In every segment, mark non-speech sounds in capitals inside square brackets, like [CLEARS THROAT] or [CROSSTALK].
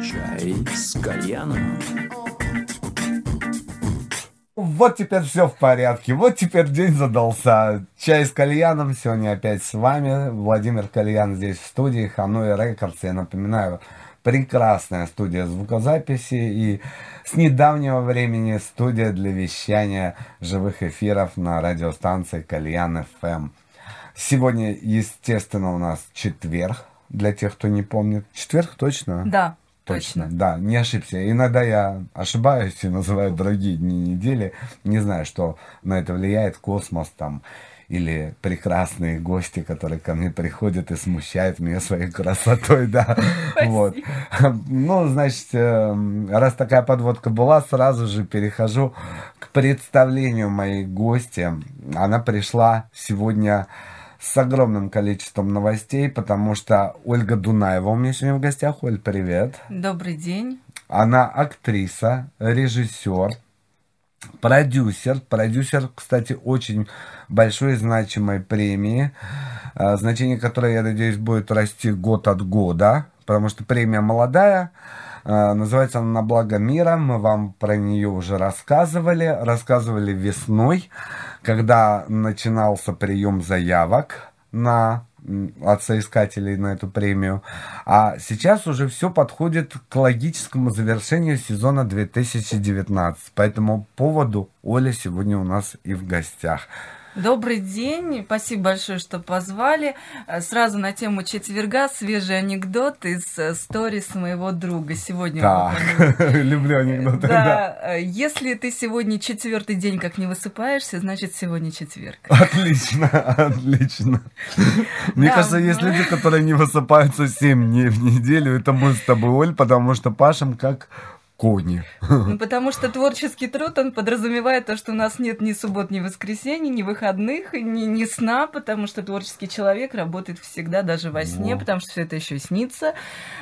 Чай с кальяном. Вот теперь все в порядке. Вот теперь день задался. Чай с кальяном. Сегодня опять с вами. Владимир Кальян здесь в студии. Hanoi Records. Я напоминаю, прекрасная студия звукозаписи и с недавнего времени студия для вещания живых эфиров на радиостанции Кальян ФМ. Сегодня, естественно, у нас четверг, для тех, кто не помнит. Четверг точно? Да. Точно, да, не ошибся. Иногда я ошибаюсь и называю другие дни недели. Не знаю, что на это влияет космос там или прекрасные гости, которые ко мне приходят и смущают меня своей красотой, да. Вот. Ну, значит, э, раз такая подводка была, сразу же перехожу к представлению моей гости. Она пришла сегодня с огромным количеством новостей, потому что Ольга Дунаева у меня сегодня в гостях. Оль, привет. Добрый день. Она актриса, режиссер, продюсер. Продюсер, кстати, очень большой значимой премии, а, значение которой, я надеюсь, будет расти год от года, потому что премия молодая, а, Называется она «На благо мира». Мы вам про нее уже рассказывали. Рассказывали весной когда начинался прием заявок на от соискателей на эту премию. А сейчас уже все подходит к логическому завершению сезона 2019. По этому поводу Оля сегодня у нас и в гостях. Добрый день, спасибо большое, что позвали. Э, сразу на тему четверга свежий анекдот из э, сторис моего друга. Сегодня да, [LAUGHS] люблю анекдоты. Да. да, э, если ты сегодня четвертый день как не высыпаешься, значит сегодня четверг. [LAUGHS] Отлично, отлично. Мне кажется, есть люди, которые не высыпаются 7 дней в неделю, это мы с тобой, Оль, потому что пашем как кони. Ну, потому что творческий труд, он подразумевает то, что у нас нет ни суббот, ни воскресений, ни выходных, ни, ни сна, потому что творческий человек работает всегда, даже во сне, Во. потому что все это еще снится.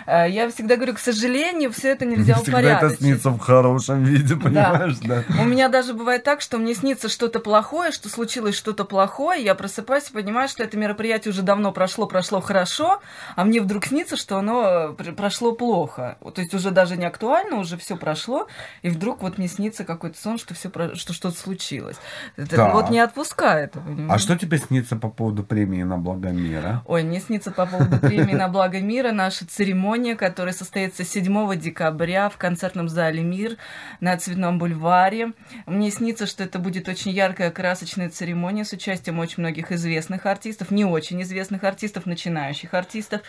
А, я всегда говорю, к сожалению, все это [LAUGHS] нельзя всегда упорядочить. это снится в хорошем виде, понимаешь, да. У меня даже бывает так, что мне снится что-то плохое, что случилось что-то плохое, я просыпаюсь и понимаю, что это мероприятие уже давно прошло, прошло хорошо, а мне вдруг снится, что оно э, прошло плохо. То есть уже даже не актуально, уже все прошло, и вдруг вот мне снится какой-то сон, что все про... что что-то случилось. Это да. вот не отпускает. А что тебе снится по поводу премии на благо мира? Ой, мне снится по поводу премии на благо мира наша церемония, которая состоится 7 декабря в концертном зале Мир на Цветном бульваре. Мне снится, что это будет очень яркая, красочная церемония с участием очень многих известных артистов, не очень известных артистов, начинающих артистов.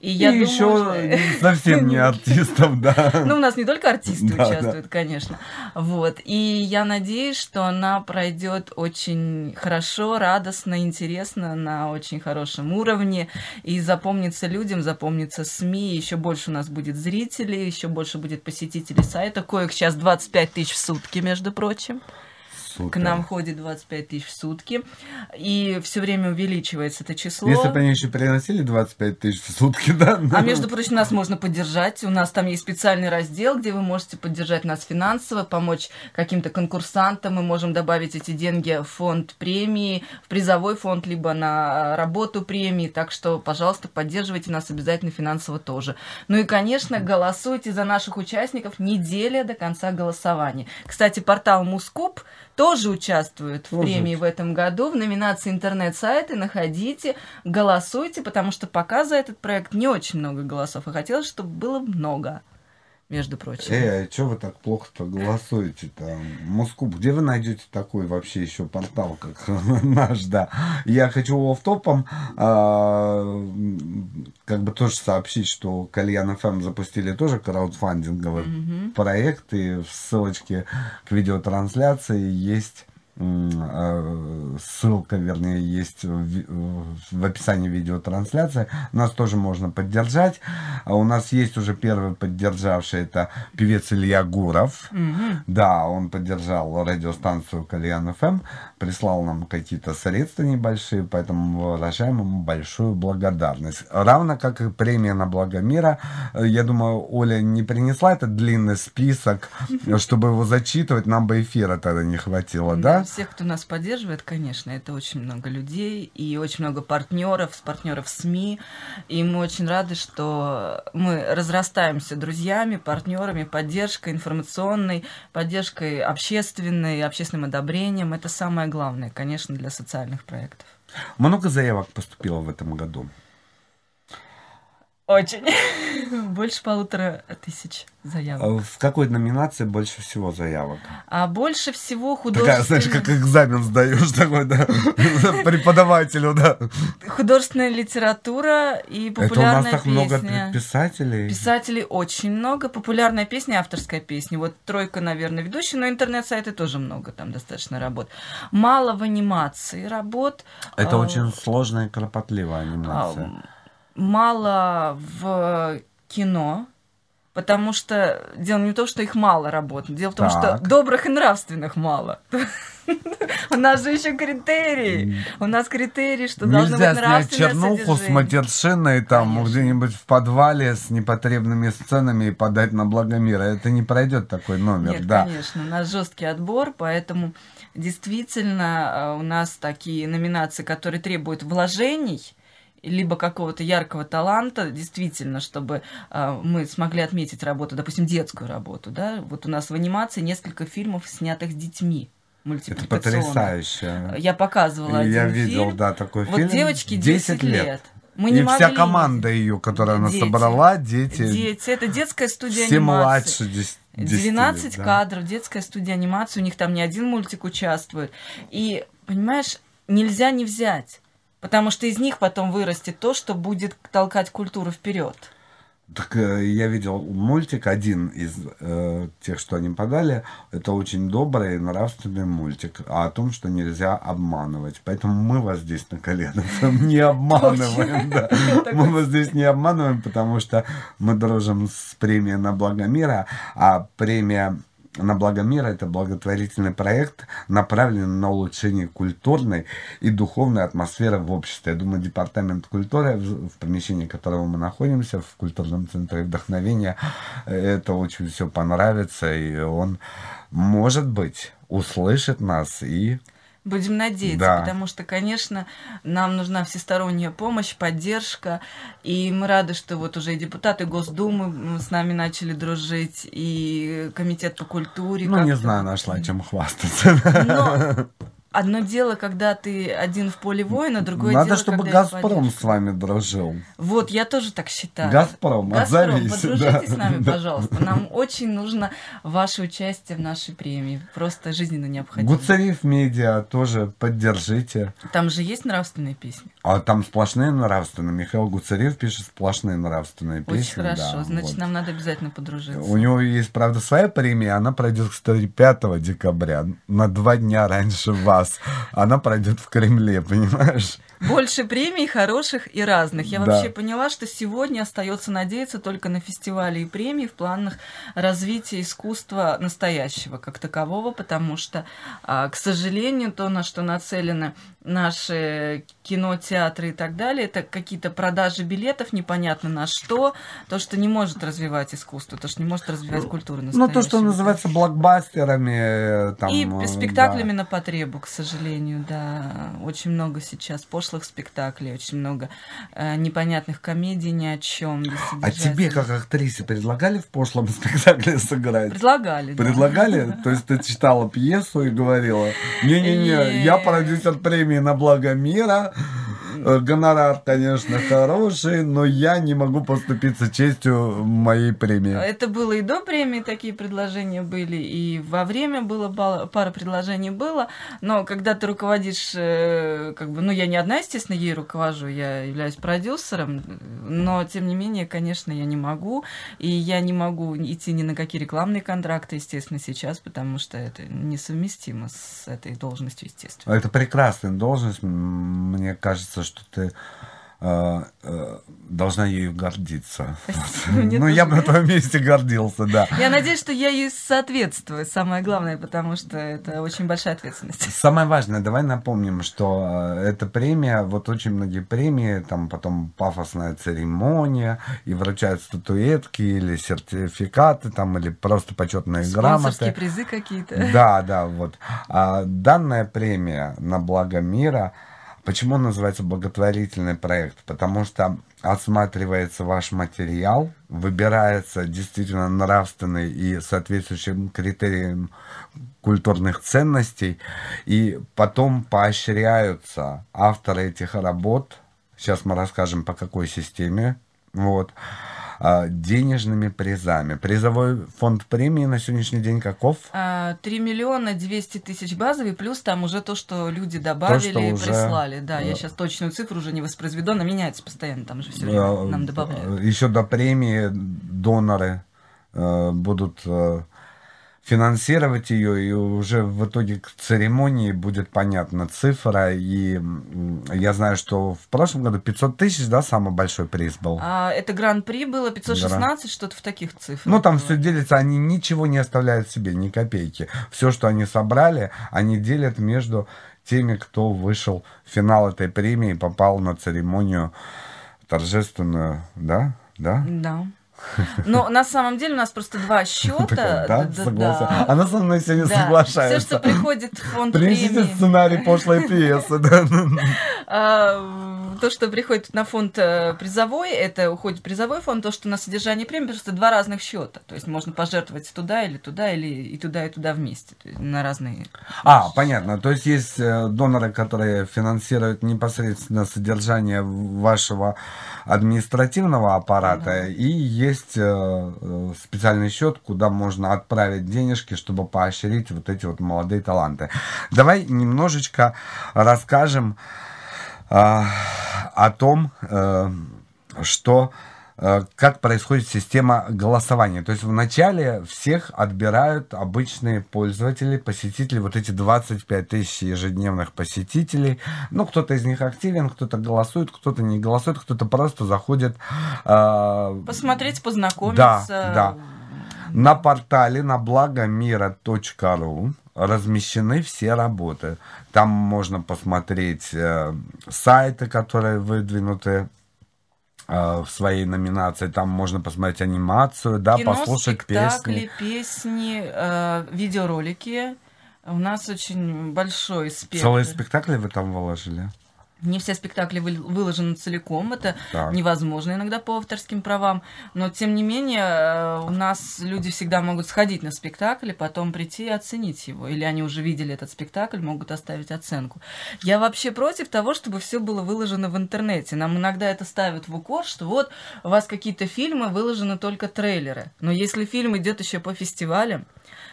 И, я и думаю, еще что... совсем не [LAUGHS] артистов, да. Ну, у нас не только артисты да, участвуют, да. конечно. Вот. И я надеюсь, что она пройдет очень хорошо, радостно, интересно, на очень хорошем уровне. И запомнится людям, запомнится СМИ. Еще больше у нас будет зрителей, еще больше будет посетителей сайта. Коек сейчас 25 тысяч в сутки, между прочим. Супер. К нам ходит 25 тысяч в сутки. И все время увеличивается это число. Если бы они еще приносили 25 тысяч в сутки, да? А между прочим, нас можно поддержать. У нас там есть специальный раздел, где вы можете поддержать нас финансово, помочь каким-то конкурсантам. Мы можем добавить эти деньги в фонд премии, в призовой фонд, либо на работу премии. Так что, пожалуйста, поддерживайте нас обязательно финансово тоже. Ну и, конечно, голосуйте за наших участников неделя до конца голосования. Кстати, портал Мускуб тоже участвуют в премии в этом году в номинации интернет-сайты. Находите, голосуйте, потому что пока за этот проект не очень много голосов, и хотелось, чтобы было много между прочим. Эй, а что вы так плохо-то голосуете-то? Москву, где вы найдете такой вообще еще портал, как [LAUGHS] наш, да? Я хочу офф-топом а, как бы тоже сообщить, что Кальян ФМ запустили тоже краудфандинговый mm-hmm. проект, и в ссылочке к видеотрансляции есть ссылка, вернее, есть в, описании видеотрансляции. Нас тоже можно поддержать. А у нас есть уже первый поддержавший, это певец Илья Гуров. Mm-hmm. Да, он поддержал радиостанцию Кальян ФМ, прислал нам какие-то средства небольшие, поэтому выражаем ему большую благодарность. Равно как и премия на благо мира. Э, я думаю, Оля не принесла этот длинный список, [LAUGHS] чтобы его зачитывать, нам бы эфира тогда не хватило, да? Да? Всех, кто нас поддерживает, конечно, это очень много людей и очень много партнеров, с партнеров СМИ. И мы очень рады, что мы разрастаемся друзьями, партнерами, поддержкой информационной, поддержкой общественной, общественным одобрением. Это самое главное, конечно, для социальных проектов. Много заявок поступило в этом году? Очень. [LAUGHS] Больше полутора тысяч заявок. А в какой номинации больше всего заявок? А больше всего художественная... Такая, знаешь, как экзамен сдаешь такой, да, [LAUGHS] преподавателю, да. Художественная литература и популярная Это у нас так песня. много писателей. Писателей очень много. Популярная песня, авторская песня. Вот тройка, наверное, ведущая, но интернет-сайты тоже много, там достаточно работ. Мало в анимации работ. Это А, очень сложная и кропотливая анимация. а, мало в кино, потому что дело не в том, что их мало работ, дело в том, что Так. добрых и нравственных мало. У нас же еще критерии. У нас критерии, что должно быть нравственное чернуху с матершиной там где-нибудь в подвале с непотребными сценами и подать на благо мира. Это не пройдет такой номер, Нет, да. конечно, у нас жесткий отбор, поэтому действительно э, у нас такие номинации, которые требуют вложений, либо какого-то яркого таланта, действительно, чтобы э, мы смогли отметить работу, допустим, детскую работу, да, вот у нас в анимации несколько фильмов, снятых с детьми, Это потрясающе. Я показывала Я один видел, фильм. да, такой Вот фильм. девочке 10 лет. Мы и не вся могли команда ее, которую она Дети. собрала, дети, Дети, это детская студия все анимации. младше 10, 10 12 лет, да. кадров, детская студия анимации, у них там не один мультик участвует. И, понимаешь, нельзя не взять. Потому что из них потом вырастет то, что будет толкать культуру вперед. Так э, я видел мультик, один из э, тех, что они подали. Это очень добрый и нравственный мультик о том, что нельзя обманывать. Поэтому мы вас здесь на коленах [LAUGHS] не обманываем. да. [LAUGHS] Мы вас здесь не обманываем, потому что мы дружим с премией на благо мира, а премия на благо мира это благотворительный проект, направленный на улучшение культурной и духовной атмосферы в обществе. Я думаю, департамент культуры, в помещении которого мы находимся, в культурном центре вдохновения, это очень все понравится, и он, может быть, услышит нас и Будем надеяться, Да. потому что, конечно, нам нужна всесторонняя помощь, поддержка. И мы рады, что вот уже и депутаты Госдумы с нами начали дружить, и комитет по культуре. ну, не знаю, нашла чем хвастаться. Но одно дело, когда ты один в поле воина, другое Надо, дело, чтобы когда Газпром с вами дружил. Вот, я тоже так считаю. Газпром, Газпром, отзовись. подружитесь да. с нами, [LAUGHS] Да. пожалуйста. Нам очень нужно ваше участие в нашей премии. Просто жизненно необходимо. Гуцарев медиа тоже поддержите. Там же есть нравственные песни. А там сплошные нравственные. Михаил Гуцарев пишет сплошные нравственные песни. Очень хорошо. да, Значит, вот. нам надо обязательно подружиться. У него есть, правда, своя премия. Она пройдет, кстати, 5 декабря, на два дня раньше вас. Она пройдет в Кремле, понимаешь? Больше премий хороших и разных. Я Да. вообще поняла, что сегодня остается надеяться только на фестивали и премии в планах развития искусства настоящего как такового, потому что, а, к сожалению, то, на что нацелены наши кино, театры и так далее, это какие-то продажи билетов, непонятно на что, то, что не может развивать искусство, то, что не может развивать культуру Ну, то, что настоящего. называется блокбастерами. э, Там, И э, спектаклями да. на потребу, к сожалению, да. Очень много сейчас пошлых спектаклей, очень много э, непонятных комедий ни о чем. А тебе, как актрисе, предлагали в пошлом [LAUGHS] спектакле сыграть? Предлагали. да. Предлагали? То есть ты читала пьесу и говорила, не-не-не, я Нет. продюсер премии на благо мира, Э, гонорар, конечно, хороший, но я не могу поступиться честью моей премии. Это было и до премии, такие предложения были, и во время было пара предложений было, но когда ты руководишь, э, как бы, ну, я не одна, естественно, ей руковожу, я являюсь продюсером, но, тем не менее, конечно, я не могу, и я не могу идти ни на какие рекламные контракты, естественно, сейчас, потому что это несовместимо с этой должностью, естественно. Это прекрасная должность. Мне кажется, что ты э, э, должна ею гордиться. Ну, я бы на твоем месте гордился, да. Я надеюсь, что я ей соответствую, самое главное, потому что это очень большая ответственность. Самое важное, давай напомним, что э, эта премия, вот очень многие премии, там потом пафосная церемония, и вручают статуэтки или сертификаты, там, или просто почетные грамоты. призы какие-то. Да, да, вот. А данная премия на благо мира, почему называется благотворительный проект? Потому что осматривается ваш материал, выбирается действительно нравственный и соответствующим критериям культурных ценностей, и потом поощряются авторы этих работ, сейчас мы расскажем по какой системе, вот, денежными призами. Призовой фонд премии на сегодняшний день каков? А, 3 миллиона 200 тысяч базовый, плюс там уже то, что люди добавили что и уже, прислали. Да, я э, сейчас точную цифру уже не воспроизведу, она меняется постоянно, там же все время нам добавляют. Еще до премии доноры э, будут э, финансировать ее, и уже в итоге к церемонии будет понятна цифра. И я знаю, что в прошлом году 500 тысяч, да, самый большой приз был. А, это гран-при было 516, что-то в таких цифрах. Ну, там было. все делится, они ничего не оставляют себе, ни копейки. Все, что они собрали, они делят между теми, кто вышел в финал этой премии и попал на церемонию торжественную, да? Да? Да. [LAUGHS] Но на самом деле у нас просто два [LAUGHS] счета. Да, согласен. Она со мной сегодня соглашается. Все, что приходит в фонд Принесите сценарий пошлой пьесы. [LAUGHS] А, то, что приходит на фонд э, призовой, это уходит в призовой фонд, то, что на содержание премии, просто два разных счета. То есть можно пожертвовать туда или туда, или и туда, и туда вместе. На разные. А, понятно. То есть есть э, доноры, которые финансируют непосредственно содержание вашего административного аппарата, и есть э, э, специальный счет, куда можно отправить денежки, чтобы поощрить вот эти вот молодые таланты. Давай немножечко расскажем э, о том, что как происходит система голосования. То есть вначале всех отбирают обычные пользователи, посетители, вот эти 25 тысяч ежедневных посетителей. Ну, кто-то из них активен, кто-то голосует, кто-то не голосует, кто-то просто заходит э, Посмотреть, познакомиться. Да, да. на портале на благомира.ру размещены все работы. Там можно посмотреть э, сайты, которые выдвинуты э, в своей номинации. Там можно посмотреть анимацию, да, Кино, послушать песни. песни, э, видеоролики. У нас очень большой спектр. Целые спектакли вы там выложили? Не все спектакли вы- выложены целиком, это Так. невозможно иногда по авторским правам, но тем не менее э, у нас люди всегда могут сходить на спектакль и потом прийти и оценить его, или они уже видели этот спектакль, могут оставить оценку. Я вообще против того, чтобы все было выложено в интернете. Нам иногда это ставят в укор, что вот у вас какие-то фильмы выложены только трейлеры, но если фильм идет еще по фестивалям,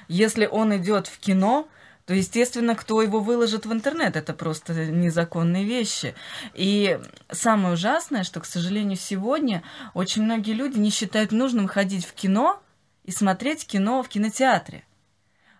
если он идет в кино, то, естественно, кто его выложит в интернет, это просто незаконные вещи. И самое ужасное, что, к сожалению, сегодня очень многие люди не считают нужным ходить в кино и смотреть кино в кинотеатре.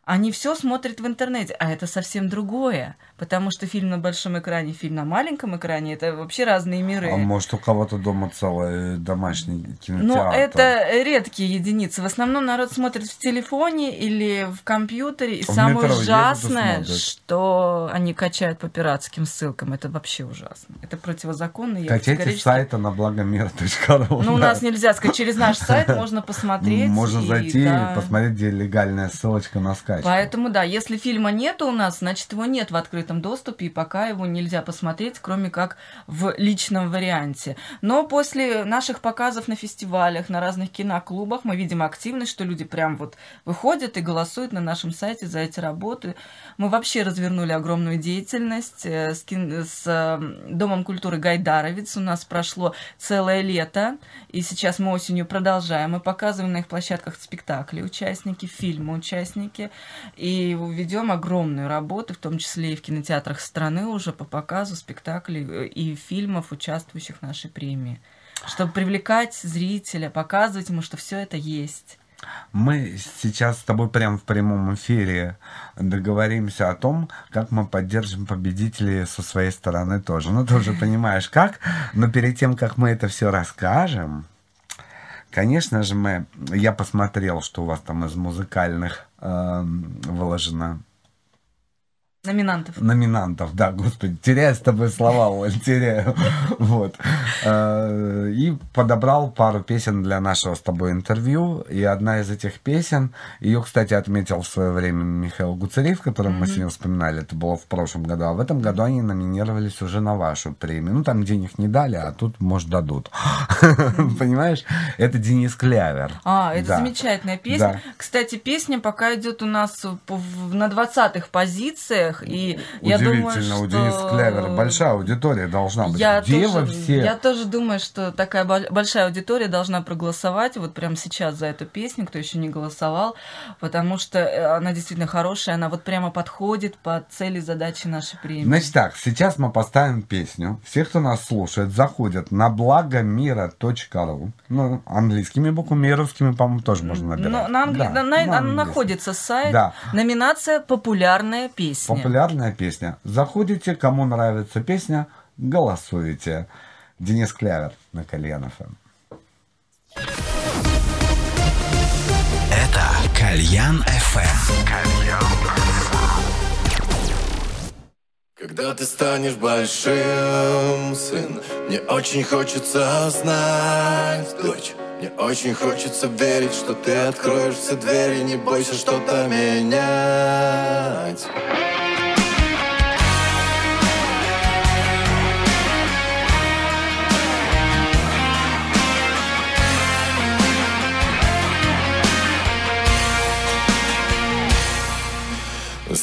Они все смотрят в интернете, а это совсем другое, потому что фильм на большом экране, фильм на маленьком экране, это вообще разные миры. А может у кого-то дома целый домашний кинотеатр? Но это редкие единицы. В основном народ смотрит в телефоне или в компьютере. И В самое ужасное, что они качают по пиратским ссылкам. Это вообще ужасно. Это противозаконно. Качайте с сайта на благомира.ру. Ну, у нас нельзя сказать, через наш сайт можно посмотреть. Можно зайти и посмотреть, где легальная ссылочка на скачку. Поэтому, да, если фильма нету у нас, значит, его нет в открытом доступе, и пока его нельзя посмотреть, кроме как в личном варианте. Но после наших показов на фестивалях, на разных киноклубах мы видим активность, что люди прям вот выходят и голосуют на нашем сайте за эти работы. Мы вообще развернули огромную деятельность э, с, кин- с э, Домом культуры Гайдаровец. У нас прошло целое лето, и сейчас мы осенью продолжаем. Мы показываем на их площадках спектакли участники, фильмы участники, и ведем огромную работу, в том числе и в кинотеатрах страны уже по показу спектаклей э, и фильмов, участвующих в нашей премии, чтобы привлекать зрителя, показывать ему, что все это есть. мы сейчас с тобой прямо в прямом эфире договоримся о том, как мы поддержим победителей со своей стороны тоже. Ну, ты уже понимаешь, как. Но перед тем, как мы это все расскажем, конечно же, мы... Я посмотрел, что у вас там из музыкальных э, выложено Номинантов. Номинантов, да, господи, теряю с тобой слова, [LAUGHS] Оль, теряю. Вот. Э, и подобрал пару песен для нашего с тобой интервью. И одна из этих песен, ее, кстати, отметил в свое время Михаил Гуцерев, которого мы сегодня вспоминали, это было в прошлом году. А в этом году они номинировались уже на вашу премию. Ну, там денег не дали, а тут, может, дадут. [LAUGHS] Понимаешь? Это Денис Клявер. А, это замечательная песня. Кстати, песня пока идет у нас на 20-х позициях всех. И я думаю, что... у Дениса Клявера большая аудитория должна быть. Я Где тоже, все? Я тоже думаю, что такая большая аудитория должна проголосовать вот прямо сейчас за эту песню, кто еще не голосовал, потому что э, она действительно хорошая, она вот прямо подходит по цели задачи нашей премии. Значит так, сейчас мы поставим песню. Все, кто нас слушает, заходят на благомира.ру. Ну, английскими буквами и русскими, по-моему, тоже можно набирать. Но на англи... да, на, на, на находится сайт, да. номинация «Популярная песня» популярная песня. Заходите, кому нравится песня, голосуете. Денис Клявер на Кальян ФМ. Это Кальян ФМ. Когда ты станешь большим, сын, мне очень хочется знать, дочь. Мне очень хочется верить, что ты откроешь все двери, не бойся что-то менять.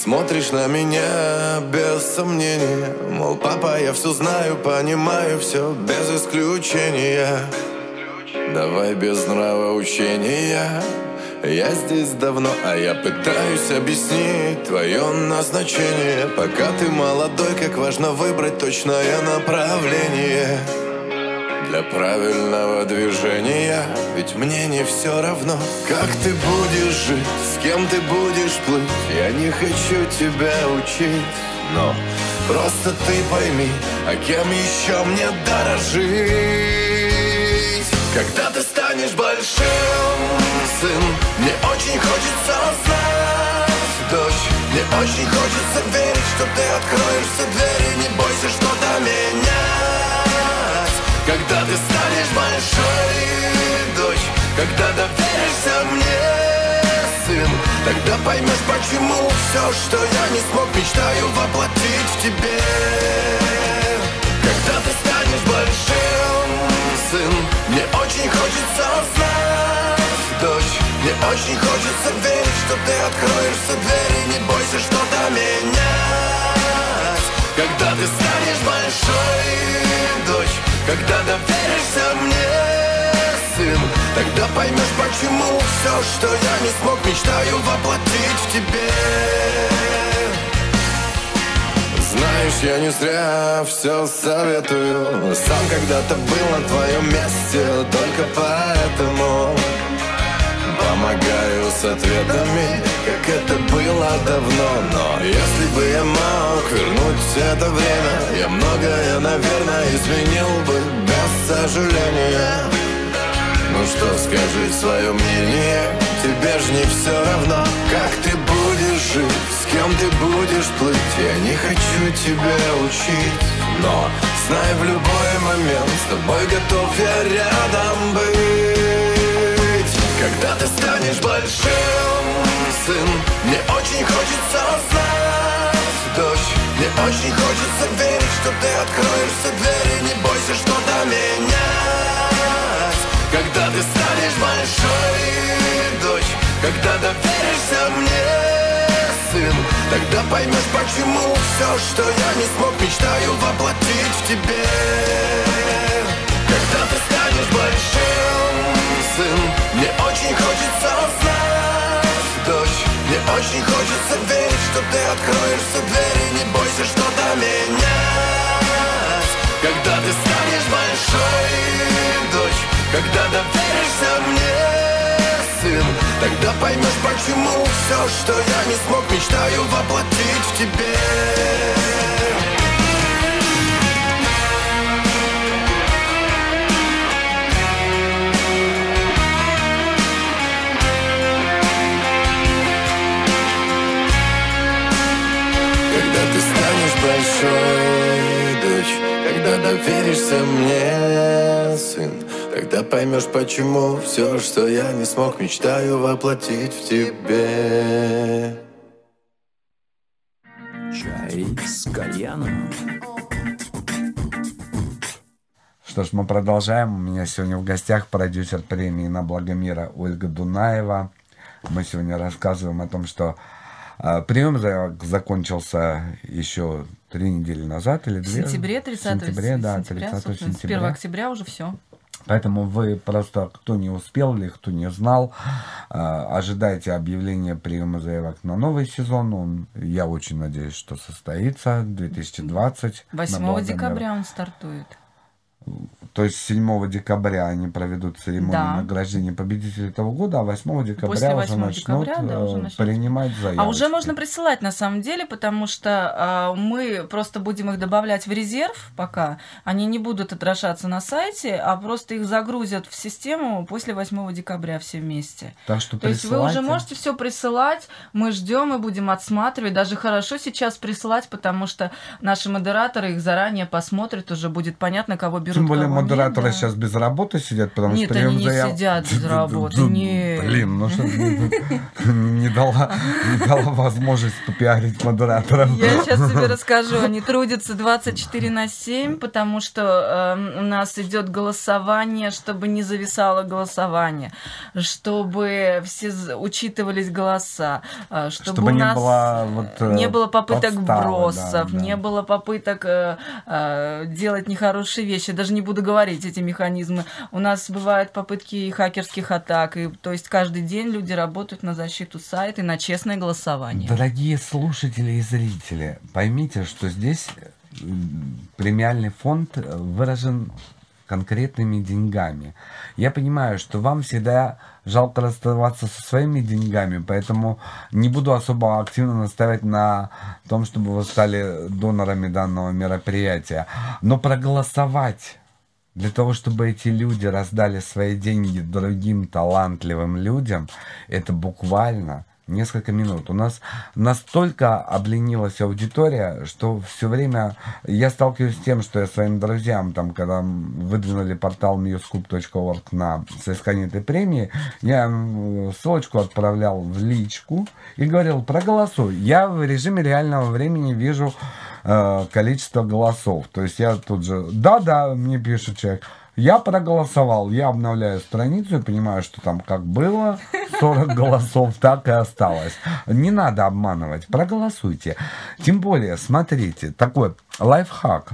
Смотришь на меня без сомнения Мол, папа, я все знаю, понимаю все без исключения. Давай без нравоучения я здесь давно, а я пытаюсь объяснить твое назначение. Пока ты молодой, как важно выбрать точное направление для правильного движения. Ведь мне не все равно, как ты будешь жить С кем ты будешь плыть. Я не хочу тебя учить Но просто ты пойми А кем еще мне дорожить Когда ты станешь большим, сын Мне очень хочется знать, дочь Мне очень хочется верить, что ты откроешь все двери Не бойся что-то менять когда ты станешь большой, дочь Когда доверишься мне, сын Тогда поймешь, почему все, что я не смог Мечтаю воплотить в тебе. Когда ты станешь большим, сын Мне очень хочется знать, дочь Мне очень хочется верить, что ты откроешь все двери Не бойся что-то менять. Когда ты станешь большой когда доверишься мне, сын Тогда поймешь, почему все, что я не смог Мечтаю воплотить в тебе. Знаешь, я не зря все советую. Сам когда-то был на твоем месте Только поэтому Помогаю с ответами, как это было давно. Но если бы я мог вернуть это время Я многое, наверное, изменил бы без сожаления. Ну что, скажи свое мнение Тебе ж не все равно, как ты будешь жить С кем ты будешь плыть? Я не хочу тебя учить Но знай в любой момент С тобой готов я рядом быть когда ты станешь большим, сын Мне очень хочется знать, дочь Мне очень хочется верить, что ты откроешь все двери Не бойся что-то менять Когда ты станешь большой, дочь Когда доверишься мне, сын Тогда поймешь, почему все, что я не смог Мечтаю воплотить в тебе сын мне очень хочется знать, дочь Мне очень хочется верить, что ты откроешь все двери Не бойся что-то менять Когда ты станешь большой, дочь Когда доверишься мне, сын Тогда поймешь, почему все, что я не смог, мечтаю воплотить в тебе большой, дочь Когда доверишься мне, сын Тогда поймешь, почему все, что я не смог, мечтаю воплотить в тебе Чай с кальяном. Что ж, мы продолжаем. У меня сегодня в гостях продюсер премии на благо мира Ольга Дунаева. Мы сегодня рассказываем о том, что прием за- закончился еще три недели назад или В две. сентябре, 30 В сентябре, да, сентября, 30 собственно, с 1 сентября. октября уже все. Поэтому вы просто, кто не успел или кто не знал, э, ожидайте объявления приема заявок на новый сезон. Он, я очень надеюсь, что состоится 2020. на 8 благо мира. декабря он стартует. То есть 7 декабря они проведут церемонию Да. награждения победителей этого года, а 8 декабря После уже 8 начнут декабря, да, уже э, начнут. принимать заявки. А уже можно присылать на самом деле, потому что а, мы просто будем их добавлять в резерв пока. Они не будут отражаться на сайте, а просто их загрузят в систему после 8 декабря все вместе. Так что То есть вы уже можете все присылать, мы ждем и будем отсматривать. Даже хорошо сейчас присылать, потому что наши модераторы их заранее посмотрят, уже будет понятно, кого берут. Тем более нет, модераторы да. сейчас без работы сидят, потому Нет, что прием они не заяв- сидят без [LAUGHS] работы, нет. Блин, ну что [LAUGHS] не дала, не дала возможность попиарить модераторов. Я сейчас тебе расскажу. Они трудятся 24 на 7, потому что э, у нас идет голосование, чтобы не зависало голосование, чтобы все учитывались голоса, э, чтобы, Чтобы у не нас было вот, э, не было попыток подставы, бросов, да, да. не было попыток э, э, делать нехорошие вещи. Даже не буду говорить эти механизмы. У нас бывают попытки хакерских атак, и, то есть каждый день люди работают на защиту сайта и на честное голосование. Дорогие слушатели и зрители, поймите, что здесь премиальный фонд выражен конкретными деньгами. Я понимаю, что вам всегда жалко расставаться со своими деньгами, поэтому не буду особо активно наставить на том, чтобы вы стали донорами данного мероприятия. Но проголосовать для того, чтобы эти люди раздали свои деньги другим талантливым людям, это буквально несколько минут. У нас настолько обленилась аудитория, что все время я сталкиваюсь с тем, что я своим друзьям, там, когда выдвинули портал newscoop.org на соискание этой премии, я ссылочку отправлял в личку и говорил, проголосуй. Я в режиме реального времени вижу э, количество голосов. То есть я тут же, да-да, мне пишет человек, я проголосовал, я обновляю страницу и понимаю, что там как было 40 [LAUGHS] голосов, так и осталось. Не надо обманывать, проголосуйте. Тем более, смотрите, такой лайфхак.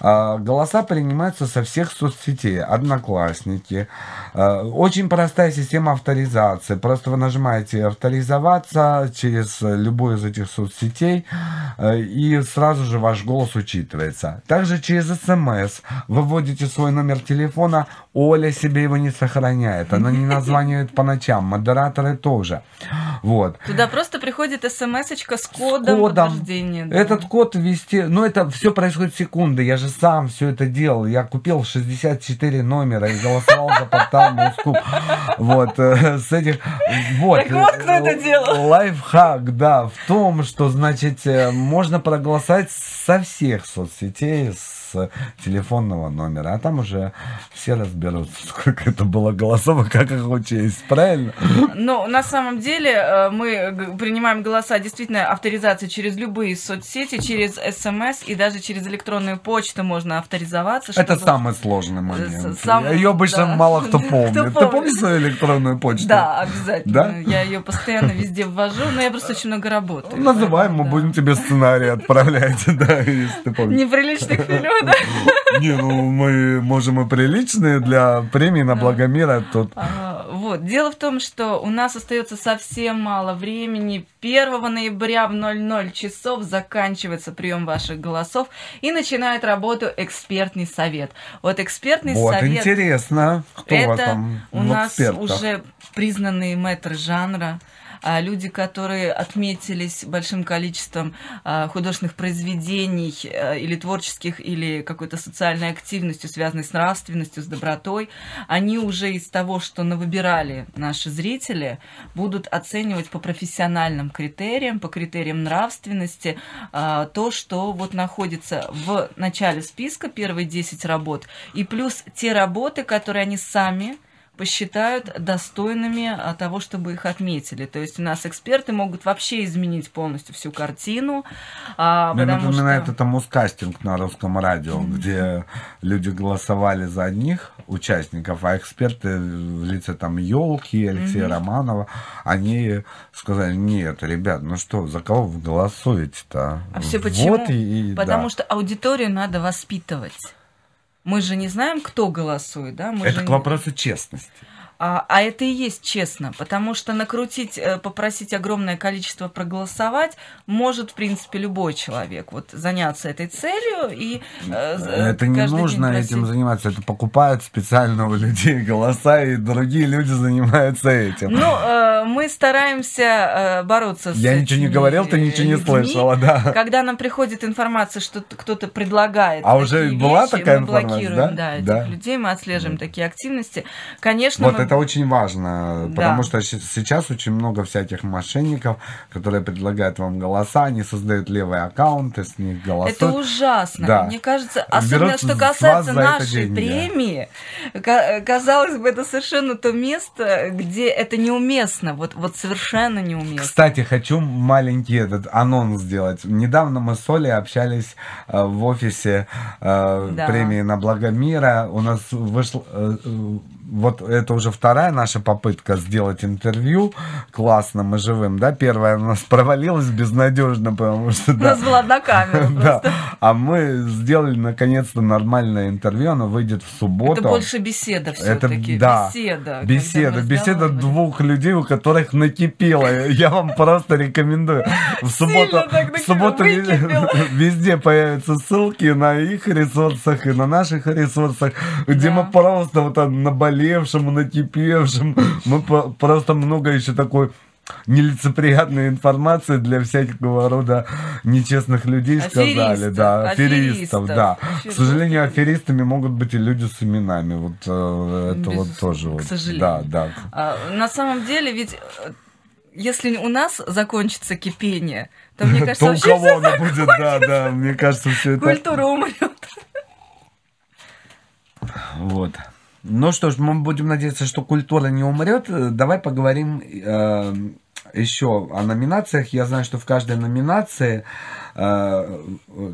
А, Голоса принимаются со всех соцсетей, одноклассники. А, Очень простая система авторизации. Просто вы нажимаете авторизоваться через любую из этих соцсетей, э, и сразу же ваш голос учитывается. Также через смс вы вводите свой номер телефона, Оля себе его не сохраняет, она не [LAUGHS] названивает по ночам, модераторы тоже. Вот. Туда просто приходит смс с кодом, Кодом. подтверждения. да. Этот код ввести, ну это все происходит секунды, я же сам все это делал, я купил 64 номера и голосовал за портал Москву. Вот, э, с этих, вот. Так вот кто это э, делал. Лайфхак, да, в том, что, значит, э, можно проголосовать со всех соцсетей, с телефонного номера, а там уже все разберутся, [LAUGHS] сколько это было голосов и как их учесть, правильно? Но на самом деле э, мы принимаем голоса действительно авторизации через любые соцсети, через смс и даже через электронную почту можно авторизоваться. Это чтобы- самый сложный момент. С- сам- Ее обычно да. мало кто [LAUGHS] Кто помнит. Ты помнит? помнишь свою электронную почту? Да, обязательно. Да? Я ее постоянно везде ввожу, но я просто очень много работаю. Называй, мы Да. будем тебе сценарий отправлять, [LAUGHS] да, если ты помнишь. Неприличных фильмов, да? Не, ну мы можем и приличные для премии на благо мира тут. Вот. Вот. Дело в том, что у нас остается совсем мало времени. 1 ноября в 00 часов заканчивается прием ваших голосов и начинает работу экспертный совет. Вот экспертный Вот совет... интересно, кто у вас Это там у нас экспертах? уже признанные мэтры жанра, люди, которые отметились большим количеством а, художественных произведений а, или творческих, или какой-то социальной активностью, связанной с нравственностью, с добротой, они уже из того, что навыбирали наши зрители, будут оценивать по профессиональным критериям, по критериям нравственности, а, то, что вот находится в начале списка, первые 10 работ, и плюс те работы, которые они сами посчитают достойными а, того, чтобы их отметили. То есть у нас эксперты могут вообще изменить полностью всю картину. а, Мне напоминает что- это мускастинг на русском радио, где люди голосовали за одних участников, а эксперты в лице там елки, Алексея Романова, они сказали, нет, ребят, ну что, за кого вы голосуете-то? А все почему? Вот и, и Потому да. что аудиторию надо воспитывать. Мы же не знаем, кто голосует, да? Мы Это же к вопросу честности. А, а это и есть честно, потому что накрутить, э, попросить огромное количество проголосовать может, в принципе, любой человек. Вот заняться этой целью и э, з- Это не нужно просить. этим заниматься. Это покупают специально у людей голоса, и другие люди занимаются этим. Ну, э, мы стараемся э, бороться с Я ничего не этими, говорил, ты э, ничего не людьми. слышала, да. Когда нам приходит информация, что кто-то предлагает А уже была вещи, такая мы информация, блокируем, да? да, этих Да. людей, мы отслеживаем такие активности. Конечно, Вот мы это очень важно, Да. потому что сейчас очень много всяких мошенников, которые предлагают вам голоса, они создают левые аккаунты, с них голосуют. Это ужасно. Да. Мне кажется, особенно Берут что касается нашей премии, ка- казалось бы, это совершенно то место, где это неуместно, вот, вот совершенно неуместно. Кстати, хочу маленький этот анонс сделать. Недавно мы с Олей общались э, в офисе э, Да. премии на благо мира. У нас вышло... э, э, вот это уже вторая наша попытка сделать интервью классным и живым, да? Первая у нас [LAUGHS] провалилась безнадежно, потому что... У да, нас была одна камера [LAUGHS] Да, а мы сделали наконец-то нормальное интервью, оно выйдет в субботу. Это больше беседа все-таки. да, беседа. Беседа, беседа двух людей, у которых накипело. Я вам просто рекомендую. [LAUGHS] В субботу, в субботу везде появятся ссылки на их ресурсах и на наших ресурсах, где мы просто вот о наболевшем, накипевшем, мы по- просто много еще такой нелицеприятной информации для всякого рода нечестных людей сказали, Аферистов, да, аферистов, аферистов. да. Вообще К сожалению, аферистами могут быть и люди с именами, вот э, это вот Безусловно, тоже, к вот, сожалению. да, да. А, на самом деле, ведь э, если у нас закончится кипение, то, мне [LAUGHS] кажется, То у вообще кого она будет, да, да, мне кажется, все это... культура умрет. Вот. Ну что ж, мы будем надеяться, что культура не умрет. Давай поговорим э, еще о номинациях. Я знаю, что в каждой номинации э,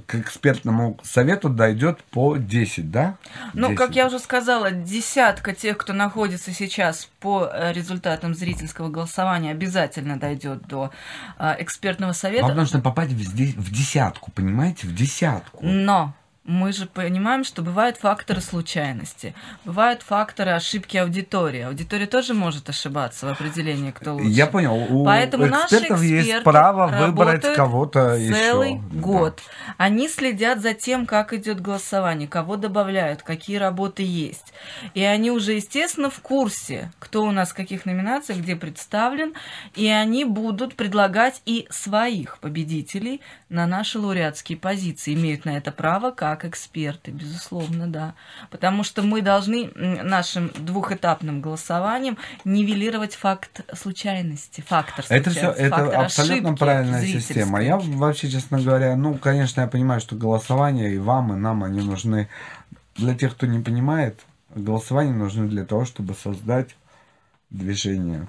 к экспертному совету дойдет по 10, да? Ну, 10. как я уже сказала, десятка тех, кто находится сейчас по э, результатам зрительского голосования, обязательно дойдет до э, экспертного совета. Вам нужно попасть в, в десятку, понимаете? В десятку. Но мы же понимаем, что бывают факторы случайности, бывают факторы ошибки аудитории. Аудитория тоже может ошибаться в определении, кто лучше. Я понял. У Поэтому наши экспертов есть эксперты право выбрать кого-то целый еще. год. Они следят за тем, как идет голосование, кого добавляют, какие работы есть. И они уже, естественно, в курсе, кто у нас в каких номинациях, где представлен, и они будут предлагать и своих победителей на наши лауреатские позиции. Имеют на это право как эксперты, безусловно, да. Потому что мы должны нашим двухэтапным голосованием нивелировать факт случайности, фактор Это все, это абсолютно правильная система. Я вообще, честно говоря, ну, конечно, я понимаю, что голосование и вам, и нам они нужны. Для тех, кто не понимает, голосование нужны для того, чтобы создать движение.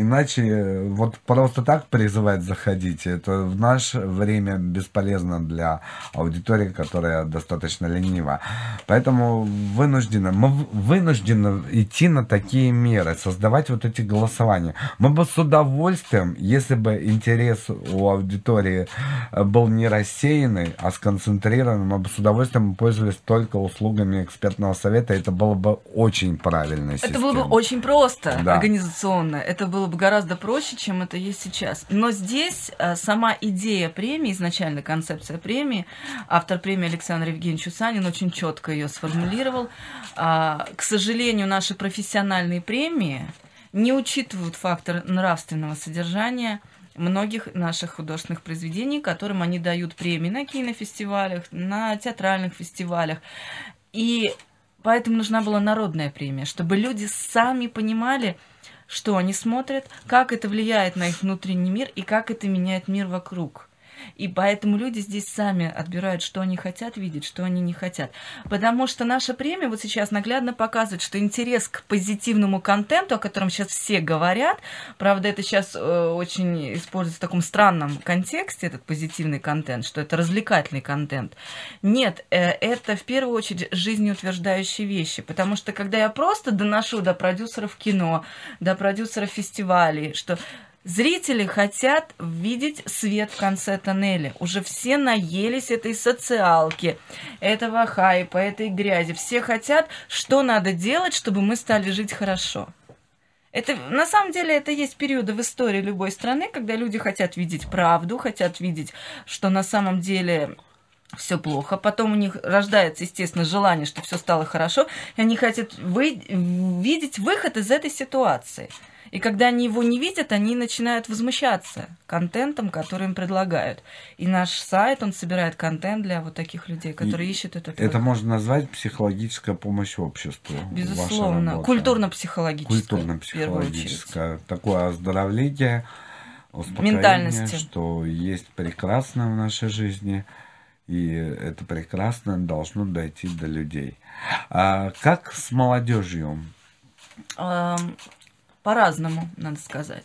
Иначе э, вот просто так призывать заходить, это в наше время бесполезно для аудитории, которая достаточно ленива. Поэтому вынуждены, мы вынуждены идти на такие меры, создавать вот эти голосования. Мы бы с удовольствием, если бы интерес у аудитории э, был не рассеянный, а сконцентрированный, мы бы с удовольствием пользовались только услугами экспертного совета. Это было бы очень правильно. Это было бы очень просто да. организационно. Это было бы гораздо проще, чем это есть сейчас. Но здесь а, сама идея премии, изначально концепция премии, автор премии Александр Евгеньевич Усанин очень четко ее сформулировал. А, к сожалению, наши профессиональные премии не учитывают фактор нравственного содержания многих наших художественных произведений, которым они дают премии на кинофестивалях, на театральных фестивалях. И поэтому нужна была народная премия, чтобы люди сами понимали, что они смотрят, как это влияет на их внутренний мир и как это меняет мир вокруг. И поэтому люди здесь сами отбирают, что они хотят видеть, что они не хотят. Потому что наша премия вот сейчас наглядно показывает, что интерес к позитивному контенту, о котором сейчас все говорят, правда, это сейчас э, очень используется в таком странном контексте, этот позитивный контент, что это развлекательный контент. Нет, э, это в первую очередь жизнеутверждающие вещи. Потому что когда я просто доношу до продюсеров кино, до продюсеров фестивалей, что Зрители хотят видеть свет в конце тоннеля. Уже все наелись этой социалки, этого хайпа, этой грязи. Все хотят, что надо делать, чтобы мы стали жить хорошо. Это, на самом деле это есть периоды в истории любой страны, когда люди хотят видеть правду, хотят видеть, что на самом деле все плохо. Потом у них рождается, естественно, желание, чтобы все стало хорошо, и они хотят вы... видеть выход из этой ситуации. И когда они его не видят, они начинают возмущаться контентом, который им предлагают. И наш сайт, он собирает контент для вот таких людей, которые и ищут это. Это можно назвать психологическая помощь обществу. Безусловно. Культурно-психологическая. Культурно-психологическая. Такое оздоровление, успокоение, что есть прекрасное в нашей жизни. И это прекрасно должно дойти до людей. А как с молодежью? По-разному, надо сказать.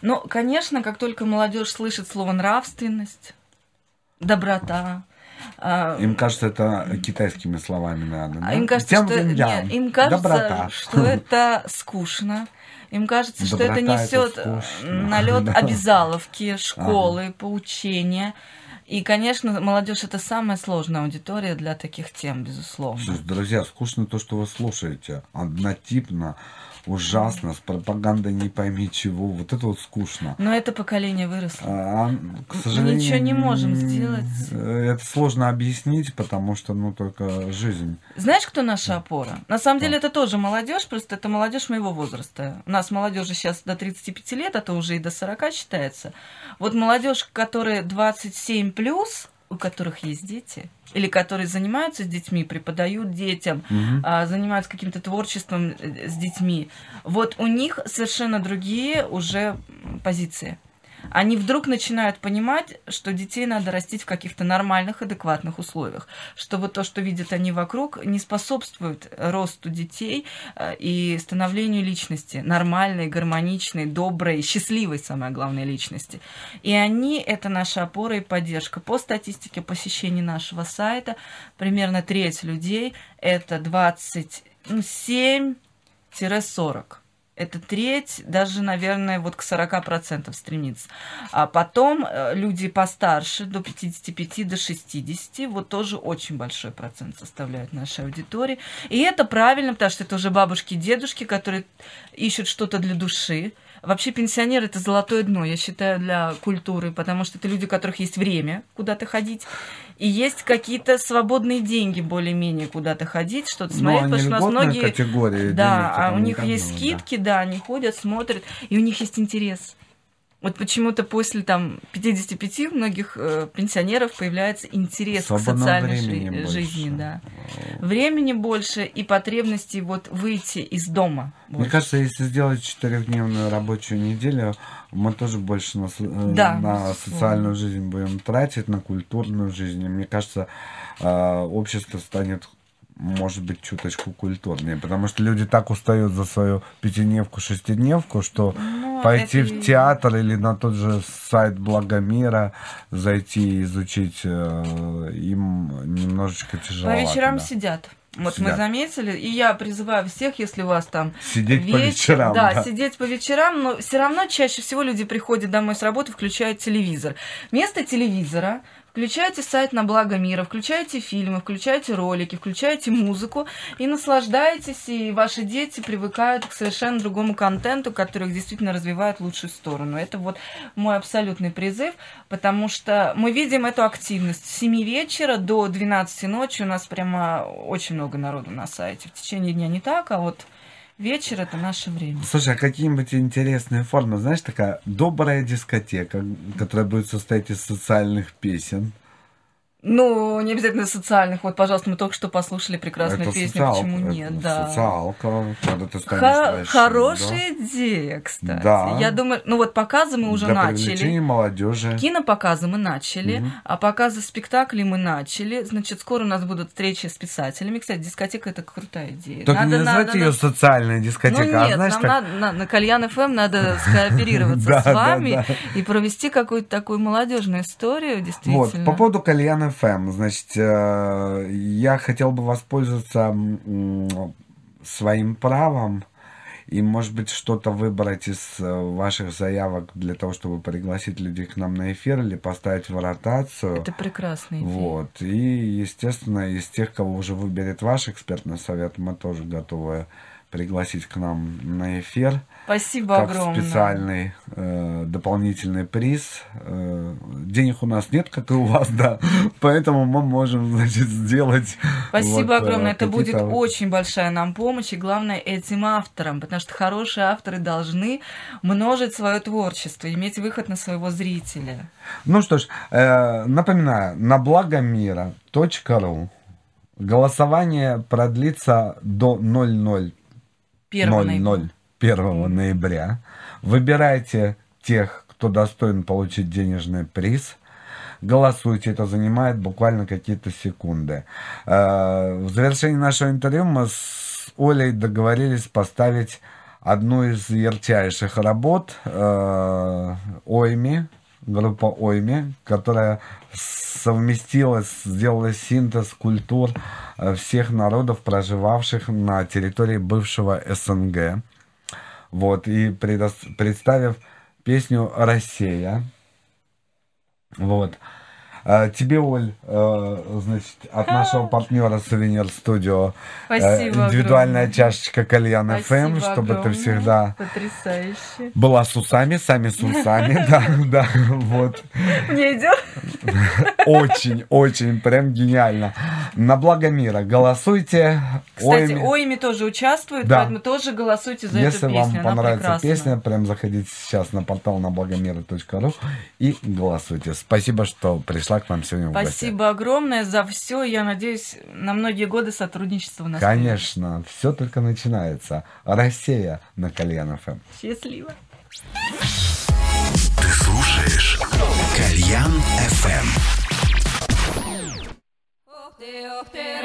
Но, конечно, как только молодежь слышит слово нравственность, доброта, а, им кажется, это китайскими словами надо. Да? Им кажется, Тем что, нет, им кажется Доброта. что это скучно. Им кажется, что это несет налет да. обязаловки, школы, ага. поучения. И, конечно, молодежь это самая сложная аудитория для таких тем, безусловно. Друзья, скучно то, что вы слушаете. Однотипно ужасно, с пропагандой не пойми чего. Вот это вот скучно. Но это поколение выросло. А, к сожалению, Ничего не можем сделать. Это сложно объяснить, потому что, ну, только жизнь. Знаешь, кто наша опора? На самом деле, это тоже молодежь, просто это молодежь моего возраста. У нас молодежи сейчас до 35 лет, а то уже и до 40 считается. Вот молодежь, которая 27 плюс, у которых есть дети, или которые занимаются с детьми, преподают детям, угу. занимаются каким-то творчеством с детьми, вот у них совершенно другие уже позиции они вдруг начинают понимать, что детей надо растить в каких-то нормальных, адекватных условиях, что вот то, что видят они вокруг, не способствует росту детей э, и становлению личности, нормальной, гармоничной, доброй, счастливой, самое главное, личности. И они – это наша опора и поддержка. По статистике посещений нашего сайта, примерно треть людей – это 27-40 это треть, даже, наверное, вот к 40% стремится. А потом э, люди постарше, до 55, до 60, вот тоже очень большой процент составляют нашей аудитории. И это правильно, потому что это уже бабушки, дедушки, которые ищут что-то для души, Вообще пенсионеры это золотое дно, я считаю, для культуры, потому что это люди, у которых есть время куда-то ходить, и есть какие-то свободные деньги более-менее куда-то ходить, что-то ну, смотреть, потому что у нас многие... Категории да, а у них есть скидки, да. да, они ходят, смотрят, и у них есть интерес. Вот почему-то после там 55 у многих э, пенсионеров появляется интерес Свободного к социальной жи- жизни, да. Времени больше и потребности вот выйти из дома. Больше. Мне кажется, если сделать четырехдневную рабочую неделю, мы тоже больше на, э, да, на социальную жизнь будем тратить, на культурную жизнь. И мне кажется, э, общество станет может быть, чуточку культурнее, потому что люди так устают за свою пятидневку, шестидневку, что ну, пойти это- в театр или на тот же сайт Благомира зайти изучить э, им немножечко По тяжеловато. вечерам да. сидят. Вот Сидят. мы заметили, и я призываю всех, если у вас там Сидеть по вечер- вечерам. да, да. сидеть по вечерам, но все равно чаще всего люди приходят домой с работы, включают телевизор. Вместо телевизора включайте сайт на благо мира, включайте фильмы, включайте ролики, включайте музыку и наслаждайтесь, и ваши дети привыкают к совершенно другому контенту, который их действительно развивает в лучшую сторону. Это вот мой абсолютный призыв, потому что мы видим эту активность. С 7 вечера до 12 ночи у нас прямо очень много народу на сайте. В течение дня не так, а вот вечер это наше время. Слушай, а какие-нибудь интересные формы? Знаешь, такая добрая дискотека, которая будет состоять из социальных песен. Ну, не обязательно социальных. Вот, пожалуйста, мы только что послушали прекрасную Это песню. социалка, Почему это нет? Да. Социалка, когда ты станешь Ха- большим, хорошая идея, кстати. Да. Я думаю, ну вот показы мы уже Для начали. молодежи. Кинопоказы мы начали, Мгм. а показы спектаклей мы начали. Значит, скоро у нас будут встречи с писателями. Кстати, дискотека это крутая идея. Только не Надо- называть надо- ее надо- социальная дискотека, ну а нет, знаешь, нам так... надо, на, на Кальян ФМ надо [LAUGHS] скооперироваться Да, с да, вами да. и провести какую-то такую молодежную историю, Вот, действительно. по поводу Кальян ФМ, значит, э, я хотел бы воспользоваться своим правом и, может быть, что-то выбрать из э, ваших заявок для того, чтобы пригласить людей к нам на эфир или поставить в ротацию. Это прекрасная идея. Вот. И, естественно, из тех, кого уже выберет ваш экспертный совет, мы тоже готовы пригласить к нам на эфир Спасибо как огромное. специальный э, дополнительный приз. Э, денег у нас нет, как и у вас, да, поэтому мы можем, значит, сделать. Спасибо вот, э, огромное. Это будет очень большая нам помощь, и главное этим авторам, потому что хорошие авторы должны множить свое творчество, иметь выход на своего зрителя. Ну что ж, э, напоминаю, на благомира.ру голосование продлится до 00 Первого 00 1 ноября. Выбирайте тех, кто достоин получить денежный приз. Голосуйте, это занимает буквально какие-то секунды. Э, В завершении нашего интервью мы с Олей договорились поставить одну из ярчайших работ э, Ойми, группа Ойми, которая совместила, сделала синтез культур э, всех народов, проживавших на территории бывшего СНГ. Вот, и предос- представив песню «Россия». Вот. А, Тебе, Оль, э, значит, от нашего партнера Сувенир Студио Спасибо индивидуальная огромное. чашечка кальян ФМ, чтобы ты огромное. всегда Потрясающе. была с усами, сами с усами, да, [LAUGHS] да, вот. Мне идет? Очень, очень, прям гениально. На благо мира голосуйте. Кстати, Ойми. Ойми тоже участвует, Да. поэтому тоже голосуйте за Если эту вам песню. Она понравится прекрасна. песня, прям заходите сейчас на портал на благомира.ру и голосуйте. Спасибо, что пришла к нам сегодня в. Спасибо огромное за все. Я надеюсь, на многие годы сотрудничества у нас. Конечно, все только начинается. Россия на Кальян ФМ. Счастливо. Ты слушаешь Кальян FM. Ух ты, ух ты,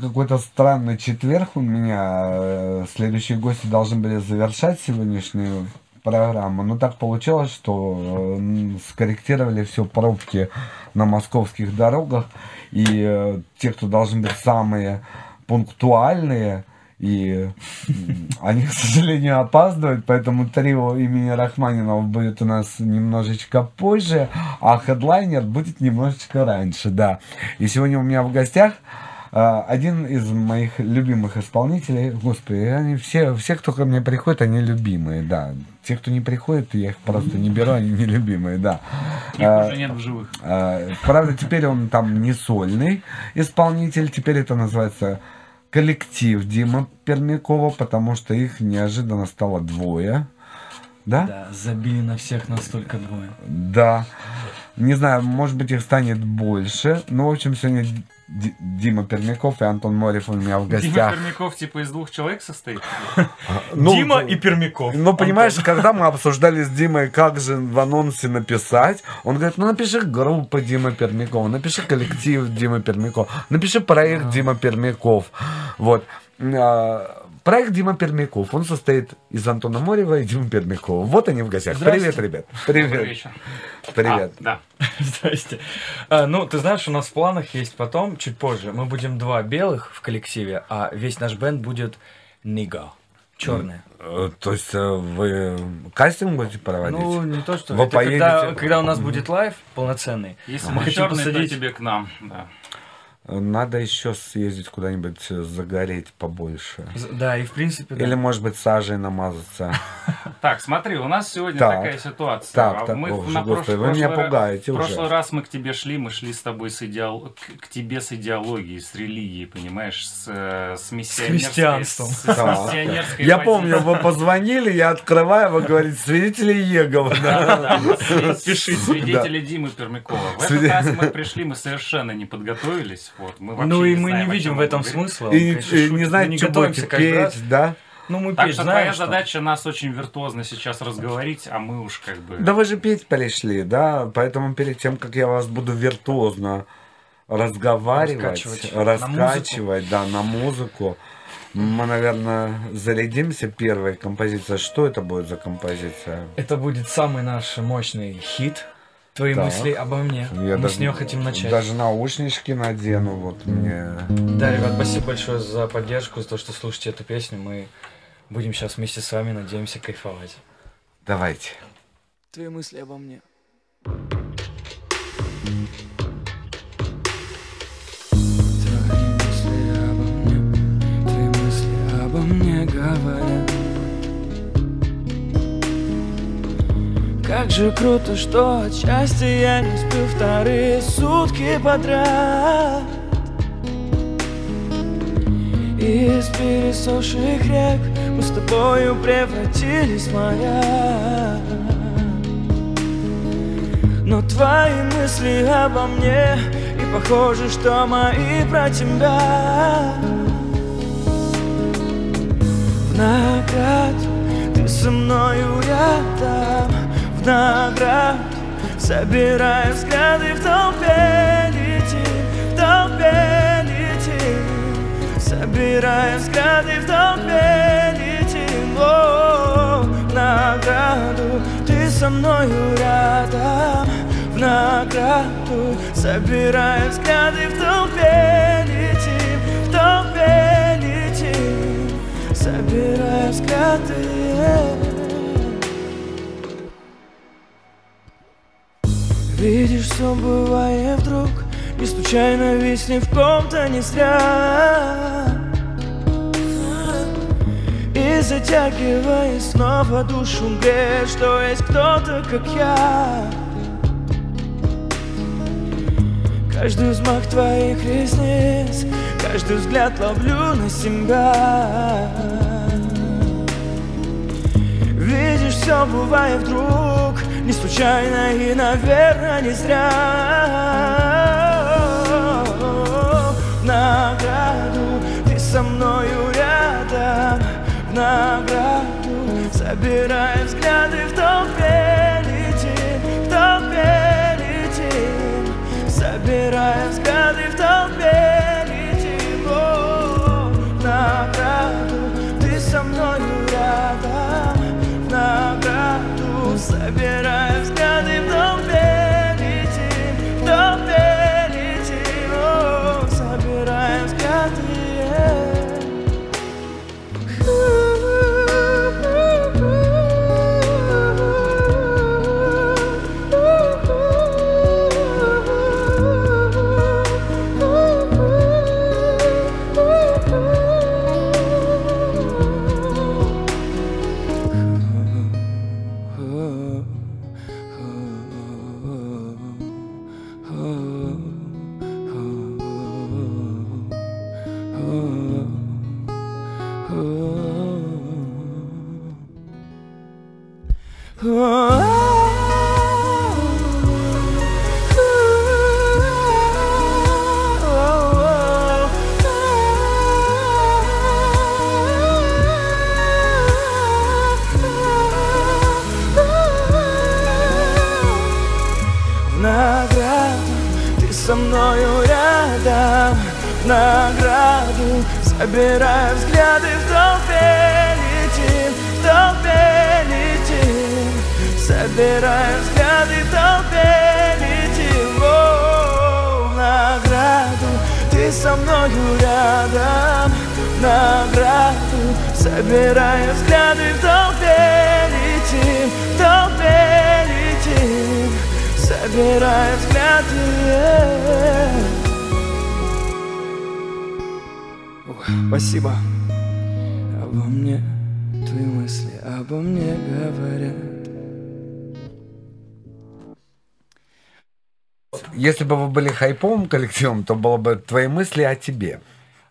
какой-то странный четверг у меня. Э, Следующие гости должны были завершать сегодняшнюю программу. Но так получилось, что э, скорректировали все пробки на московских дорогах. И э, те, кто должны быть самые пунктуальные, и они, к сожалению, опаздывают, поэтому трио имени Рахманинова будет у нас немножечко позже, а хедлайнер будет немножечко раньше, да. И сегодня у меня в гостях один из моих любимых исполнителей, господи, они все, все, кто ко мне приходит, они любимые, да. Те, кто не приходит, я их просто не беру, они не любимые, да. Их А, уже нет в живых. а, Правда, теперь он там не сольный исполнитель, теперь это называется коллектив Дима Пермякова, потому что их неожиданно стало двое. Да? Да, забили на всех настолько двое. Да. Не знаю, может быть, их станет больше. Ну, в общем, сегодня Ди- Дима Пермяков и Антон Морев у меня в Дима гостях. Пермяков типа из двух человек состоит? [LAUGHS] Ну, Дима и Пермяков. Ну, понимаешь, когда мы обсуждали с Димой, как же в анонсе написать, он говорит, ну, напиши группа Дима Пермякова, напиши коллектив Дима Пермяков, напиши проект Дима Пермяков. Вот. Проект Дима Пермяков, он состоит из Антона Морева и Димы Пермякова. Вот они в гостях. Привет, ребят. Добрый Привет. вечер. Привет. А, да. [LAUGHS] Здрасте. А, ну, ты знаешь, у нас в планах есть потом, чуть позже, мы будем два белых в коллективе, а весь наш бенд будет nigga. Черная. Э, То есть э, вы кастинг будете проводить? Ну, не то, что... Вы это когда, поедете? когда у нас будет лайв полноценный. Если мы хотим черный, посадить... тебе к нам. Да. Надо еще съездить куда-нибудь э, загореть побольше. Да, и в принципе... да. Или, может быть, сажей намазаться. [LAUGHS] Так, смотри, у нас сегодня Так. такая ситуация. Так, А так, мы ох, на вы меня пугаете В уже. прошлый раз мы к тебе шли, мы шли с тобой с идеал... к, к тебе с идеологией, с религией, понимаешь, с, э, с миссионерской... христианством. С, миссионерской Я помню, вы позвонили, я открываю, вы говорите, свидетели Еговы. да. Пиши [LAUGHS] свидетели Димы Пермякова. В этот раз мы пришли, мы совершенно не подготовились. Вот, мы Ну и мы знаем, не видим в этом смысла. И, конечно, и не знаете, не что будете петь, раз. да? Ну, мы Так петь что знаем, твоя что. задача нас очень виртуозно сейчас разговорить, а мы уж как бы... Да вы же петь пришли, да? Поэтому перед тем, как я вас буду виртуозно разговаривать, Раскачивать. На раскачивать, да, на музыку, мы, наверное, зарядимся первой композицией. Что это будет за композиция? Это будет самый наш мощный хит. Твои Так. мысли обо мне. Я Мы даже- с нее хотим начать. Даже наушнички надену, вот мне. Да, ребят, спасибо большое за поддержку, за то, что слушаете эту песню. Мы будем сейчас вместе с вами, надеемся, кайфовать. Давайте. Твои мысли обо мне. Твои мысли обо мне, твои мысли обо мне говорят. Как же круто, что от счастья я не сплю вторые сутки подряд. Из пересохших рек мы с тобою превратились в моря. Но твои мысли обо мне И похоже, что мои про тебя В награду ты со мною рядом В награду собирая взгляды в толпе летим В толпе летим. Собирая взгляды в толпе летим. О, В награду ты со мною рядом. В награду собирая взгляды в толпе летим В толпе летим. Собирая взгляды Видишь, все бывает вдруг Не случайно ведь ни в ком-то не зря. И затягивая снова душу греет Что есть кто-то, как я. Каждый взмах твоих ресниц Каждый взгляд ловлю на себя. Видишь, все бывает вдруг не случайно и, наверное, не зря. В награду ты со мною рядом. В награду собирай взгляды в толпе Летим, в толпе летим Собирай взгляды в толпе летим О, В награду ты со мною рядом. Собирая взгляды в толпе собирая взгляды в толпе Летим, в толпе летим. Собирая взгляды в толпе Летим, о, в награду ты со мною рядом. В награду. Собирая взгляды в толпе Летим, в толпе летим. Собирая взгляды. Ой, Спасибо Обо мне твои мысли обо мне говорят Если бы вы были хайповым коллективом, то было бы твои мысли о тебе.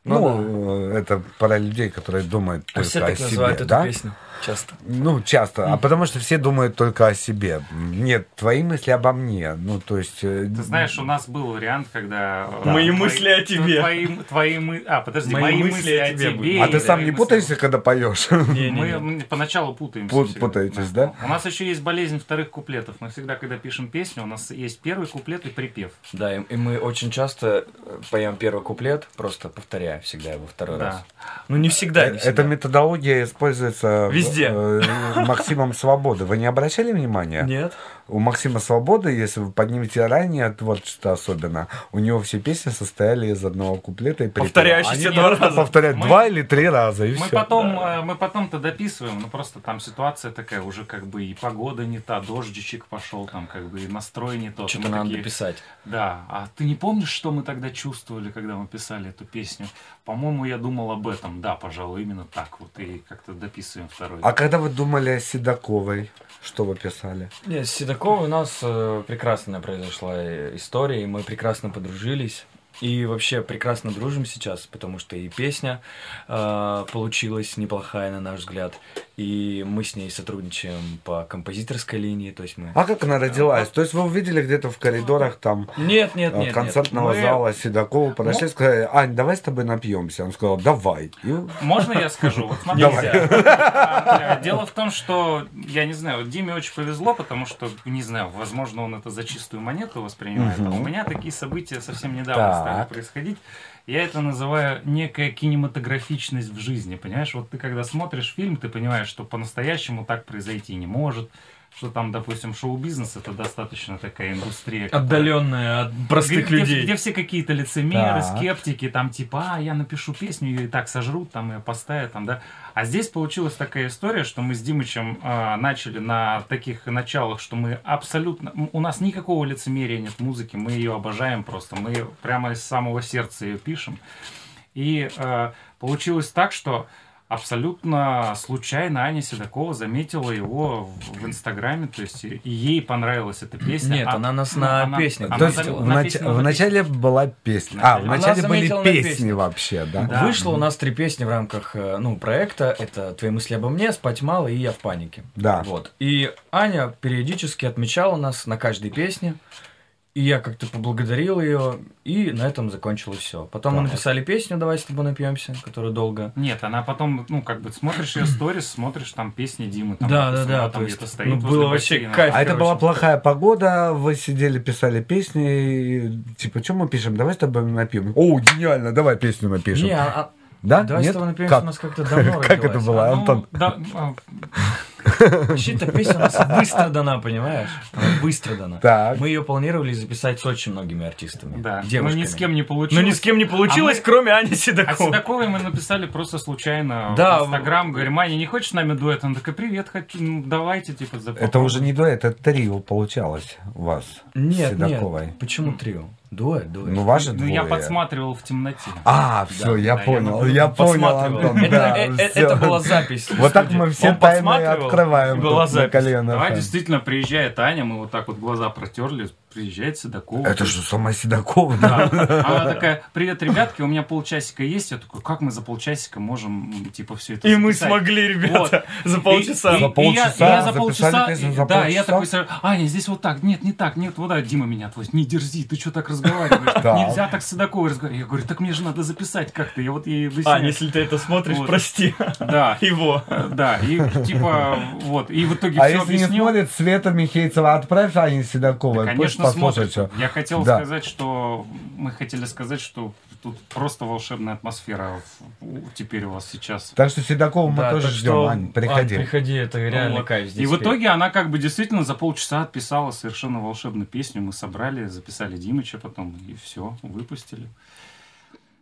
Ну Ну, э, это пара людей, которые думают А только все о так себе, называют эту да? песню часто. Ну, часто. А потому что все думают только о себе. Нет, твои мысли обо мне. Ну, то есть... э, Ты знаешь, у нас был вариант, когда... э, Мои твои- мысли о тебе. Твои, твои мы... А, подожди, Мои мои, мысли мысли о тебе тебе. А ты сам не мысли- путаешься, когда поешь? [LAUGHS] Не-не-не. Мы поначалу путаемся. Пут- всегда. путаетесь, да? У нас еще есть болезнь вторых куплетов. Мы всегда, когда пишем песню, у нас есть первый куплет и припев. Да, и, и мы очень часто э, поем первый куплет, просто повторяя всегда его второй Да. раз. Ну, не всегда, не всегда. Эта методология используется Везде. Э, Максимом Свободы. Вы не обращали внимания? Нет. У Максима Свободы, если вы поднимете ранее творчество особенно, у него все песни состояли из одного куплета и припева. Повторяющихся Они два раза. повторяют Мы- два или три раза, и Мы все. потом, э, мы потом-то дописываем, но просто там ситуация такая, уже как бы и погода не та, дождичек пошел, там как бы и настрой не тот. Что-то надо такие, дописать. Да, а ты не помнишь, что мы тогда чувствовали, когда мы писали эту песню? По-моему, я думал об этом. Да, пожалуй, именно так вот. И как-то дописываем второй. А когда вы думали о Седоковой, что вы писали? Нет, с Седоковой у нас э, прекрасная произошла э, история, и мы прекрасно подружились. И вообще прекрасно дружим сейчас, потому что и песня э, получилась неплохая, на наш взгляд. И мы с ней сотрудничаем по композиторской линии, то есть мы... А как она родилась? То есть вы увидели где-то в коридорах там Нет, нет, э, нет, нет. концертного Мы- зала Седокову подошли и сказали, Ань, давай с тобой напьемся. Он сказал, давай. И Можно я скажу? Вот смотри, Нельзя. а, Дело в том, что, я не знаю, Диме очень повезло, потому что, не знаю, возможно, он это за чистую монету воспринимает. А у меня такие события совсем недавно стали происходить. Я это называю некая кинематографичность в жизни, понимаешь? Вот ты когда смотришь фильм, ты понимаешь, что по-настоящему так произойти не может, что там, допустим, шоу-бизнес это достаточно такая индустрия. которая- Отдаленная от простых где, людей. Где, все какие-то лицемеры, Так. скептики, там типа, а, я напишу песню, ее и так сожрут, там ее поставят, там, да. А здесь получилась такая история, что мы с Димычем а, начали на таких началах, что мы абсолютно... У нас никакого лицемерия нет в музыке, мы ее обожаем просто, мы прямо из самого сердца ее пишем. И а, получилось так, что абсолютно случайно Аня Седокова заметила его в, в Инстаграме, то есть и ей понравилась эта песня. Нет, А- она нас ну, на она- песнях она То есть заметила- в, на нач- песню в она начале была песня. А, в Она начале были на песни песне. вообще, да? Да. Вышло у нас три песни в рамках э, ну, проекта. Это «Твои мысли обо мне», «Спать мало» и «Я в панике». Да. Вот. И Аня периодически отмечала нас на каждой песне. И я как-то поблагодарил ее, и на этом закончилось все. Потом мы Так. написали песню «Давай с тобой напьемся», которая долго. Нет, она потом, ну, как бы смотришь ее сторис, смотришь там песни Димы. Там, Да, да, да, там то где-то есть, стоит ну, было вообще бассейна. кайф. А это короче. была плохая погода, вы сидели, писали песни, и, типа, что мы пишем? Давай с тобой напьем. О, гениально, давай песню напишем. Не, а- а- да? «Давай Нет? с тобой напьемся» Как? у нас как-то давно [LAUGHS] Как это было, Ну, Антон? А, Вообще-то песня у нас быстро дана, понимаешь? Она быстро дана. Так. Мы ее планировали записать с очень многими артистами. да. Ну, девушками. ни с кем не получилось. Но ни с кем не получилось, А мы- кроме Ани А Седоковой. Седоковой мы написали просто случайно Да, в Инстаграм. Говорим, Аня, не хочешь с нами дуэт? Она такая, привет, хочу, ну, давайте, типа, за Это уже не дуэт, это трио получалось у вас Нет, с Седоковой. нет. Почему трио? Дуэт, дуэт. Ну, вас же Ну, я двое. подсматривал в темноте. А, все, я да, понял, я я понял. Антон, Это, [LAUGHS] да, э, э, это была запись. [LAUGHS] Вот так мы все Он тайны открываем была запись. колено. Давай действительно приезжает Аня, мы вот так вот глаза протерли, приезжает Седокова. Это что, сама Седокова? Да. [LAUGHS] Она такая, привет, ребятки, у меня полчасика есть. Я такой, как мы за полчасика можем, типа, все это И мы записать?» смогли, ребята, за полчаса. И- и- За я- полчаса я за полчаса, песню за да, я такой, Аня, здесь вот так, нет, не так, нет, вот да, Дима меня отвозит, не дерзи, ты что так разговариваешь? Нельзя так с Седоковой разговаривать. Я говорю, так мне же надо записать как-то. Я вот ей объясняю. А, если ты это смотришь, Вот. прости. Да, [LAUGHS] Его. да, и типа, вот, и в итоге А все если не смотрит, Света Михейцева отправь Ане Седоковой. Да, конечно, послушает смотрит. Я хотел Да. сказать, что мы хотели сказать, что тут просто волшебная атмосфера теперь у вас сейчас. Так что Седокову мы Да, тоже так ждем, что, Ань, приходи. Ань, приходи, это реально Вот. кайф здесь. И в петь. итоге она как бы действительно за полчаса отписала совершенно волшебную песню. Мы собрали, записали Димыча потом, и все, выпустили.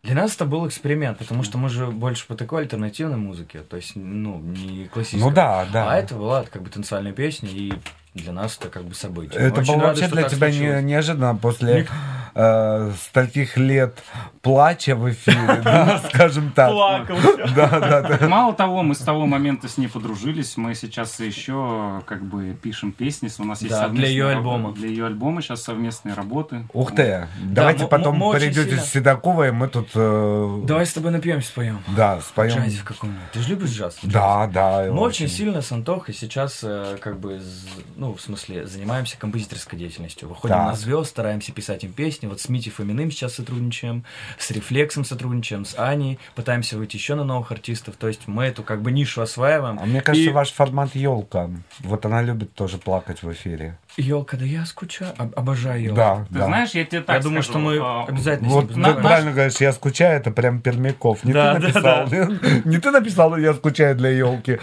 Для нас это был эксперимент, потому что мы же больше по такой альтернативной музыке, то есть, ну, не классической. Ну да, да. А это была как бы танцевальная песня, и для нас это как бы событие. Это было вообще для тебя не- неожиданно после э, стольких лет плача в эфире, [LAUGHS] скажем так. Плакал. Да, да, да. Мало того, мы с того момента с ней подружились. Мы сейчас еще как бы пишем песни. У нас есть для рабо- альбома. Для ее альбома сейчас совместные работы. Ух ты. Давайте потом придете с Седоковой, мы тут, э, Давай с тобой напьемся, споем. да, споем. Джазе в каком-нибудь. Ты же любишь джаз? Да, да. Мы очень сильно с Антохой сейчас, э, как бы, з- ну, в смысле, занимаемся композиторской деятельностью. Выходим Так. на звезд, стараемся писать им песни. Вот с Мити Фоминым сейчас сотрудничаем, с Рефлексом сотрудничаем, с Аней. Пытаемся выйти еще на новых артистов. То есть мы эту, как бы, нишу осваиваем. А мне кажется, И- ваш формат елка. Вот она любит тоже плакать в эфире. Ёлка, да я скучаю. Об- обожаю ёлку. Да, Ты да. знаешь, я тебе так Я думаю, скажу, что мы а, обязательно Вот ты ним на- познакомимся. правильно говоришь, я скучаю, это прям Пермяков. Не Да, ты да, написал, [LAUGHS] не ты написал, я скучаю для елки.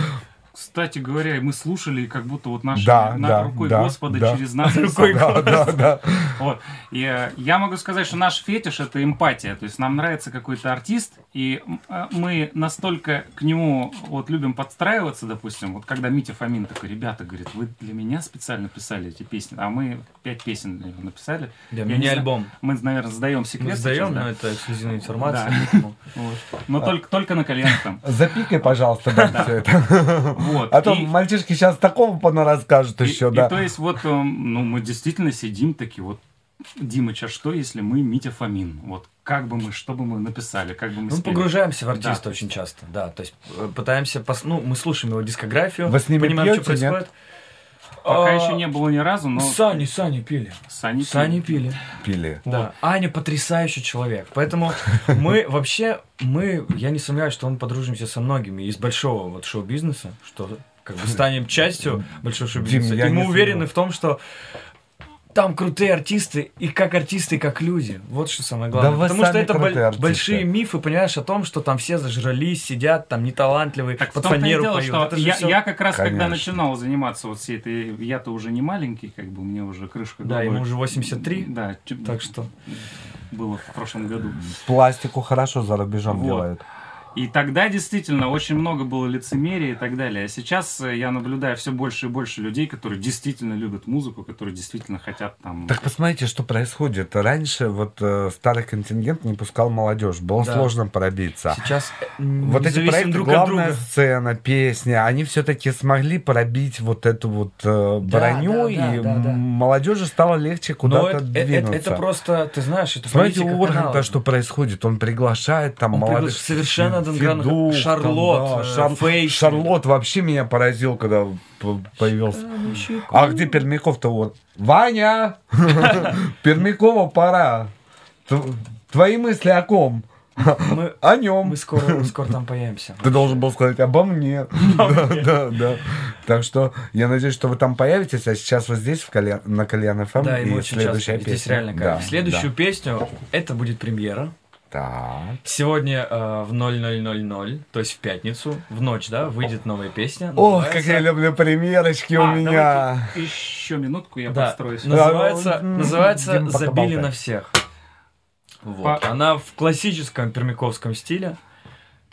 Кстати говоря, мы слушали, как будто вот наши Да, на да, рукой да, Господа да. через нас. [LAUGHS] Да, да, [LAUGHS] да. Вот. И э, я могу сказать, что наш фетиш это эмпатия. То есть нам нравится какой-то артист, и э, мы настолько к нему вот любим подстраиваться, допустим, вот когда Митя Фомин такой, ребята, говорит, вы для меня специально писали эти песни, а мы пять песен для него написали. Да, Я не альбом. Мы, наверное, сдаем Мы секрет. сдаем, сейчас, да. но это эксклюзивная информация. Да. [LAUGHS] Вот. Но только, только на коленях там. Запикай, пожалуйста, да, все это. Вот. А то И- мальчишки сейчас такого пона расскажут И- еще, и да. то есть вот, эм, ну, мы действительно сидим такие вот, Димыч, а что, если мы Митя Фомин? Вот как бы мы, что бы мы написали, как бы мы Ну, спели? погружаемся в артиста Да. очень часто, да. То есть э, пытаемся, пос- ну, мы слушаем его дискографию, Вы с ними понимаем, что пьете, нет? Пока А, еще не было ни разу, но... С Саней, Саней пили. Сани Сани пили. Пили. Да. Аня потрясающий человек. Поэтому мы [LAUGHS] вообще, мы, я не сомневаюсь, что мы подружимся со многими из большого вот шоу-бизнеса, что как бы станем частью большого шоу-бизнеса. И мы уверены в том, что там крутые артисты, и как артисты, и как люди. Вот что самое главное. Да Потому что это артисты. большие мифы, понимаешь, о том, что там все зажрались, сидят, там неталантливые, Так под фанеру дело, поют. что Это я, всё- я как раз, когда Конечно. начинал заниматься вот всей этой... Я-то уже не маленький, как бы, мне уже крышка Да, ему уже 83, Да, так что... было в прошлом году. Пластику хорошо за рубежом Вот. делают. И тогда действительно очень много было лицемерия и так далее. А сейчас э, я наблюдаю все больше и больше людей, которые действительно любят музыку, которые действительно хотят там... Так посмотрите, что происходит. Раньше вот э, старый контингент не пускал молодежь. Было Да. сложно пробиться. Сейчас э, Вот эти проекты, друг от главная друга. сцена, песня, они все-таки смогли пробить вот эту вот э, Да, броню, да, да, и да, да. м- молодежи стало легче куда-то это, это- двинуться. это просто, ты знаешь, это Смотрите, у Урганта канала. что происходит. Он приглашает там Он молодых... пригла- Совершенно Лондон Федук, Шарлот, там, да, э, Шар-. Шарлот вообще меня поразил, когда появился. А где Пермяков-то вот? Ваня! [LAUGHS] Пермякова пора. Твои мысли о ком? Мы, [LAUGHS] О нем. мы скоро, скоро там появимся. Ты должен был сказать обо мне. [LAUGHS] Да, да, да. Так что я надеюсь, что вы там появитесь, а сейчас вот здесь в Кальян- на Кальян ФМ Да, и и очень следующая часто. Здесь песня. реально Да, кайф. Следующую да. песню, это будет премьера. Так. Сегодня э, в 0000, то есть в пятницу, в ночь, да, выйдет новая песня. Ох, как я люблю примерочки у А, меня. Еще минутку я Да, построюсь. называется, М, называется «Забили на всех». Вот. По- Она в классическом пермяковском стиле,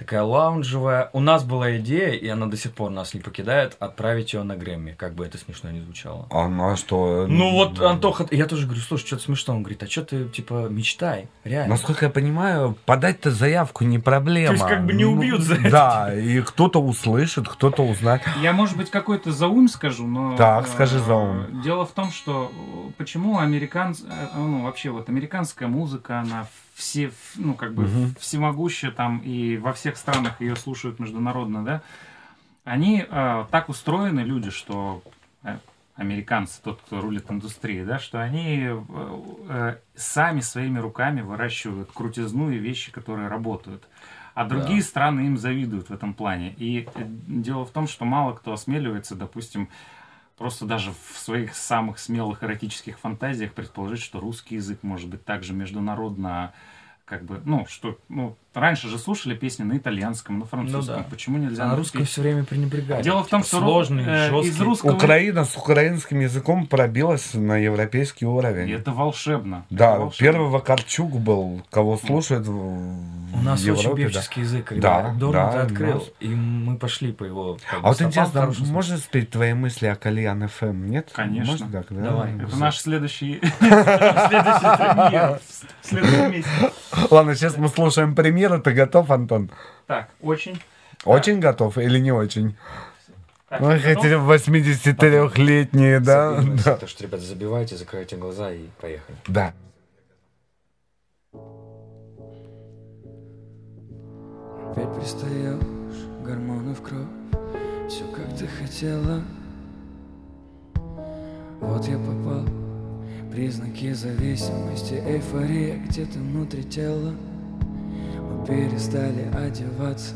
такая лаунжевая. У нас была идея, и она до сих пор нас не покидает, отправить ее на Грэмми, как бы это смешно не звучало. А ну а что? Ну вот, Да. Антоха, я тоже говорю, слушай, что-то смешно. Он говорит, а что ты, типа, мечтай, реально. Насколько я понимаю, подать-то заявку не проблема. То есть как бы не Ну, убьют за это. Да, и кто-то услышит, кто-то узнает. Я, может быть, какой-то заум скажу, но... Так, э, скажи заум. Дело в том, что э, почему американц... э, Ну, вообще, вот американская музыка, она все, ну, как бы Мгм. всемогущая там, и во всех странах ее слушают международно, да? Они э, так устроены, люди, что э, американцы, тот, кто рулит индустрией, да, что они э, э, сами своими руками выращивают крутизну и вещи, которые работают. А другие страны им завидуют в этом плане. И э, дело в том, что мало кто осмеливается, допустим, просто даже в своих самых смелых эротических фантазиях предположить, что русский язык может быть также международно как бы, ну, что, ну, раньше же слушали песни на итальянском, на французском. Ну да. Почему нельзя А на русское все время пренебрегает. Дело в том, Типа что сложный, э, жесткий. из русского Украина с украинским языком пробилась на европейский уровень. И это волшебно. Да, Это волшебно. первый Вакарчук был, кого слушают в, У нас Европе, очень да. певческий язык, Да. Дорно да, ты открыл, нас- и мы пошли по его как А вот интересно, хорошем смысле. можно спеть твои мысли о Кальян ФМ? Нет? Конечно. Можно так, да? Давай. Это наш следующий, [LAUGHS] следующий премьер в следующем месяце. Ладно, сейчас мы слушаем премьеру. Ты готов, Антон? Так, очень. Очень готов или не очень? Так, Мы готов? хотели 83-летние, да? Да. Так что, ребята, забивайте, закройте глаза и поехали. Да. Опять пристаешь, гормоны в кровь Все как ты хотела Вот я попал Признаки зависимости, эйфория где-то внутри тела перестали одеваться.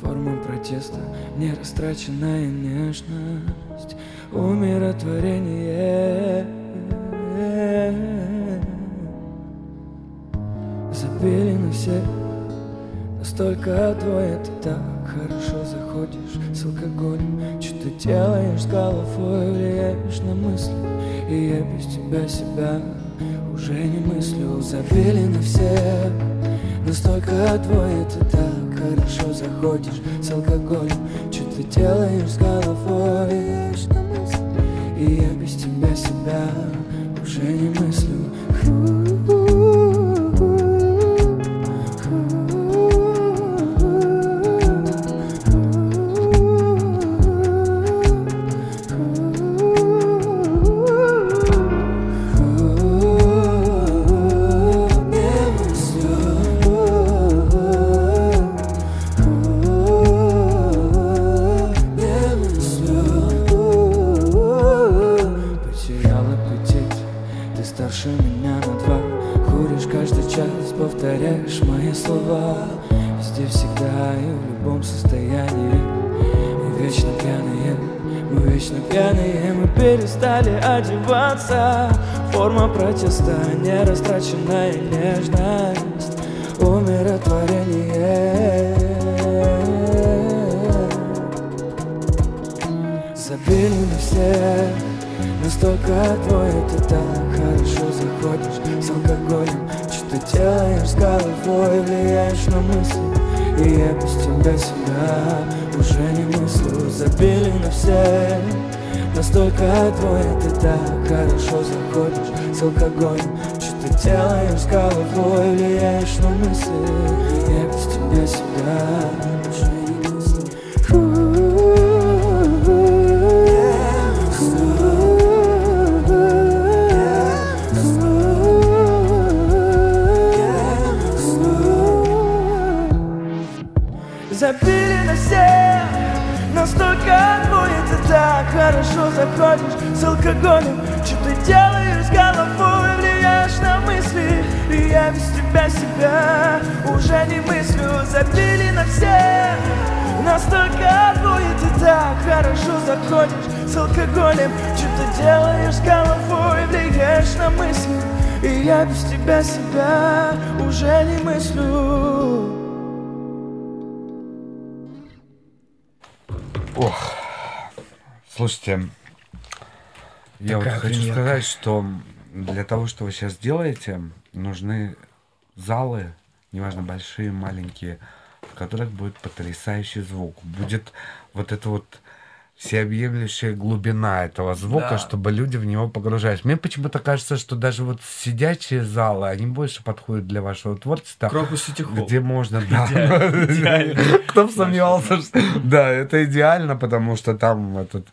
Форма протеста, нерастраченная нежность Умиротворение. Забили на все Настолько двое ты так хорошо заходишь с алкоголем Что ты делаешь с головой, влияешь на мысли И я без тебя себя уже не мыслю. Забили на все Настолько двое ты так хорошо заходишь с алкоголем Что ты делаешь с головой, И я без тебя себя уже не мыслю алкоголем Что ты делаешь головой, влияешь на мысли тебя себя уже не мыслю Ох, слушайте, я вот Такая хочу премьерка. сказать, что для того, что вы сейчас делаете, нужны залы, неважно, большие, маленькие, в которых будет потрясающий звук. Будет вот это вот всеобъемлющая глубина этого звука, Да. чтобы люди в него погружались. Мне почему-то кажется, что даже вот сидячие залы, они больше подходят для вашего творчества. Крокус Сити Холл. Где можно, да. [LAUGHS] Кто бы сомневался, что... Да, это идеально, потому что там этот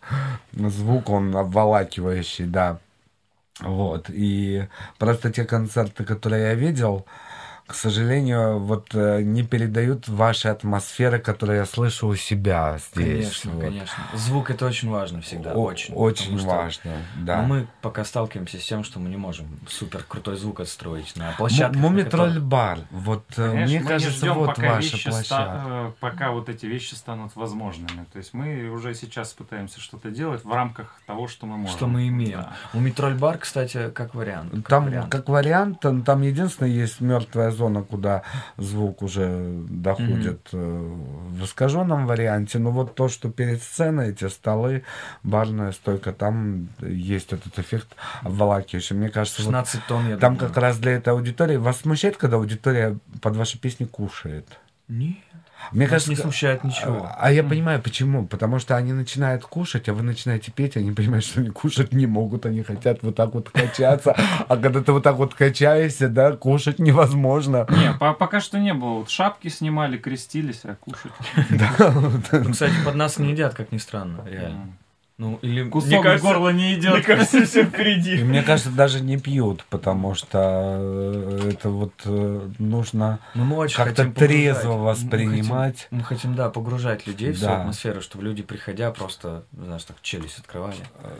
звук, он обволакивающий, да. Вот. И просто те концерты, которые я видел, к сожалению, вот э, не передают ваши атмосферы, которые я слышу у себя здесь. Конечно, Вот. конечно. Звук это очень важно всегда, О- очень. Очень важно, да. Но мы пока сталкиваемся с тем, что мы не можем супер крутой звук отстроить на площадке. Мумитроль бар. Вот э, Конечно, мне мы не кажется, ждем, вот пока ваша вещи ста- площадка. э, пока вот эти вещи станут возможными. То есть мы уже сейчас пытаемся что-то делать в рамках того, что мы можем. Что мы имеем. Да. У Митроль бар, кстати, как вариант. как Там, вариант. как вариант, там, там единственное есть мертвая зона, куда звук уже доходит э, в искаженном варианте. Но вот то, что перед сценой, эти столы, барная стойка, там есть этот эффект обволакивающий. Мне кажется, вот 16 тонн, я там думаю. как раз для этой аудитории. Вас смущает, когда аудитория под ваши песни кушает? Нет. Мне Нас не смущает ничего. А, а я понимаю, почему. Потому что они начинают кушать, а вы начинаете петь, они понимают, что они кушать не могут, они хотят вот так вот качаться. А когда ты вот так вот качаешься, да, кушать невозможно. Не, по- пока что не было. Вот шапки снимали, крестились, а кушать. [LAUGHS] Ну, кстати, под нас не едят, как ни странно, реально. Ну, или... Кусок мне кажется, в горло не идет. Мне кажется, все И впереди. мне кажется, даже не пьют, потому что э, это вот э, нужно Но мы очень как-то трезво Мы хотим- воспринимать. Мы хотим, да, погружать людей в свою Да. атмосферу, чтобы люди, приходя, просто, знаешь, так челюсть открывали,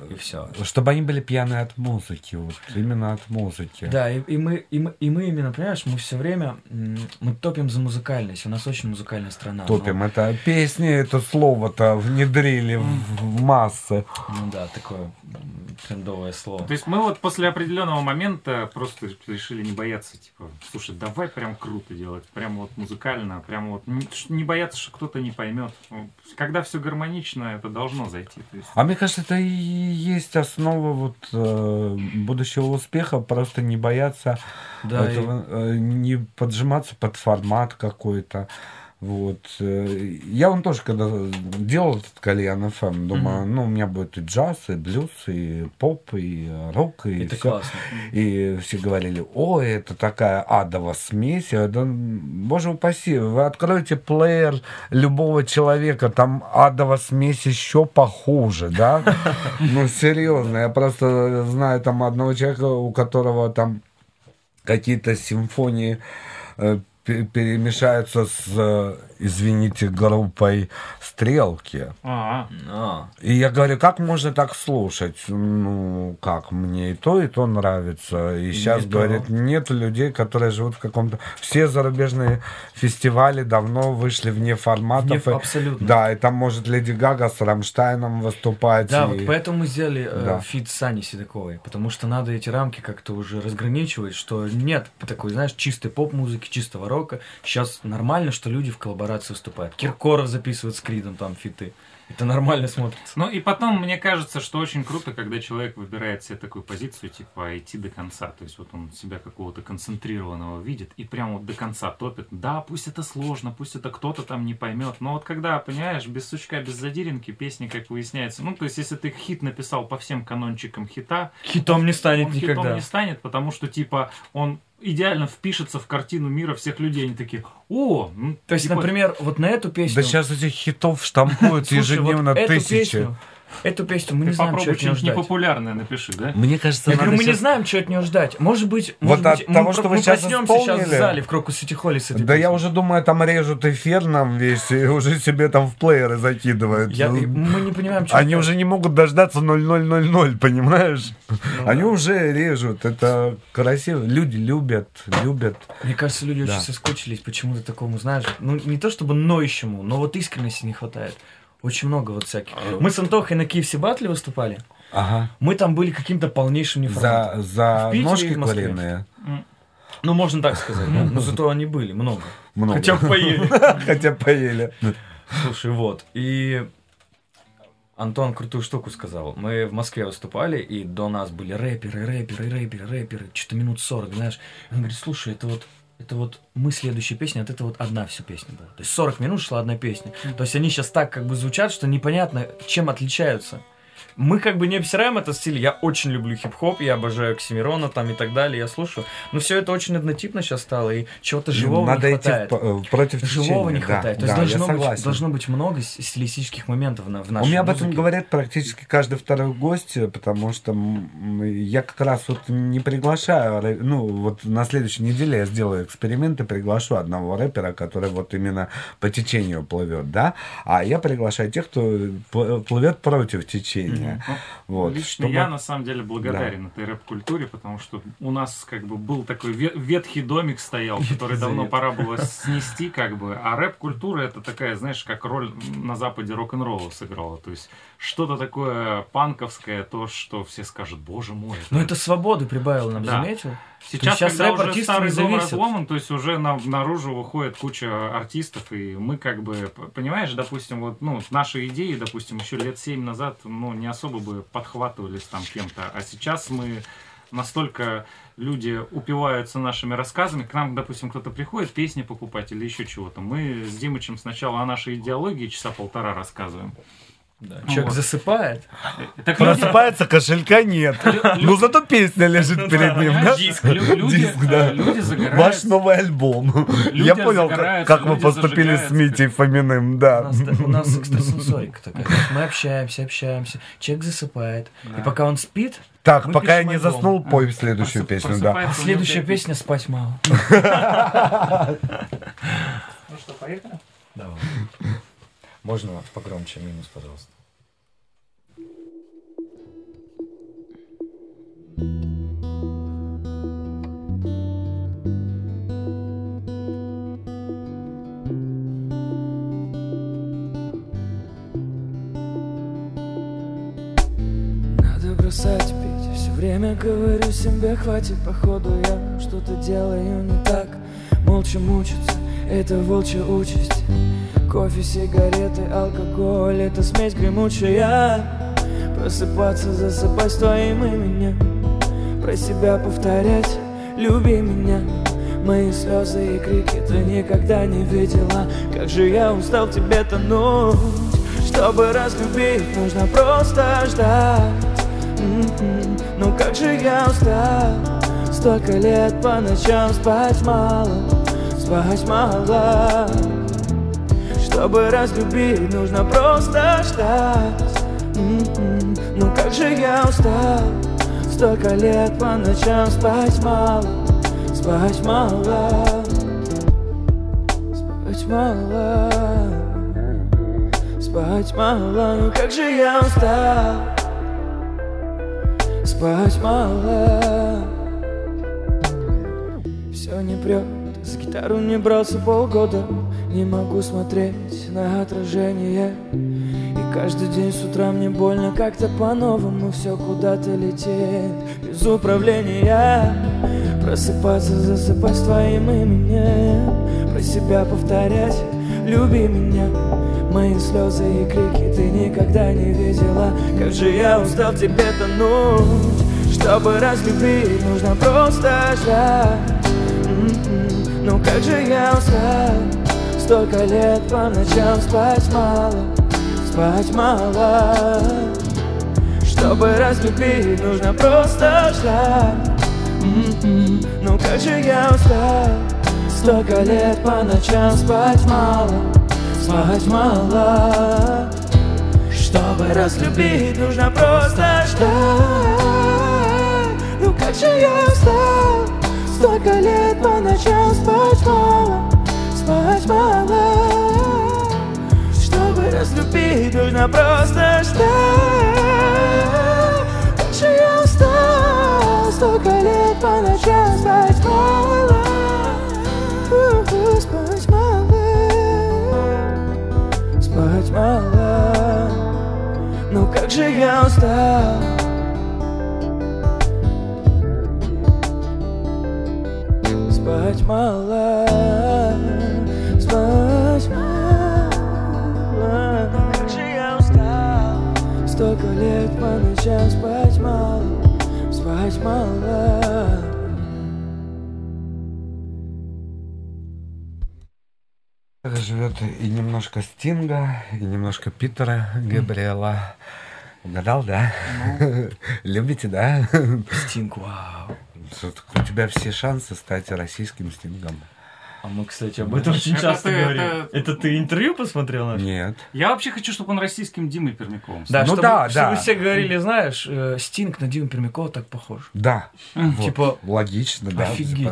и все. Чтобы они были пьяны от музыки, вот именно от музыки. Да, и, и мы, и, мы, и мы именно, понимаешь, мы все время, мы топим за музыкальность, у нас очень музыкальная страна. Топим. Это песни, это слово-то внедрили в, в массы. Ну, ну да, такое трендовое слово. То есть мы вот после определенного момента просто решили не бояться, типа, слушай, давай прям круто делать, прям вот музыкально, прям вот не, бояться, что кто-то не поймет. Когда все гармонично, это должно зайти. То есть, А мне кажется, это и есть основа вот э, будущего успеха, просто не бояться Да, этого, э, не поджиматься под формат какой-то. Вот. Я вон тоже, когда делал этот кальян ФМ, думаю, ну, у меня будет и джаз, и блюз, и поп, и рок, и Это всё. классно. И все говорили, ой, это такая адова смесь. Я, да, боже упаси, вы откроете плеер любого человека, там адова смесь еще похуже, да? [LAUGHS] Ну, серьезно, я просто знаю там одного человека, у которого там какие-то симфонии э, перемешаются с, э, извините, группой «Стрелки». а, А, И я говорю, как можно так слушать? Ну, как, мне и то, и то нравится. И, сейчас, то. говорит, нет людей, которые живут в каком-то... Все зарубежные фестивали давно вышли вне форматов. Вне- И- абсолютно. Да, и там может Леди Гага с Рамштайном выступать. Да, и- вот поэтому мы сделали э, Да. фит с Аней Седоковой, потому что надо эти рамки как-то уже разграничивать, что нет такой, знаешь, чистой поп-музыки, чистого рока. Сейчас нормально, что люди в коллаборации выступают. Киркоров записывает с Кридом там фиты. Это нормально смотрится. Ну и потом, мне кажется, что очень круто, когда человек выбирает себе такую позицию, типа идти до конца. То есть вот он себя какого-то концентрированного видит и прям вот до конца топит. Да, пусть это сложно, пусть это кто-то там не поймет. Но вот когда, понимаешь, без сучка, без задиринки, песни, как выясняется. Ну, то есть если ты хит написал по всем канончикам хита, Хитом не станет он никогда. хитом не станет, потому что, типа, он идеально впишется в картину мира всех людей. Они такие, о, ну, То есть, типа, например, вот на эту песню... Да сейчас этих хитов штампуют [LAUGHS] ежедневно тысячи. Эту песню мы не знаем, что от нее ждать. непопулярное напиши, да? Мне кажется, Я говорю, мы не знаем, что от нее ждать. Может быть, Вот может от быть, того, что вы мы щас проснемся сейчас в исполнили? зале в Крокус Сити Холле с этой Да я уже думаю, там режут эфир нам весь и уже себе там в плееры закидывают. Я- Ну, мы не понимаем, что Они это. уже не могут дождаться 0000, понимаешь? Они уже режут. Это красиво. Люди любят, любят. Мне кажется, люди Да. очень соскучились почему-то такому, знаешь, ну не то чтобы ноющему, но вот искренности не хватает. Очень много вот всяких. Мы с Антохой на Киевсе Батле выступали. Ага. Мы там были каким-то полнейшим За, неформатом. за и ножки куриные. Ну, можно так сказать, да. Но зато они были, много. Много. Хотя бы поели. [LAUGHS] Хотя поели. Слушай, вот. И Антон крутую штуку сказал. Мы в Москве выступали, и до нас были рэперы, рэперы, рэперы, рэперы. Что-то минут 40, знаешь. Он говорит, слушай, это вот это вот мы следующая песня, от это вот одна вся песня была. То есть 40 минут шла одна песня. То есть они сейчас так как бы звучат, что непонятно, чем отличаются. Мы как бы не обсираем этот стиль. Я очень люблю хип-хоп, я обожаю Оксимирона там и так далее, я слушаю. Но все это очень однотипно сейчас стало, и чего-то живого Надо не идти хватает. в по- против Живого не течения, да, хватает. То да, есть должно, я быть, должно быть много стилистических моментов на, в У нашей меня об этом говорят практически каждый второй гость, потому что я как раз вот не приглашаю, ну вот на следующей неделе я сделаю эксперимент и приглашу одного рэпера, который вот именно по течению плывет, да, а я приглашаю тех, кто пл- плывет против течения. Вот, Лично чтобы- я на самом деле благодарен этой рэп-культуре, потому что у нас как бы был такой ве- ветхий домик стоял, [LAUGHS] который давно пора было [LAUGHS] снести, как бы. А рэп-культура это такая, знаешь, как роль на Западе рок-н-ролла сыграла. То есть что-то такое панковское, то, что все скажут, боже мой. Но это свободы прибавило нам, Да. заметил? Сейчас, сейчас когда уже старый дом разломан, то есть уже на- наружу выходит куча артистов, и мы как бы, понимаешь, допустим, вот, ну, наши идеи, допустим, еще лет семь назад, ну, не особо бы подхватывались там кем-то, а сейчас мы настолько люди упиваются нашими рассказами, к нам, допустим, кто-то приходит песни покупать или еще чего-то, мы с Димычем сначала о нашей идеологии часа полтора рассказываем. Да. Человек Вот. засыпает. Так люди- Просыпается, кошелька нет. Ну зато песня лежит перед ним, да? диск, лю- люди, Диск, да. э, люди загорают. Ваш новый альбом. Люди Я понял, как, как вы люди поступили с. Митей Фоминым, У да. нас, у нас экстрасенсорика такая. Мы общаемся, общаемся. Человек засыпает. И пока он спит, Так, Мы пока я не альбом. заснул, пой следующую Просып- песню, да. следующая песня спать мало. [LAUGHS] Ну что, поехали? Давай. Можно погромче минус, пожалуйста. Бросать пить. Все время говорю себе хватит Походу я что-то делаю не так Молча мучиться Это волчья участь Кофе, сигареты, алкоголь. Это смесь гремучая. Просыпаться, засыпать с твоим именем. Про себя повторять Люби меня. Мои слезы и крики ты никогда не видела. Как же я устал тебе тонуть. Чтобы разлюбить, нужно просто ждать. М-м. Ну как же я устал? Столько лет по ночам спать мало Спать мало Чтобы разлюбить, нужно просто ждать М-м. Ну как же я устал? Столько лет по ночам спать мало Спать мало Спать мало Спать мало, ну как же я устал? Спать мало. Все не прет, за гитару не брался полгода Не могу смотреть на отражение. И каждый день с утра мне больно как-то по-новому Все куда-то летит. Без управления. Просыпаться, засыпать с твоим именем. Про себя повторять, люби меня. Мои слезы и крики ты никогда не видела. Как же я устал тебе тонуть? Чтобы разлюбить, нужно просто ждать. Ну как же я устал Столько лет по ночам спать мало Спать мало. Чтобы разлюбить, нужно просто ждать. М-м. Ну как же я устал? Столько лет по ночам спать мало Спать мало. Чтобы разлюбить, нужно просто ждать. Ну как же я устал? Столько лет по ночам спать мало Спать мало Чтобы разлюбить, нужно просто ждать же я устал Столько лет по ночам спать мало. Спать мало. Спать мало. Ну как же я устал И немножко Питера Габриэла. Угадал, да? [LAUGHS] Любите, да? Стинг, вау. У тебя все шансы стать российским Стингом. А мы, кстати, об этом [LAUGHS] очень Это часто ты- говорим. это- Это ты интервью посмотрел наше? Нет. Я вообще хочу, чтобы он российским Димой Пермяковым Да, Ну чтобы, да, чтобы да. все говорили, знаешь, э, Стинг на Диму Пермякова так похож. Да. Вот. Типа, Логично, да. офигеть.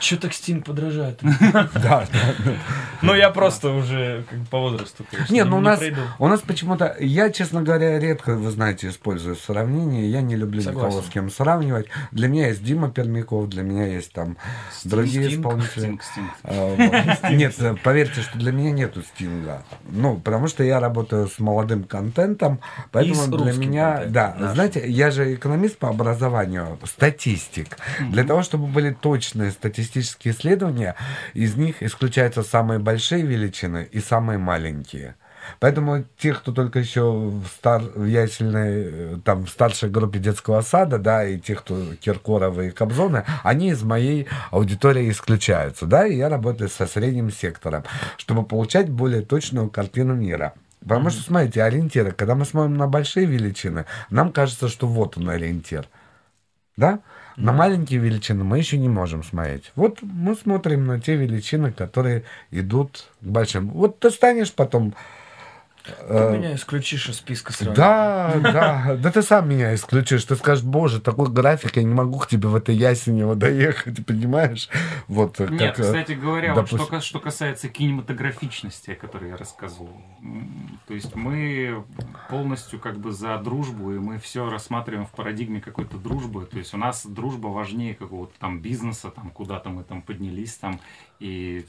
Че так Стинг подражает? [LAUGHS] Да, да. Ну, я просто уже по возрасту, конечно, Не, ну у нас, у нас почему-то, я, честно говоря, редко, вы знаете, использую сравнения, я не люблю никого с кем сравнивать. Для меня есть Дима Пермяков, для меня есть там другие Стинг, исполнители. Вот. Нет, поверьте, что для меня нету стинга. Ну, потому что я работаю с молодым контентом, поэтому для меня, да, знаете, я же экономист по образованию, статистик. Для того, чтобы были точные статистические исследования, из них исключаются самые большие величины и самые маленькие. Поэтому те, кто только еще в, стар, в ясельной, э, там, в старшей группе детского сада, да, и те, кто Киркоровы и Кобзоны, они из моей аудитории исключаются, да, и я работаю со средним сектором, чтобы получать более точную картину мира. Потому что, смотрите, ориентиры, когда мы смотрим на большие величины, нам кажется, что вот он ориентир. Да? На маленькие величины мы еще не можем смотреть. Вот мы смотрим на те величины, которые идут к большим. Вот ты станешь потом... Ты меня исключишь из списка сразу. Да, да, да ты сам меня исключишь. Ты скажешь, боже, такой график, я не могу к тебе в этой Ясенево доехать, [LAUGHS] понимаешь? Вот э, Нет, как, э, кстати говоря, вот что, допустим- что касается кинематографичности, о которой я рассказывал. То есть мы полностью как бы за дружбу, и мы все рассматриваем в парадигме какой-то дружбы. То есть у нас дружба важнее какого-то там бизнеса, там куда-то мы там поднялись там и...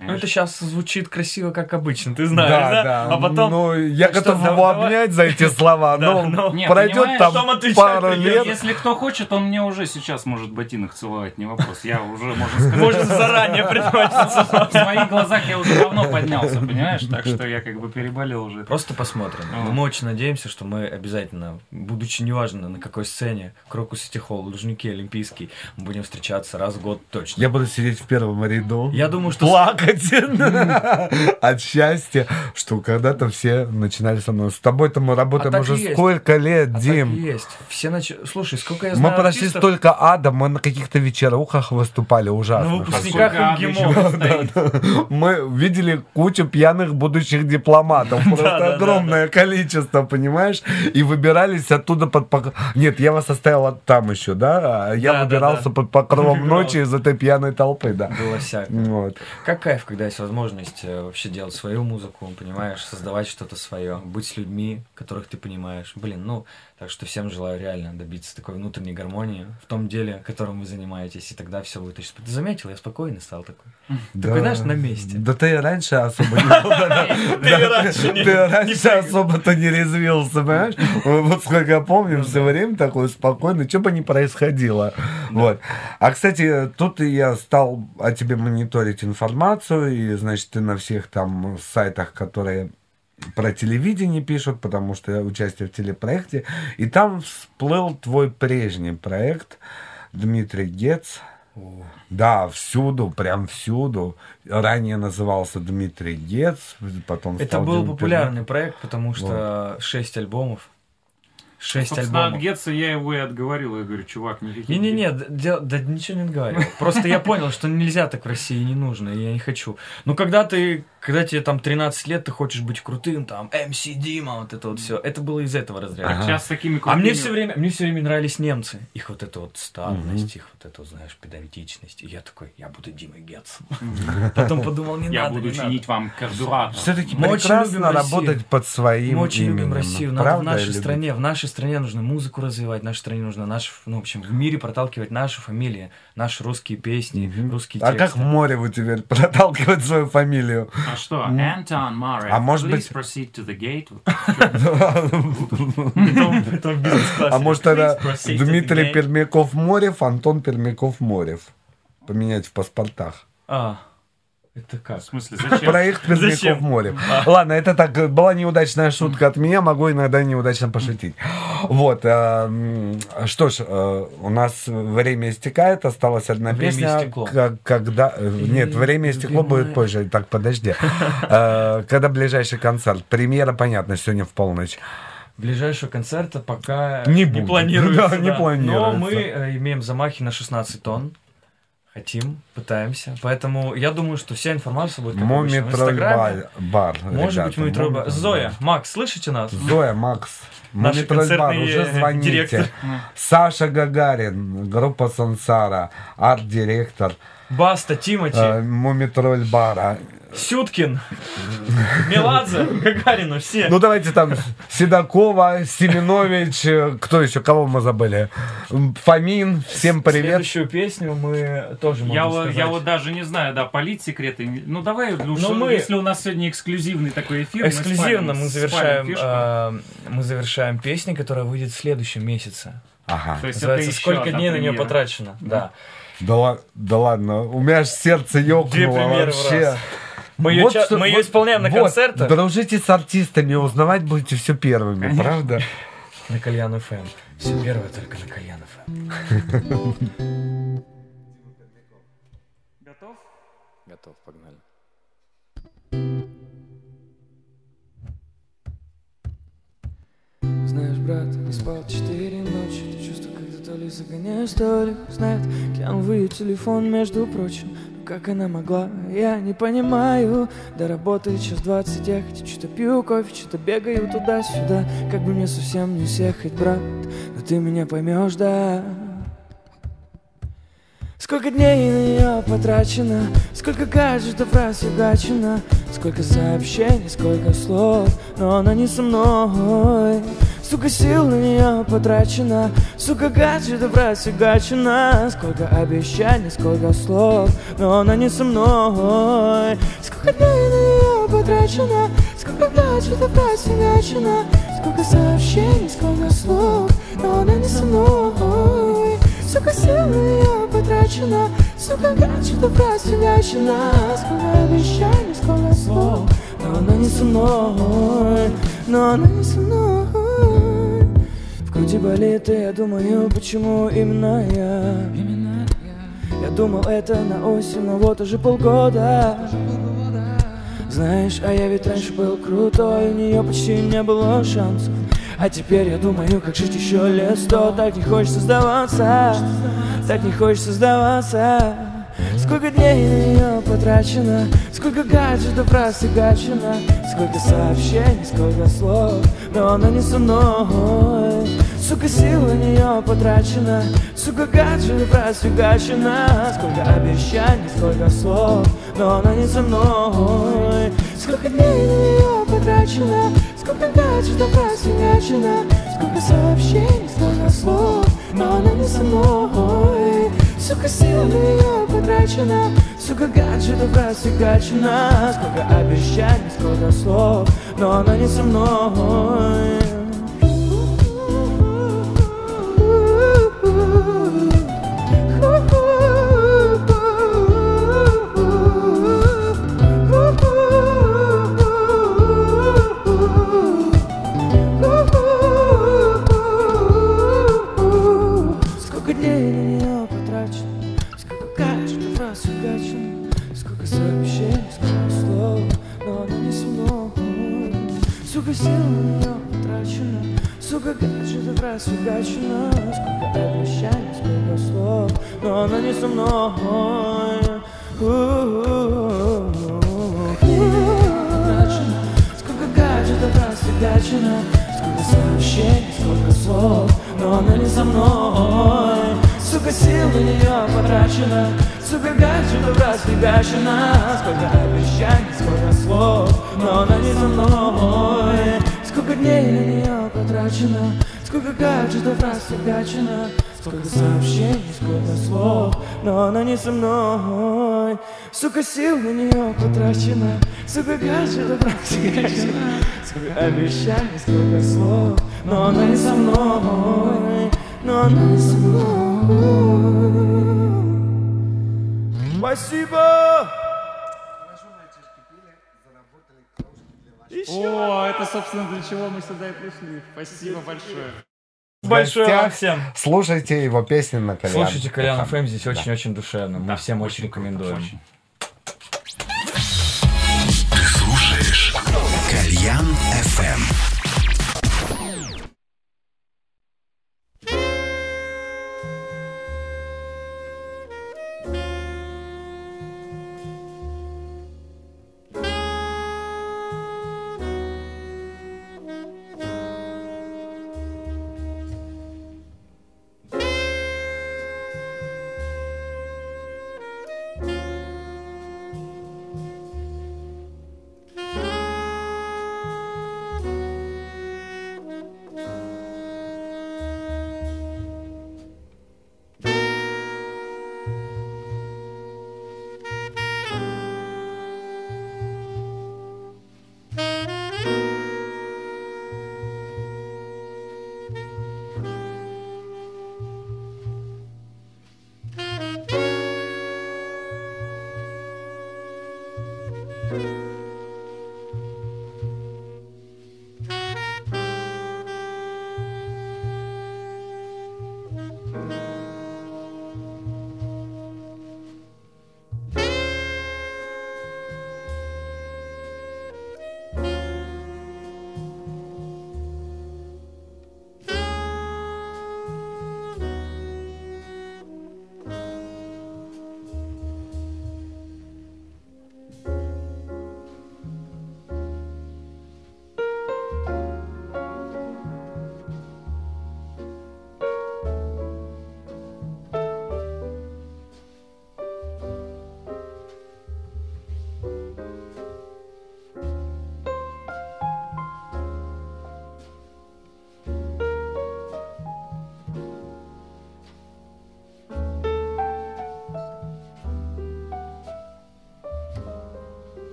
Ну, это сейчас звучит красиво, как обычно, ты знаешь, Да, да? да. А потом... Ну, я что, готов его давай- обнять за эти слова, [LAUGHS] Да, но ну. Пройдет там отвечать пару лет. Если кто хочет, он мне уже сейчас может ботинок целовать, не вопрос. Я уже, можно [LAUGHS] сказать, Можно заранее принимать [LAUGHS] в своих глазах я уже давно поднялся, понимаешь? Так что я как бы переболел уже. Просто посмотрим. Но мы очень надеемся, что мы обязательно, будучи неважно на какой сцене, Крокус Сити Холл, Лужники, Олимпийский, мы будем встречаться раз в год точно. Я буду сидеть в первом ряду. Я думаю, что... плакать [LAUGHS] от счастья, что когда-то все начинали со мной. С тобой-то мы работаем А уже сколько лет, А Дим. есть. Все нач... Слушай, сколько я Мы знаю прошли артистов, столько ада, мы на каких-то вечерухах выступали ужасно. на выпускниках МГИМО. Мы видели кучу пьяных будущих дипломатов. Просто да, огромное количество, понимаешь? И выбирались оттуда под покровом... Нет, я вас оставил там еще, да? Я выбирался под покровом [LAUGHS] ночи из этой пьяной толпы, да. Было всякое. Вот. Как кайф, когда есть возможность э, вообще делать свою музыку, понимаешь, создавать что-то свое, быть с людьми, которых ты понимаешь. Блин, ну, так что всем желаю реально добиться такой внутренней гармонии в том деле, которым вы занимаетесь, и тогда все будет очень... Ты заметил, я спокойный стал такой. Такой, знаешь, на месте. Да ты раньше особо не... Да, [LAUGHS] Ты раньше не- Ты раньше особо-то не резвился, понимаешь? Вот сколько я помню, все время такой спокойный, что бы ни происходило. Вот. А, кстати, тут я стал о тебе мониторить информацию, и, значит, ты на всех там сайтах, которые про телевидение пишут, потому что я участие в телепроекте, и там всплыл твой прежний проект Дмитрий Гец. Да, всюду, прям всюду. Ранее назывался Дмитрий Гец, потом Это стал был Дима популярный проект, потому что шесть альбомов. Шесть Собственно, от альбомов. Гетца я его и отговорил. Я говорю, чувак, никаких... Не-не-не, д- дел- да ничего не говорил. Просто я понял, что нельзя так в России, не нужно, я не хочу. Ну, когда ты когда тебе там 13 лет, ты хочешь быть крутым, там, MC Дима, вот это вот все. Это было из этого разряда. Ага. Сейчас с такими А мне крутыми- все время, мне все время нравились немцы. Их вот эта вот статность, их вот эта, вот, знаешь, педантичность. И я такой, я буду Димой Гетцем. Потом подумал, не Я надо, буду не надо. чинить вам карбюратор. Все-таки прекрасно работать под своим Мы очень любим. Россию. Надо в нашей стране, в нашей стране нужно музыку развивать, в нашей стране нужно наш, ну, в общем, в мире проталкивать наши фамилии, наши русские песни, русские А как тексты. в море вы теперь проталкивать свою фамилию? [LAUGHS] А что? Антон Марев. А может быть- proceed to the gate. [LAUGHS] А может тогда Дмитрий. Пермяков-Морев, Антон Пермяков-Морев? Поменять в паспортах. А, это как? В смысле, зачем? Проект Зачем? Пермяков-Морев. Ладно, это так, была неудачная шутка от меня, могу иногда неудачно пошутить. Вот, э, м, что ж, э, у нас время истекает, осталась одна Время песня. истекло. Как- Когда... э, Нет, время истекло будет позже. Так, подожди. Э, Когда ближайший концерт? Премьера, понятно, сегодня в полночь. Ближайшего концерта пока Не не, планируется. Да, не планируется. Но мы э, имеем замахи на 16 тонн. Хотим, пытаемся. Поэтому я думаю, что вся информация будет как обычно, в Инстаграме. бар. Может ребята, быть, Мумитроль бар. Мумитроль Зоя, бар. Макс, слышите нас? Зоя, Макс. Наши Мумитроль бар, уже звоните. директор. Саша Гагарин, группа Сансара, арт-директор Баста, Тимати, э, Мумитроль бара. Сюткин, Меладзе, Гагарина, все. Ну давайте там Седокова, Семенович, э, кто еще, кого мы забыли? Фомин, всем привет. Следующую песню мы тоже можем Я, вот- сказать. я вот даже не знаю, да, полить секреты. Ну давай, Люша, Ну, мы- если у нас сегодня эксклюзивный такой эфир, Эксклюзивно мы, мы спалим- завершаем, спалим фишку. э, мы завершаем песней, которая выйдет в следующем месяце. Ага. То есть это Называется еще «Сколько дней на нее потрачено». Да. Да, да ладно, у меня аж сердце ёкнуло в вообще. раз. Мы ее, Вот ча- что- мы ее вот- исполняем на вот, концертах. Дружите с артистами, узнавать будете все первыми, правда? На Кальян ФМ. Все первое только на Кальян ФМ. Готов? Готов, погнали. Знаешь, брат, не спал четыре ночи Ты чувство, когда то ли загоняешь, то ли хуй знает Кинул ее телефон, между прочим как она могла, я не понимаю До работы час двадцать ехать Что-то пью кофе, что-то бегаю туда-сюда Как бы мне совсем не съехать, брат Но ты меня поймешь, да. Сколько дней на нее потрачено Сколько гаджетов расфигачено Сколько сообщений, сколько слов Но она не со мной Сука, сил на нее потрачено. Сука, гаджетов расфигачено Сколько обещаний, сколько слов Но она не со мной. Сколько дней на нее потрачено. Сколько гаджетов расфигачено Сколько сообщений, сколько слов Но она не со мной. Сука, сил на нее потрачено. Сука, гаджетов расфигачено Сколько обещаний, сколько слов Но она не со мной Но она не со мной. В груди болит, и я думаю, почему именно я? Я думал, это на осень, но вот уже полгода. Знаешь, а я ведь раньше был крутой У нее почти не было шансов. А теперь я думаю, как жить еще лет сто. Так не хочется сдаваться Так не хочется сдаваться. Сколько дней на нее потрачено Сколько гаджетов расфигачено Сколько сообщений, сколько слов Но она не со мной. Сука, сил на нее потрачено Сука, гаджетов расфигачено Сколько обещаний, сколько слов Но она не со мной. Сколько дней на нее потрачено Сколько гаджетов расфигачено Сколько сообщений, сколько слов Но она не со мной Сука, сил на нее потрачено Сука, гаджетов расфигачено Сколько обещаний, сколько слов Но она не со мной расфигачено Сколько обещаний, сколько слов Но она не со мной. Сколько гаджетов расфигачено Сколько сообщений, сколько слов Но она не со мной. Сука, сил на нее потрачено Сука, гаджетов расфигачено Сколько обещаний, сколько слов Но она не со мной. Сколько дней на нее потрачено Сколько гаджетов расфигачено Сколько сообщений, сколько слов Но она не со мной Сука, сил на нее потрачено Сука, гаджетов расфигачено Сколько обещаний, сколько слов Но она не со мной Но она не со мной Спасибо! О, это, собственно, для чего мы сюда и пришли. Спасибо большое. Большое вам всем. Слушайте его песни на Колян. Слушайте Колян FM. ФМ, здесь Да. очень-очень душевно. Мы Да, всем очень рекомендуем. очень. Ты слушаешь Кальян FM.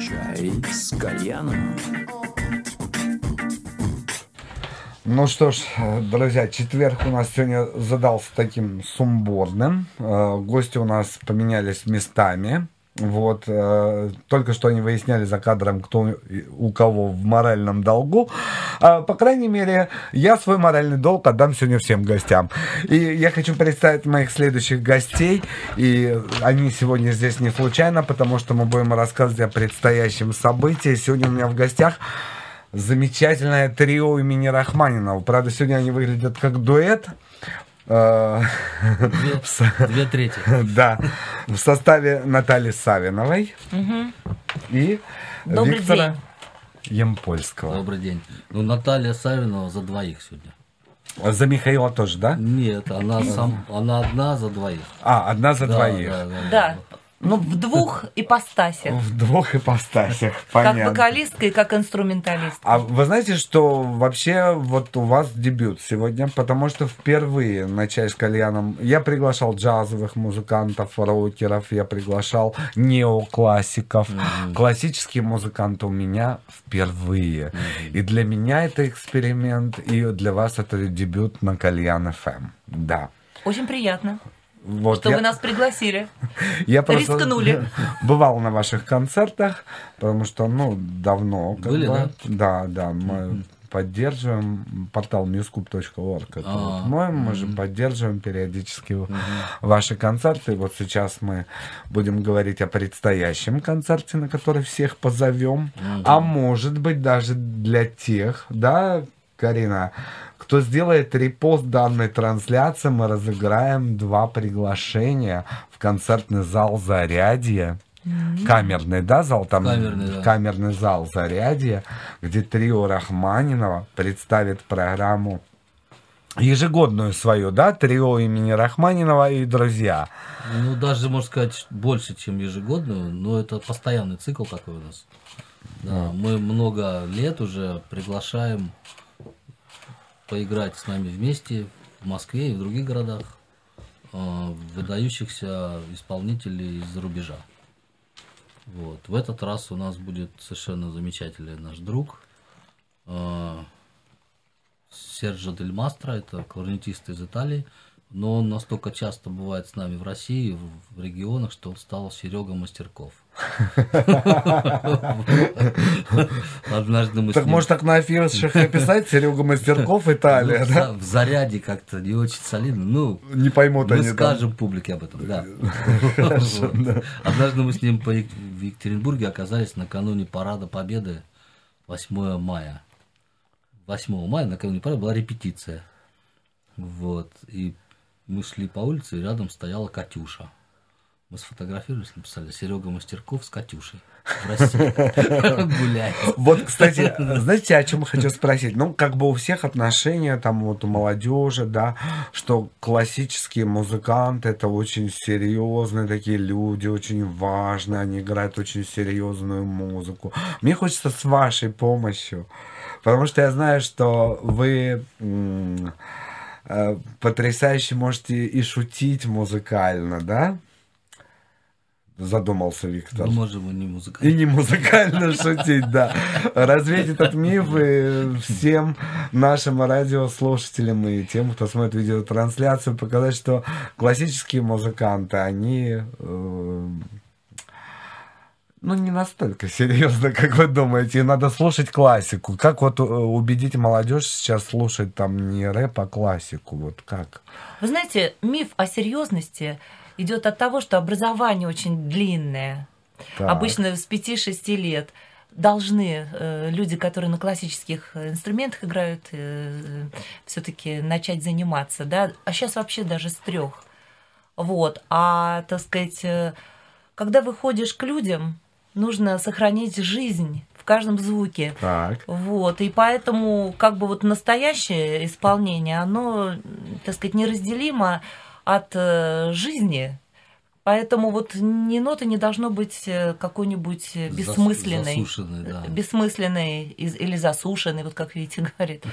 Чай с кальяном. Ну что ж, друзья, четверг у нас сегодня задался таким сумбурным. Э, Гости у нас поменялись местами. Вот, э, только что они выясняли за кадром, кто у кого в моральном долгу. А, по крайней мере, я свой моральный долг отдам сегодня всем гостям. И я хочу представить моих следующих гостей. И они сегодня здесь не случайно, потому что мы будем рассказывать о предстоящем событии. Сегодня у меня в гостях замечательное трио имени Рахманинова. Правда, сегодня они выглядят как дуэт. [LAUGHS] В со- Две трети. [LAUGHS] Да, в составе Натальи Савиновой и Добрый Виктора день. Ямпольского. Добрый день. Ну, Наталья Савинова за двоих сегодня. А За Михаила тоже, да? Нет, она сам, она одна за двоих. А, одна за Да, двоих. да, да, Да. Ну, в двух ипостасях. В двух ипостасях, Как понятно. вокалистка и как инструменталист. А вы знаете, что вообще вот у вас дебют сегодня, потому что впервые на чай с кальяном я приглашал джазовых музыкантов, рокеров, я приглашал неоклассиков. Классические музыканты у меня впервые. И для меня это эксперимент, и для вас это дебют на Кальян ФМ. Да. Очень приятно, Вот что я- вы нас пригласили. [LAUGHS] Я просто Рискнули. [LAUGHS] бывал на ваших концертах, потому что, ну, давно. как Были, бы. Да, да. Мы поддерживаем портал newscoop.org. Это А, вот мой, мы же поддерживаем периодически ваши концерты. Вот сейчас мы будем говорить о предстоящем концерте, на который всех позовем. А может быть, даже для тех, да, Карина, кто сделает репост данной трансляции, мы разыграем два приглашения в концертный зал «Зарядье». Камерный, да, зал? Там Камерный, да. камерный зал «Зарядье», где трио Рахманинова представит программу ежегодную свою, да, трио имени Рахманинова и друзья. Ну, даже, можно сказать, больше, чем ежегодную, но это постоянный цикл такой у нас. Да, мы много лет уже приглашаем поиграть с нами вместе в Москве и в других городах э, выдающихся исполнителей из-за рубежа. Вот. В этот раз у нас будет совершенно замечательный наш друг э, Серджо Дель Мастро, это кларнетист из Италии, но он настолько часто бывает с нами в России, в, в регионах, что он стал Серега Мастерков. Однажды мы Так может так на афишах написать Серега Мастерков, Италия, Ну, да? В заряде как-то не очень солидно. Ну, Не поймут мы они там. скажем публике об этом, да. Однажды мы с ним в Екатеринбурге оказались накануне Парада Победы 8 мая. 8 мая, накануне парада, была репетиция. Вот. И мы шли по улице, и рядом стояла Катюша. Мы сфотографировались, написали Серега Мастерков с Катюшей в России. [LAUGHS] Гуляет. Вот, кстати, [LAUGHS] знаете, о чем хочу спросить? Ну, как бы у всех отношения, там вот у молодежи, да, что классические музыканты это очень серьезные такие люди, очень важные, они играют очень серьезную музыку. Мне хочется с вашей помощью, потому что я знаю, что вы э, потрясающе можете и шутить музыкально, да? Задумался Виктор. Мы можем и не И музыкально. не [LAUGHS] музыкально шутить, да. Развеять этот миф и всем нашим радиослушателям и тем, кто смотрит видеотрансляцию, показать, что классические музыканты, они э, ну, не настолько серьезно, [LAUGHS] как вы думаете. И надо слушать классику. Как вот э, убедить молодежь сейчас слушать там не рэп, а классику? Вот как? Вы знаете, миф о серьезности идет от того, что образование очень длинное. Так. Обычно с 5-6 лет должны э, люди, которые на классических инструментах играют, все-таки начать заниматься, да, а сейчас вообще даже с трех. Вот, а, так сказать, э, когда выходишь к людям, нужно сохранить жизнь в каждом звуке. Так. Вот, и поэтому как бы вот настоящее исполнение, оно, так сказать, неразделимо от э, жизни. Поэтому вот ни ноты не должно быть э, какой-нибудь э, бессмысленной. засушенной, да. Бессмысленной или засушенной, вот как Витя [LAUGHS] говорит.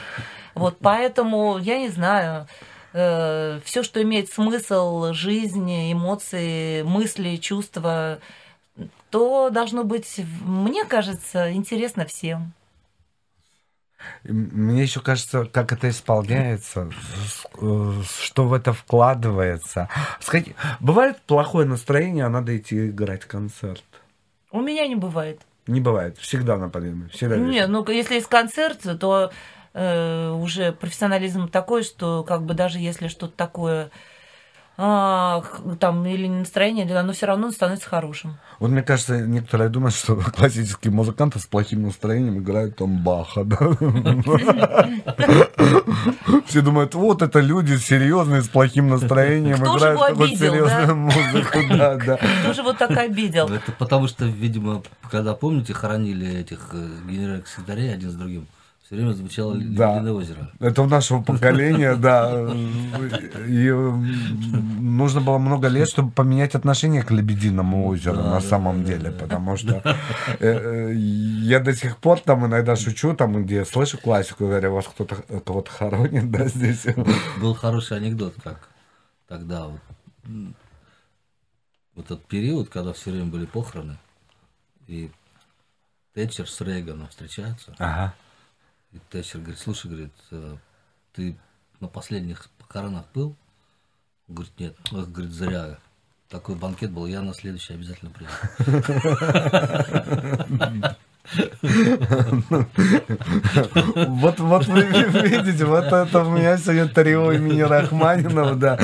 Вот [LAUGHS] поэтому, я не знаю, все, что имеет смысл, жизнь, эмоции, мысли, чувства, то должно быть, мне кажется, интересно всем. Мне еще кажется, как это исполняется, э, что в это вкладывается. Сказать, бывает плохое настроение, а надо идти играть концерт. У меня не бывает. Не бывает, всегда на подъеме, всегда Не, весело. ну если есть концерт, то э, уже профессионализм такой, что как бы даже если что-то такое а, там или настроение, оно все равно становится хорошим. Вот мне кажется, некоторые думают, что [LAUGHS] классические музыканты с плохим настроением играют там Баха, да? [LAUGHS] Все думают, вот это люди серьезные с плохим настроением Кто же играют обидел, серьезную да? музыку. Кто же вот так обидел? Это потому что, видимо, когда, помните, хоронили этих э, генеральных секретарей один с другим, все время звучало Да. «Лебединое озеро». Это у нашего поколения, да. И нужно было много лет, чтобы поменять отношение к Лебединому озеру Да, на да, самом деле, потому что э, э, я до сих пор там иногда шучу, там, где слышу классику, говорю, вас кто-то кого-то хоронит, да, здесь. Был хороший анекдот, как тогда вот, вот этот период, когда все время были похороны, и Тэтчер с Рейганом встречаются, Ага. И Тэтчер говорит, слушай, говорит, э, ты на последних похоронах был? Он говорит, нет. Ох, говорит, зря. Такой банкет был, я на следующий обязательно приеду. Вот, вот вы видите, вот это у меня сегодня трио имени Рахманинов, да.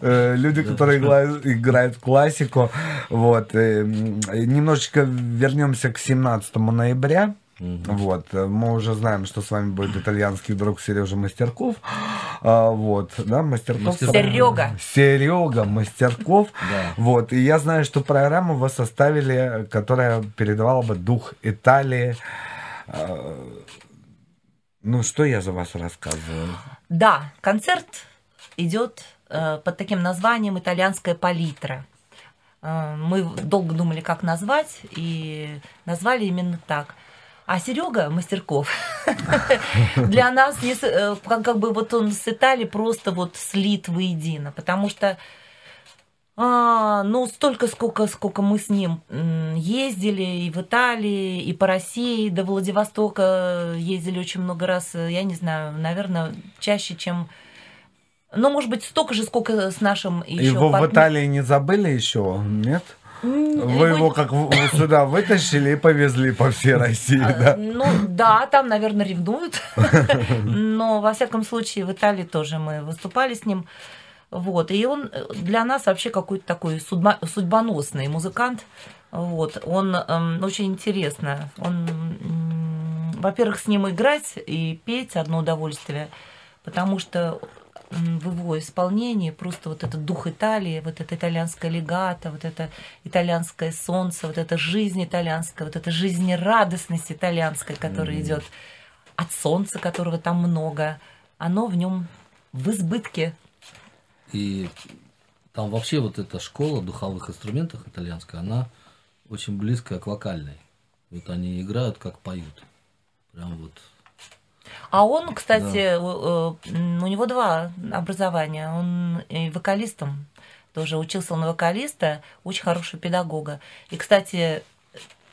Э, Люди, которые играют, классику. Вот. э, Немножечко вернемся к 17 ноября. Вот, э, мы уже знаем, что с вами будет итальянский друг Сережа Мастерков. А, Вот, да, Мастерков. Мастерков. Серега. Серега Мастерков. Да. Вот, и я знаю, что программу вы составили, которая передавала бы дух Италии. А, Ну, что я за вас рассказываю? Да, концерт идет э, под таким названием «Итальянская палитра». Э, Мы долго думали, как назвать, и назвали именно так. А Серега Мастерков [LAUGHS] для нас не э, как бы вот он с Италией просто вот слит воедино, потому что а, ну, столько, сколько, сколько мы с ним ездили и в Италии, и по России, до Владивостока ездили очень много раз, э, я не знаю, наверное, чаще, чем... Ну, может быть, столько же, сколько с нашим еще Его в партнер- Италии не забыли еще, нет? Вы его как сюда вытащили и повезли по всей России, А, да? Ну да, там, наверное, ревнуют. [LAUGHS] Но во всяком случае в Италии тоже мы выступали с ним. Вот. И он э, для нас вообще какой-то такой судьба- судьбоносный музыкант. Вот. Он эм, очень интересно. Он, м, во-первых, с ним играть и петь одно удовольствие, потому что в его исполнении просто вот этот дух Италии, вот это итальянское легато, вот это итальянское солнце, вот эта жизнь итальянская, вот эта жизнерадостность итальянская, которая идет от солнца, которого там много, оно в нем в избытке. И там вообще вот эта школа духовых инструментов итальянская, она очень близкая к вокальной. Вот они играют, как поют. Прям вот. А он, кстати, у, э, у него два образования. Он и вокалистом тоже учился на вокалиста, очень хорошего педагога. И, кстати,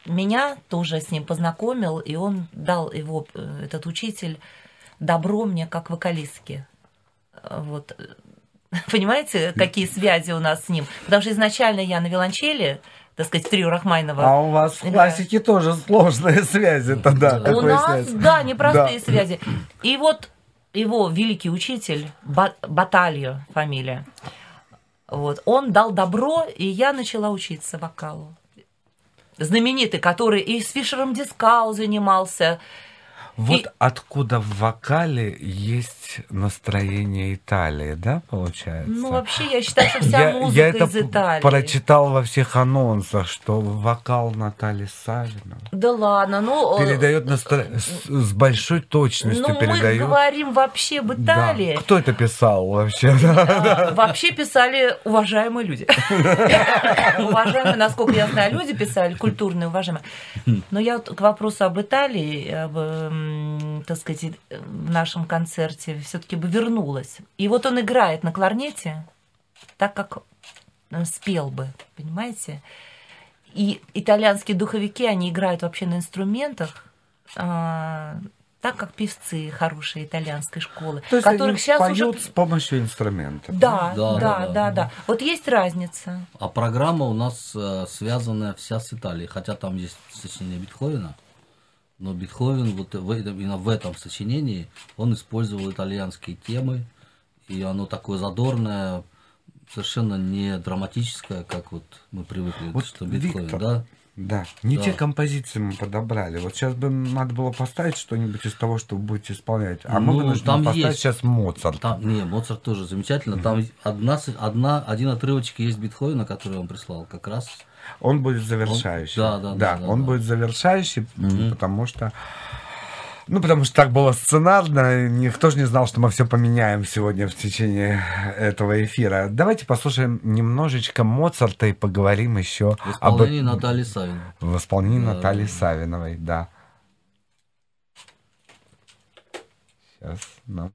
меня тоже с ним познакомил, и он дал его, э, этот учитель, добро мне как вокалистке. Вот. [LAUGHS] Понимаете, какие связи у нас с ним? Потому что изначально я на виолончели, так сказать, трио Рахмайнова. А у вас в классике тоже сложные [LAUGHS] связи тогда, как У нас, да, непростые Да. связи. И вот его великий учитель, Ба- Батальо фамилия, вот, он дал добро, и я начала учиться вокалу. Знаменитый, который и с Фишером Дискау занимался. Вот И- откуда в вокале есть настроение Италии, да, получается? Ну, вообще, я считаю, что вся я, музыка я это из Италии. прочитал во всех анонсах, что вокал Натальи Савина Да ладно, ну... э, передает настро... с, с большой точностью Ну, мы передает. говорим вообще об Да. Италии. Кто это писал вообще? Да. А, Вообще писали уважаемые люди. [LAUGHS] Уважаемые, насколько я знаю, люди писали, культурные, уважаемые. Но я вот к вопросу об Италии, об, м, так сказать, в нашем концерте все-таки бы вернулась. И вот он играет на кларнете так, как э, спел бы, понимаете? И итальянские духовики, они играют вообще на инструментах, а, так как певцы хорошие итальянской школы, То есть которых они сейчас поют уже... с помощью инструментов. Да, Да, да, да, да, да. да, Вот есть разница. А программа у нас э, связанная вся с Италией, хотя там есть сочинение Бетховена, но Бетховен вот в именно в этом сочинении он использовал итальянские темы, и оно такое задорное, совершенно не драматическое, как вот мы привыкли, Вот, что Бетховен, Виктор, да? Да, не Да. те композиции мы подобрали. Вот сейчас бы надо было поставить что-нибудь из того, что вы будете исполнять. А мы Ну, вынуждены там поставить есть. сейчас Моцарт. Там, не, Моцарт тоже замечательно. Там одна, одна, один отрывочек есть Бетховена, который он прислал, как раз Он будет завершающий. Он- да, да, да, он да, будет завершающий, Мгм. потому что... Ну, потому что так было сценарно, никто же не знал, что мы все поменяем сегодня в течение этого эфира. Давайте послушаем немножечко Моцарта и поговорим еще в исполнении об... Натальи Савиной. В исполнении Да, Натальи да. Савиновой, да. Сейчас нам...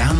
Кальян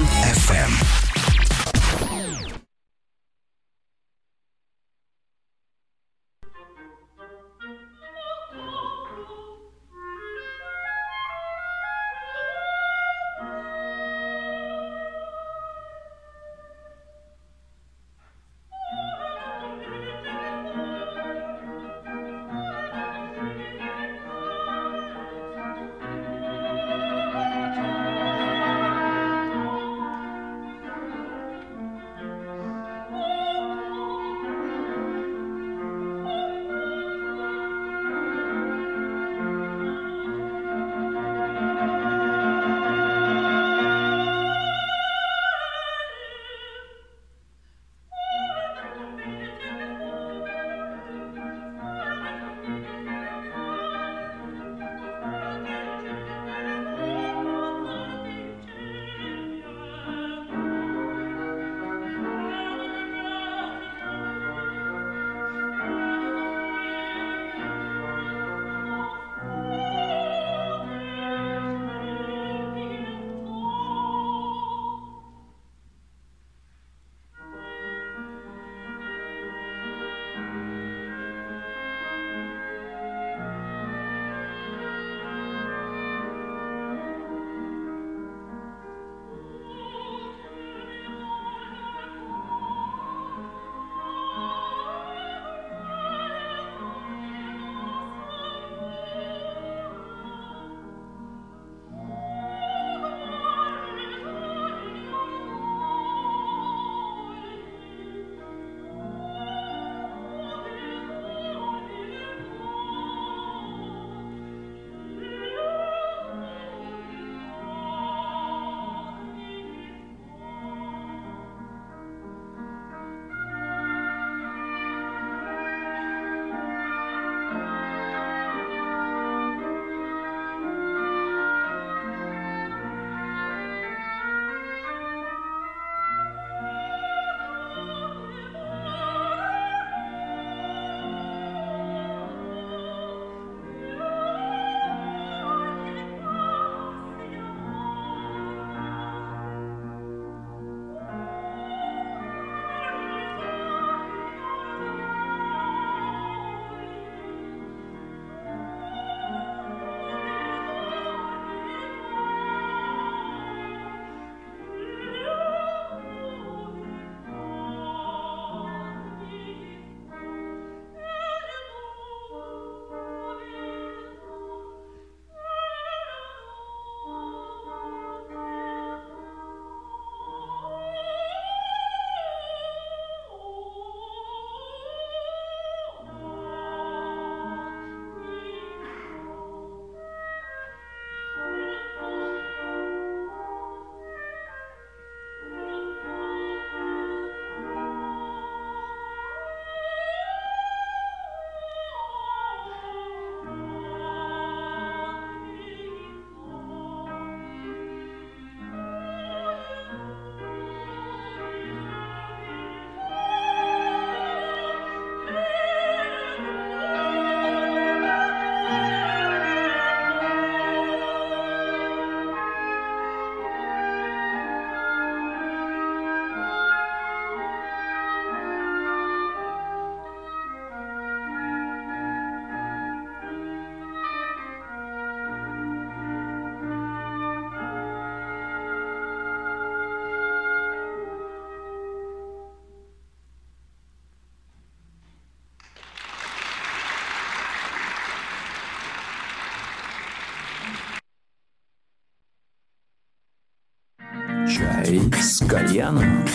Чай с кальяном.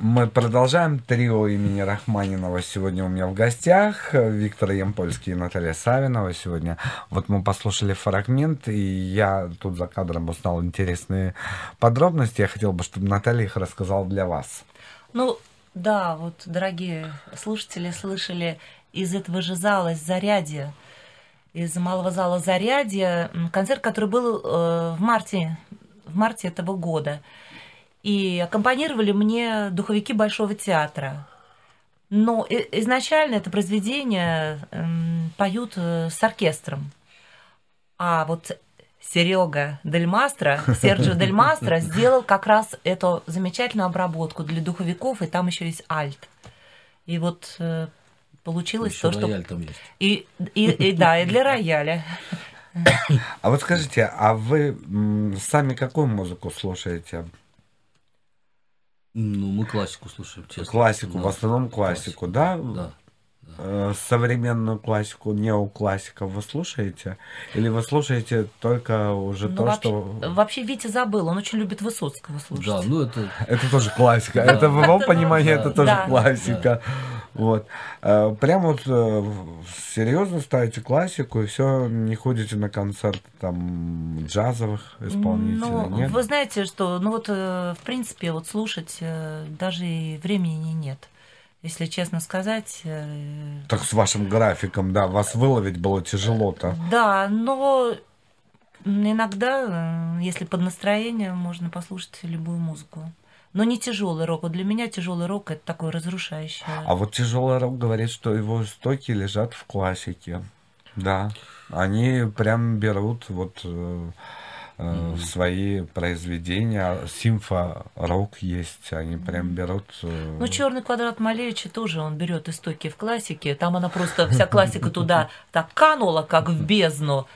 Мы продолжаем трио имени Рахманинова. Сегодня у меня в гостях Виктор Ямпольский и Наталья Савинова. Сегодня вот мы послушали фрагмент, и я тут за кадром узнал интересные подробности. Я хотел бы, чтобы Наталья их рассказала для вас. Ну, да, вот, дорогие слушатели, слышали из этого же зала, из Зарядья, из малого зала Зарядья, м, концерт, который был э, в марте, в марте этого года. И аккомпанировали мне духовики Большого театра. Но изначально это произведение м, поют э, с оркестром. А вот Серега Дель Мастро, [LAUGHS] Серджио Дель Мастро сделал как раз эту замечательную обработку для духовиков, и там еще есть альт. И вот э, получилось Еще то, что... рояль там есть. И, и, и да, и для рояля. А вот скажите, а вы сами какую музыку слушаете? Ну, мы классику слушаем, честно. Классику, Да. в основном классику, да? Да. Э, Современную классику, неоклассиков вы слушаете? Или вы слушаете только уже Ну, то, вообще, что... вообще Витя забыл, он очень любит Высоцкого слушать. Да, ну это... Это тоже классика. Да. Это в его понимании да. это тоже Да. классика. Вот. Э, Прям вот э, серьезно ставите классику и все, не ходите на концерты там джазовых исполнителей, Ну, нет? вы знаете, что, ну вот, э, в принципе, вот слушать даже и времени нет. Если честно сказать, Так с вашим графиком, да, вас выловить было тяжело-то. да, но иногда, если под настроение, можно послушать любую музыку. Но не тяжелый рок. Вот для меня тяжелый рок это такое разрушающее. А вот тяжелый рок говорит, что его истоки лежат в классике. Да. Они прям берут вот э, э, свои произведения. Симфа-рок есть. Они прям берут... э, Ну, черный квадрат Малевича тоже он берет истоки в классике. Там она просто, вся классика туда так канула, как в бездну.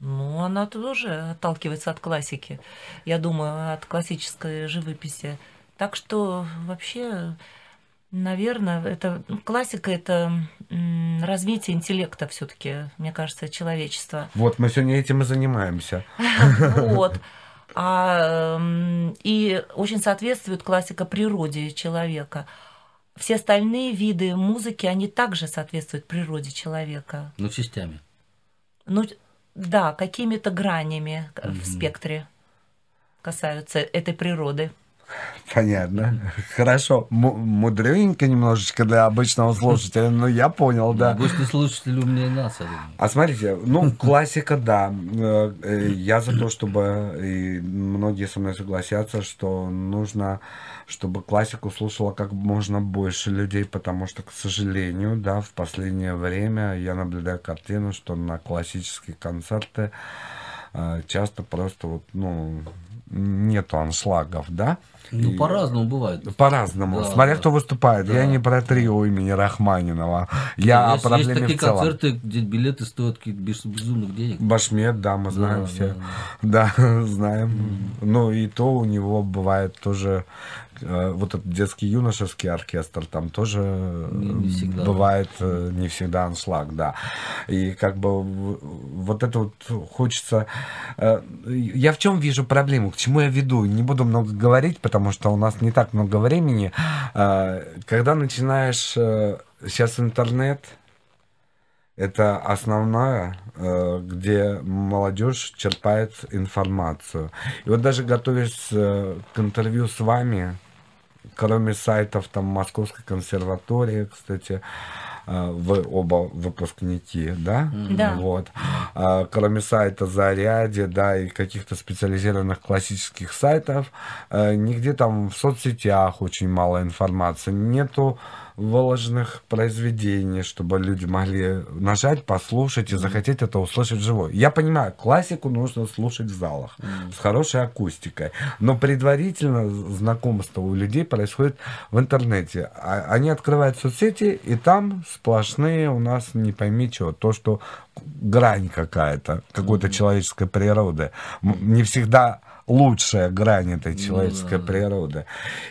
Ну, она тоже отталкивается от классики. Я думаю, от классической живописи. Так что вообще, наверное, это классика это развитие интеллекта все-таки, мне кажется, человечества. Вот, мы сегодня этим и занимаемся. Вот. А, и очень соответствует классика природе человека. Все остальные виды музыки, они также соответствуют природе человека. Ну, частями. Ну, да, какими-то гранями в спектре касаются этой природы. Понятно. Хорошо. Мудренько немножечко для обычного слушателя, но я понял, да. Обычный слушатель умнее нас. А смотрите, ну, классика, да. Э, э, Я за то, чтобы, и многие со мной согласятся, что нужно, чтобы классику слушало как можно больше людей, потому что, к сожалению, да, в последнее время я наблюдаю картину, что на классические концерты э, часто просто вот, ну, нету аншлагов, да? Ну, И- по-разному бывает. По-разному. Да, Смотря да. кто выступает. Я Да, не про трио имени Рахманинова. Я есть, о проблеме есть такие в целом. концерты, где билеты стоят каких-то без- безумных денег. Башмет, да, мы знаем Да, все. да, Да, [LAUGHS] знаем. Ну и то у него бывает тоже вот этот детский юношеский оркестр, там тоже Не- не всегда. бывает э, не всегда аншлаг, да. И как бы вот это вот хочется... э, Я в чем вижу проблему, к чему я веду? Не буду много говорить, потому что у нас не так много времени. Э, Когда начинаешь... э, Сейчас интернет, это основное, где молодежь черпает информацию. И вот даже готовясь к интервью с вами, кроме сайтов там Московской консерватории, кстати, э, вы оба выпускники, да? Да. Вот. А, Кроме сайта Заряди, да, и каких-то специализированных классических сайтов, э, нигде там в соцсетях очень мало информации. Нету выложенных произведений, чтобы люди могли нажать, послушать и захотеть это услышать вживую. Я понимаю, классику нужно слушать в залах с хорошей акустикой, но предварительно знакомство у людей происходит в интернете. А- Они открывают соцсети, и там сплошные у нас не пойми что, то, что грань какая-то, какой-то человеческой природы. Не всегда лучшая грань этой человеческой да. природы.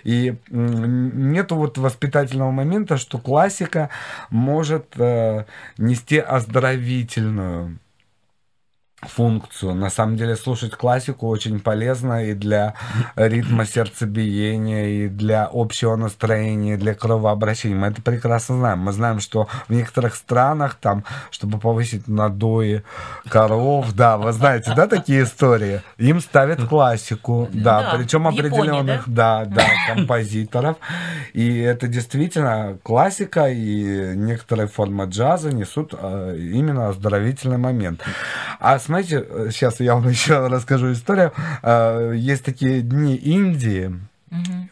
И м, нету вот воспитательного момента, что классика может э, нести оздоровительную функцию. На самом деле слушать классику очень полезно и для ритма сердцебиения, и для общего настроения, и для кровообращения. Мы это прекрасно знаем. Мы знаем, что в некоторых странах там, чтобы повысить надои коров, да, вы знаете, да, такие истории? Им ставят классику, да, Да, причем в Японии, определенных, да, да, композиторов. И это действительно классика, и некоторые формы джаза несут э, именно оздоровительный момент. А смотрите, сейчас я вам [LAUGHS] еще расскажу историю. Э, Есть такие дни Индии,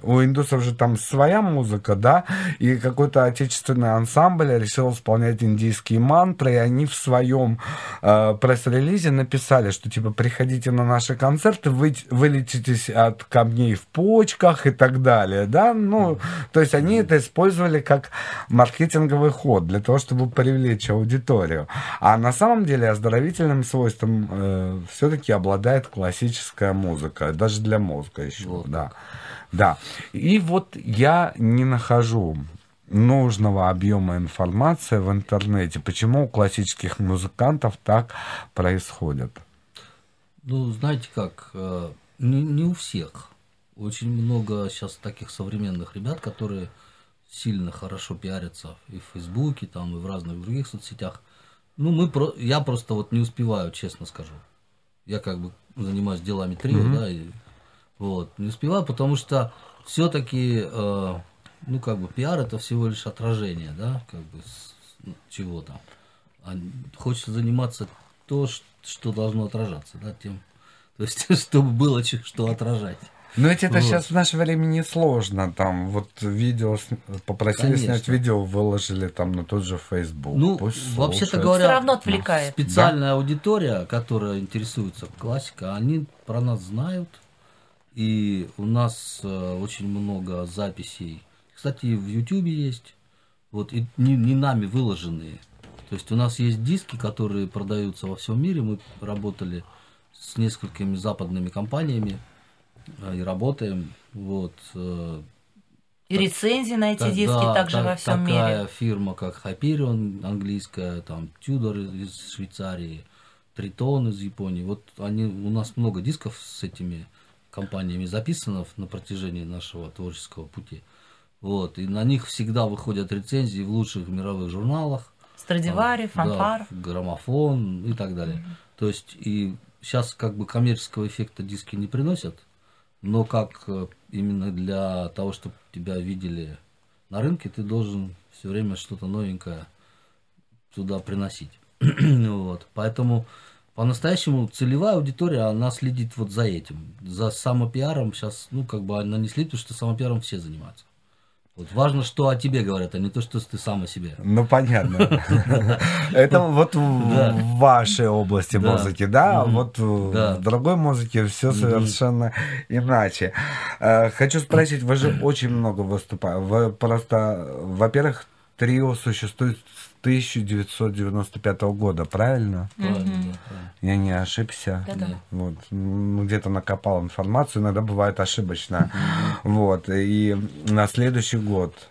у индусов же там своя музыка, да, и какой-то отечественный ансамбль решил исполнять индийские мантры, и они в своем э, пресс-релизе написали, что типа приходите на наши концерты, вы вылечитесь от камней в почках и так далее, да, ну, то есть они это использовали как маркетинговый ход для того, чтобы привлечь аудиторию. А на самом деле оздоровительным свойством все-таки обладает классическая музыка, даже для мозга еще, да. Да. И вот я не нахожу нужного объема информации в интернете. Почему у классических музыкантов так происходит? Ну, знаете как, э, не, не у всех. Очень много сейчас таких современных ребят, которые сильно хорошо пиарятся и в Фейсбуке, там, и в разных других соцсетях. Ну, мы про... я просто вот не успеваю, честно скажу. Я как бы занимаюсь делами трио, Мгм. да, и вот, не успеваю, потому что все-таки, ну, как бы, пиар это всего лишь отражение, да, как бы, с- ну, чего-то. А хочется заниматься то, что должно отражаться, да, тем, то есть, [LAUGHS] чтобы было что отражать. Но ведь это Вот. сейчас в наше время не сложно. Там вот видео попросили Конечно. снять видео, выложили там на тот же Facebook. Ну, Пусть вообще-то говоря, Всё равно отвлекает. специальная аудитория, которая интересуется классикой, они про нас знают. И у нас э, очень много записей. Кстати, в YouTube есть. Вот и не, не нами выложенные. То есть у нас есть диски, которые продаются во всем мире. Мы работали с несколькими западными компаниями э, и работаем. Вот. э, И рецензии на эти та- диски да, также та- во всем такая мире. фирма, как Hyperion английская, там Tudor из Швейцарии, Тритон из Японии. Вот они, у нас много дисков с этими компаниями записано на протяжении нашего творческого пути. Вот, и на них всегда выходят рецензии в лучших мировых журналах. Страдивари, Там, фанфар. да, граммофон и так далее. То есть и сейчас как бы коммерческого эффекта диски не приносят, но как э, именно для того, чтобы тебя видели на рынке, ты должен все время что-то новенькое туда приносить. [CLEARS THROAT] вот. Поэтому по-настоящему целевая аудитория, она следит вот за этим. За самопиаром сейчас, ну, как бы она не следит, потому что самопиаром все занимаются. Вот важно, что о тебе говорят, а не то, что ты сам о себе. Ну, понятно. [LAUGHS] Это вот в вашей области музыки, да? Вот в другой музыке все совершенно иначе. Э, Хочу спросить, вы же [CLEARS THROAT] очень много выступаете. Вы просто, во-первых, трио существует с 1995 года, правильно? Правильно, да, правильно. Я не ошибся. Да-да. Вот. Ну, где-то накопал информацию, иногда бывает ошибочно. Вот. И на следующий год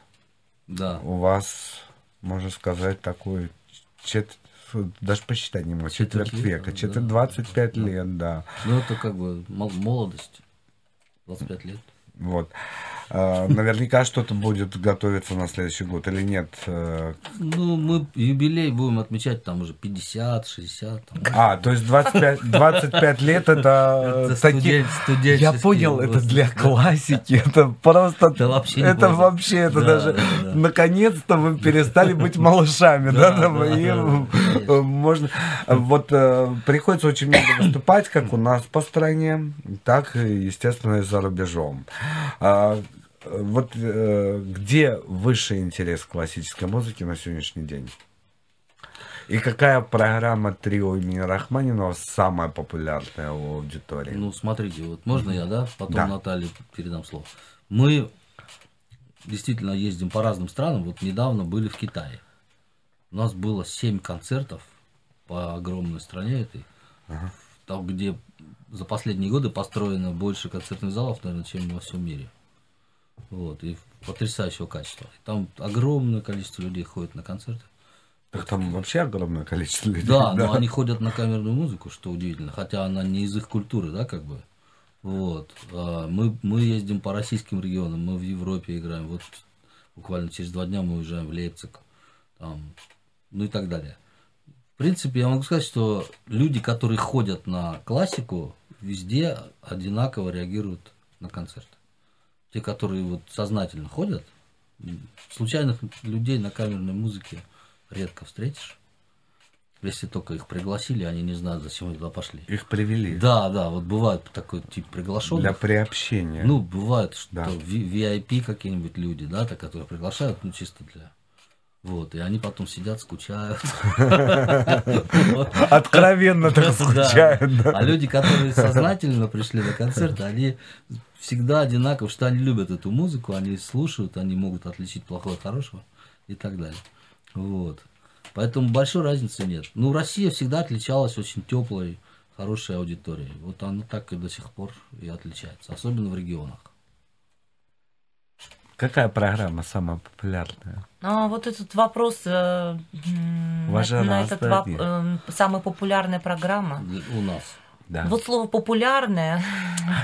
Да. у вас, можно сказать, такой чет... даже посчитать не могу, Четверть четверть века, века, четверть, да. 25 лет, да. Ну, это как бы мол- молодость. 25 лет. Вот. А, Наверняка что-то будет готовиться на следующий год или нет? э, Ну, мы юбилей будем отмечать там уже 50, 60. Там. А, то есть 25, 25 лет это, Это такие... студен- студенческие Я понял, это для классики, это просто... Это вообще это вообще, это Да, даже... да, да. Наконец-то вы перестали [LAUGHS] быть малышами, да? Да, да, и, да. Можно... Вот э, приходится очень много выступать, как у нас по стране, так, естественно, и за рубежом. Вот э, где высший интерес к классической музыке на сегодняшний день? И какая программа трио имени Рахманинова самая популярная у аудитории? Ну, смотрите, вот можно я, да? Потом Да. Наталье передам слово. Мы действительно ездим по разным странам. Вот недавно были в Китае. У нас было 7 концертов по огромной стране этой. Там, где за последние годы построено больше концертных залов, наверное, чем во всем мире. Вот, и потрясающего качества. Там огромное количество людей ходит на концерты. Так там вообще огромное количество людей. Да, но они ходят на камерную музыку, что удивительно, хотя она не из их культуры, да, как бы. Вот. А Мы, мы ездим по российским регионам, мы в Европе играем. Вот буквально через два дня мы уезжаем в Лейпциг, там, ну и так далее. В принципе, я могу сказать, что люди, которые ходят на классику, везде одинаково реагируют на концерт. Те, которые вот сознательно ходят, случайных людей на камерной музыке редко встретишь. Если только их пригласили, они не знают, зачем они туда пошли. Их привели. Да, да, вот бывает такой тип приглашенных. Для приобщения. Ну, бывает, что Да. VIP какие-нибудь люди, да, так, которые приглашают, ну, чисто для... Вот, и они потом сидят, скучают. [LAUGHS] Откровенно так скучают. А люди, которые сознательно пришли на концерт, они всегда одинаково, что они любят эту музыку, они слушают, они могут отличить плохое от хорошего и так далее. Вот. Поэтому большой разницы нет. Ну, Россия всегда отличалась очень теплой, хорошей аудиторией. Вот она так и до сих пор и отличается, особенно в регионах. Какая программа самая популярная? А вот этот вопрос, э, же на, на этот воп- э, самая популярная программа. У нас. Да. Вот слово популярное.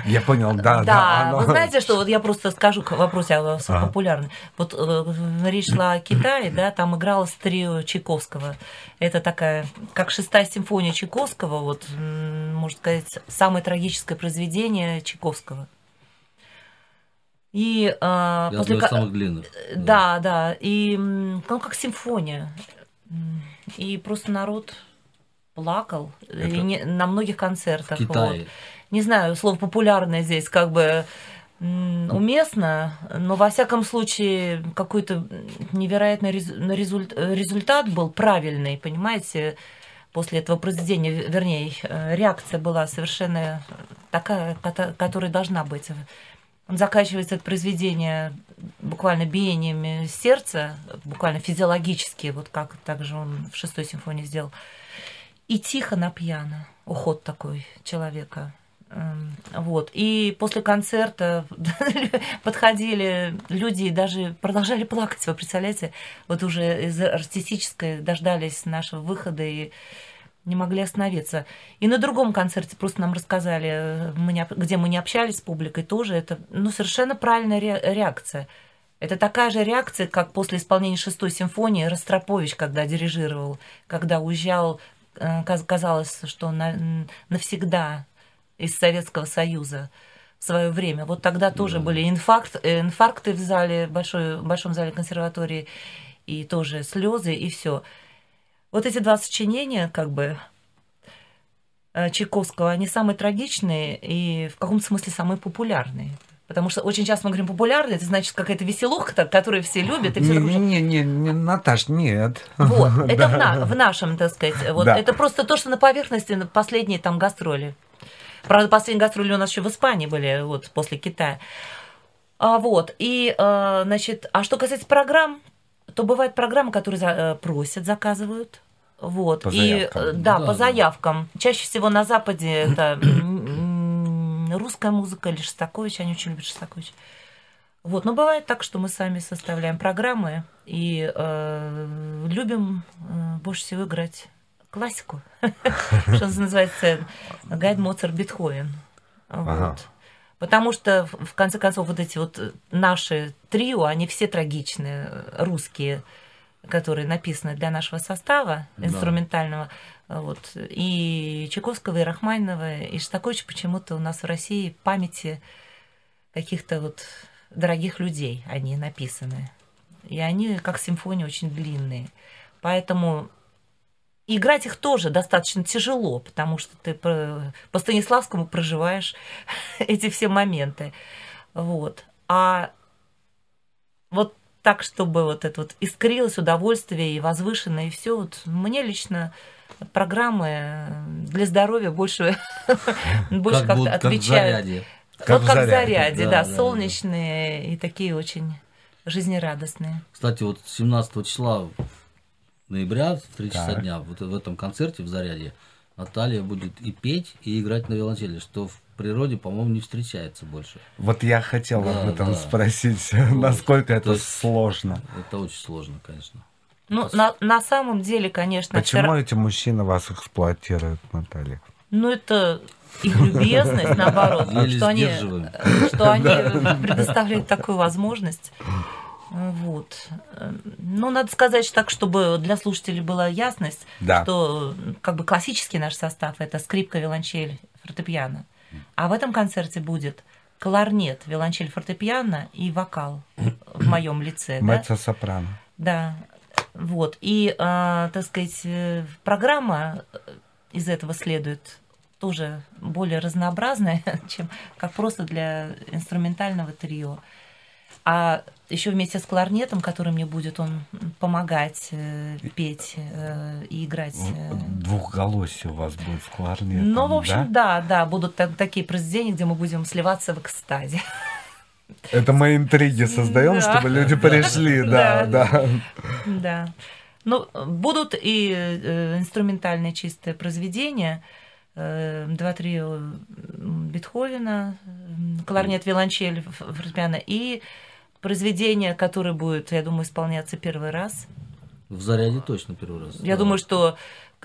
Я понял, да, да. Да, оно- вы знаете, что вот я просто скажу к вопросе о Ага. популярной. Вот э, речь шла о Китае, да, там игралось трио Чайковского. Это такая, как шестая симфония Чайковского, вот, можно сказать, самое трагическое произведение Чайковского. И э, И одно после ка- самых длинных. да, да, и м, ну как симфония. И просто народ плакал и Это не- на многих концертах. В Китае. вот. Не знаю, слово популярное здесь как бы м, уместно, но во всяком случае какой-то невероятный результ- э, результат был правильный, понимаете, после этого произведения, вернее, э, реакция была совершенно такая, кото- которая должна быть. Он заканчивается это произведение буквально биениями сердца, буквально физиологически, вот как также он в шестой симфонии сделал. И тихо на пьяно. Уход такой человека. Эм, Вот. И после концерта [LAUGHS] подходили люди и даже продолжали плакать, вы представляете? Вот уже из артистической дождались нашего выхода и не могли остановиться. И на другом концерте просто нам рассказали, э, мы не где мы не общались с публикой, тоже это ну, совершенно правильная ре- реакция. Это такая же реакция, как после исполнения шестой симфонии Ростропович, когда дирижировал, когда уезжал, казалось, что на- навсегда из Советского Союза в свое время. Вот тогда тоже были инфаркт, э, инфаркты в зале, большой, в большом зале консерватории, и тоже слезы, и все. Вот эти два сочинения, как бы, э, Чайковского, они самые трагичные и в каком-то смысле самые популярные. Потому что очень часто мы говорим популярные, это значит какая-то веселуха, которую все любят. И все Не, не, не, не, Наташ, нет. Вот, [LAUGHS] это Да. в, на- в нашем, так сказать. Вот Да. это просто то, что на поверхности на последние там гастроли. Правда, последние гастроли у нас еще в Испании были, вот, после Китая. А, вот, и, а, значит, а что касается программ, то бывают программы, которые за- э, просят, заказывают. Вот. По и, заявкам. да, Да, по да. заявкам. Чаще всего на Западе это [CLEARS THROAT] русская музыка или Шостакович, они очень любят Шостакович. Вот, но бывает так, что мы сами составляем программы и э, любим э, больше всего играть классику, [LAUGHS] что называется Гайд, Моцарт, Бетховен. Потому что, в конце концов, вот эти вот наши трио, они все трагичные, э, русские, которые написаны для нашего состава Да. инструментального. А Вот. И Чайковского, и Рахманинова, и Шостаковича почему-то у нас в России памяти каких-то вот дорогих людей они написаны. И они, как симфонии, очень длинные. Поэтому играть их тоже достаточно тяжело, потому что ты по Станиславскому проживаешь [LAUGHS] эти все моменты. Вот. А вот так, чтобы вот это вот искрилось удовольствие и возвышенное, и все, вот мне лично программы для здоровья больше, [LAUGHS] больше Как как-то как отвечают. заряде. вот как в заряде, да, Да, да, да. солнечные и такие очень жизнерадостные. Кстати, вот 17 числа ноября в 3 часа Так. дня вот в этом концерте в Заряде Наталья будет и петь, и играть на виолончели, что в природе, по-моему, не встречается больше. Вот я хотел Да, об этом да. спросить, [LAUGHS] Вот. насколько То это сложно. Это очень сложно, конечно. Ну, на, на самом деле, конечно, Почему вчера- эти мужчины вас эксплуатируют, Наталья? Ну, это их любезность, наоборот, что они, что они предоставляют такую возможность. Вот. Ну, надо сказать что так, чтобы для слушателей была ясность, Да. что как бы классический наш состав – это скрипка, виолончель, фортепиано. А в этом концерте будет кларнет, виолончель, фортепиано и вокал в моем лице. да? Меццо-сопрано. Да, вот. И, а, так сказать, э, программа э, из этого следует тоже более разнообразная, [LAUGHS] чем как просто для инструментального трио. А еще вместе с кларнетом, который мне будет он помогать э, петь э, и играть. э, Двухголосие у вас будет с кларнетом, ну, в общем, да? да, да, будут так- такие произведения, где мы будем сливаться в экстазе. [LAUGHS] Это мы интриги создаем, Да. чтобы люди пришли, да, Да. да. Ну, будут и э, инструментальные чистые произведения. э, Два трио м, Бетховена, кларнет, виолончель, фортепиано и произведение, которое будет, я думаю, исполняться первый раз. В заряде точно первый раз. Я да. думаю, что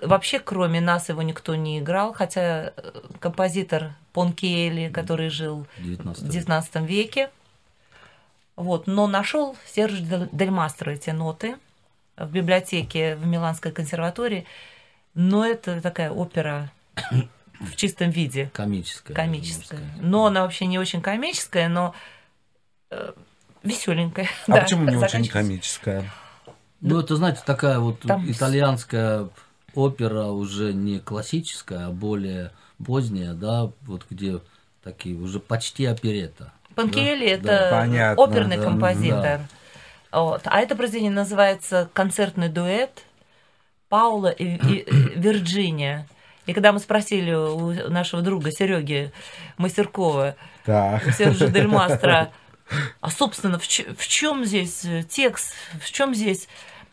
вообще кроме нас его никто не играл, хотя э, композитор Понкели, который жил 19 в XIX веке, вот, но нашел Серж Дель Мастро эти ноты в библиотеке в Миланской консерватории, но это такая опера в чистом виде, Комическая. комическая. Но она вообще не очень комическая, но веселенькая. А почему не очень комическая? комическая? Ну, это, знаете, такая вот Там итальянская опера уже не классическая, а более поздняя, да, вот где такие уже почти оперета. Панкиэли Да, это понятно, оперный да, композитор. Вот. А это произведение называется концертный дуэт Паула и, и [CLEARS THROAT] Вирджиния. И когда мы спросили у нашего друга Сереги Мастеркова, у Сержа Дель Мастро, а собственно в, чем здесь текст, в чем здесь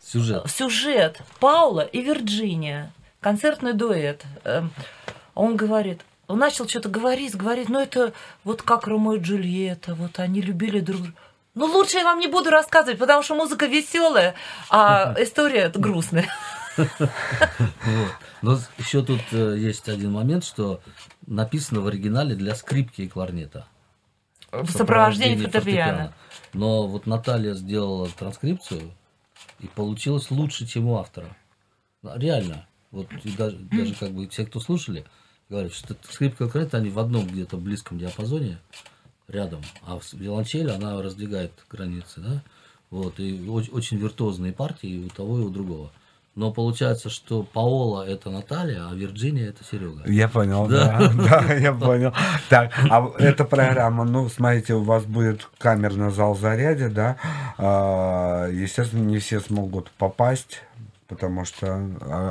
Сюжет. сюжет Паула и Вирджиния, концертный дуэт. А он говорит, он начал что-то говорить, говорить, ну это вот как Ромео и Джульетта, вот они любили друг друга. Ну лучше я вам не буду рассказывать, потому что музыка веселая, а [LAUGHS] история грустная. Но еще тут э, есть один момент, что написано в оригинале для скрипки и кларнета. В сопровождении фортепиано. Но вот Наталья сделала транскрипцию, и получилось лучше, чем у автора. Реально. Вот даже, даже как бы все, кто слушали, говорят, что скрипка кларнет, они в одном где-то близком диапазоне, рядом. А виолончель, она раздвигает границы, да? Вот, и оч- очень виртуозные партии и у того, и у другого. Но получается, что Паола это Наталья, а Вирджиния это Серега. Я понял, да. [LAUGHS] Да, я понял. Так, а эта программа, ну, смотрите, у вас будет камерный зал заряде, да. А, Естественно, не все смогут попасть, потому что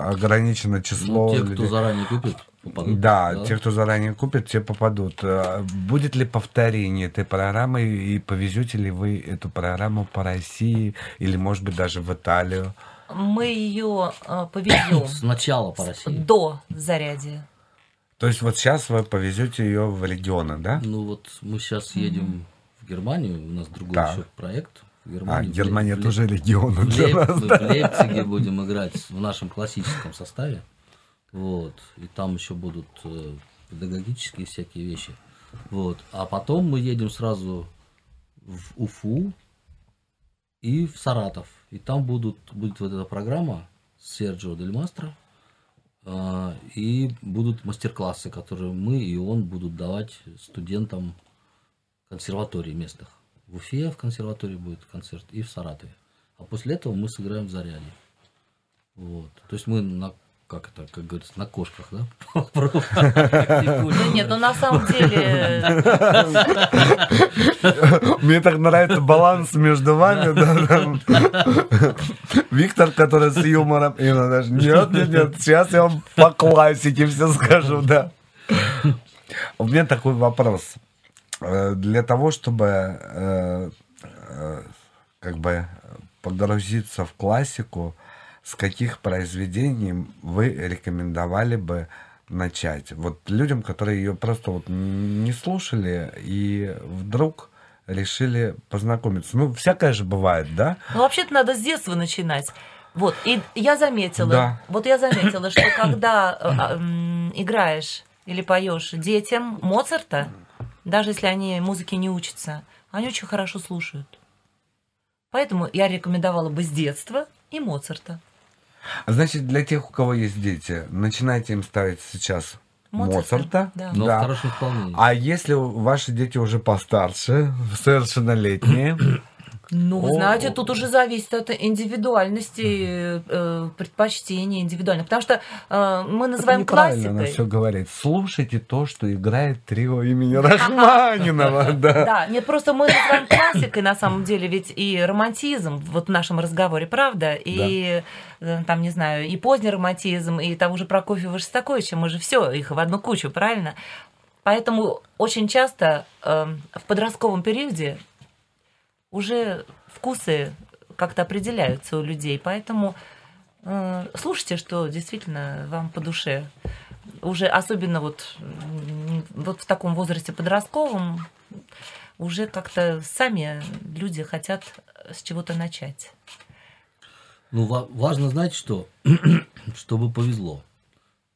ограничено число Ну, те, кто заранее купит, попадут. Да, те, кто заранее купит, те попадут. А, Будет ли повторение этой программы и повезете ли вы эту программу по России или, может быть, даже в Италию? Мы ее повезем [COUGHS] Сначала по России. до зарядия. То есть вот сейчас вы повезете ее в регионы, да? Ну вот мы сейчас едем в Германию, у нас другой Да. еще проект. В А, Германии, в Германия Ле- в тоже регион в для Лейп- нас, мы да? в Лейпциге [LAUGHS] будем играть в нашем классическом составе. Вот. И там еще будут э, педагогические всякие вещи. Вот. А потом мы едем сразу в Уфу и в Саратов. И там будут, будет вот эта программа Серджио Дель Мастро. а, И будут мастер-классы, которые мы и он будут давать студентам консерваторий местных. В Уфе в консерватории будет концерт и в Саратове. А после этого мы сыграем в Заряде. Вот. То есть мы на как это, как говорится, на кошках, да? Нет, ну на самом деле Мне так нравится баланс между вами, да. Виктор, который с юмором, и она даже, нет, нет, нет, сейчас я вам по классике все скажу, да. У меня такой вопрос. Э, Для того, чтобы э, э, как бы погрузиться в классику, с каких произведений вы рекомендовали бы начать? Вот людям, которые ее просто вот не слушали и вдруг решили познакомиться. Ну, всякое же бывает, да? Ну, вообще-то надо с детства начинать. Вот, и я заметила, Да. вот я заметила, что когда э, м, играешь или поешь детям Моцарта, даже если они музыке не учатся, они очень хорошо слушают. Поэтому я рекомендовала бы с детства и Моцарта. Значит, для тех, у кого есть дети, начинайте им ставить сейчас Моцарта, Моцарта. да. Но в хорошем исполнении. А если ваши дети уже постарше, совершеннолетние, Ну, О. знаете, тут уже зависит от индивидуальности, э, предпочтений индивидуально. Потому что э, мы называем она классикой. все говорит. Слушайте то, что играет трио имени Рахманинова. [LAUGHS] Да. Да, нет, просто мы называем классикой на самом деле, ведь и романтизм вот в нашем разговоре, правда? И э, там, не знаю, и поздний романтизм, и того же Прокофьева Шостаковича, мы же все их в одну кучу, правильно? Поэтому очень часто э, в подростковом периоде уже вкусы как-то определяются у людей, поэтому э, слушайте, что действительно вам по душе. Уже особенно вот, вот в таком возрасте подростковом уже как-то сами люди хотят с чего-то начать. Ну, ва- важно знать, что [CLEARS THROAT] чтобы повезло.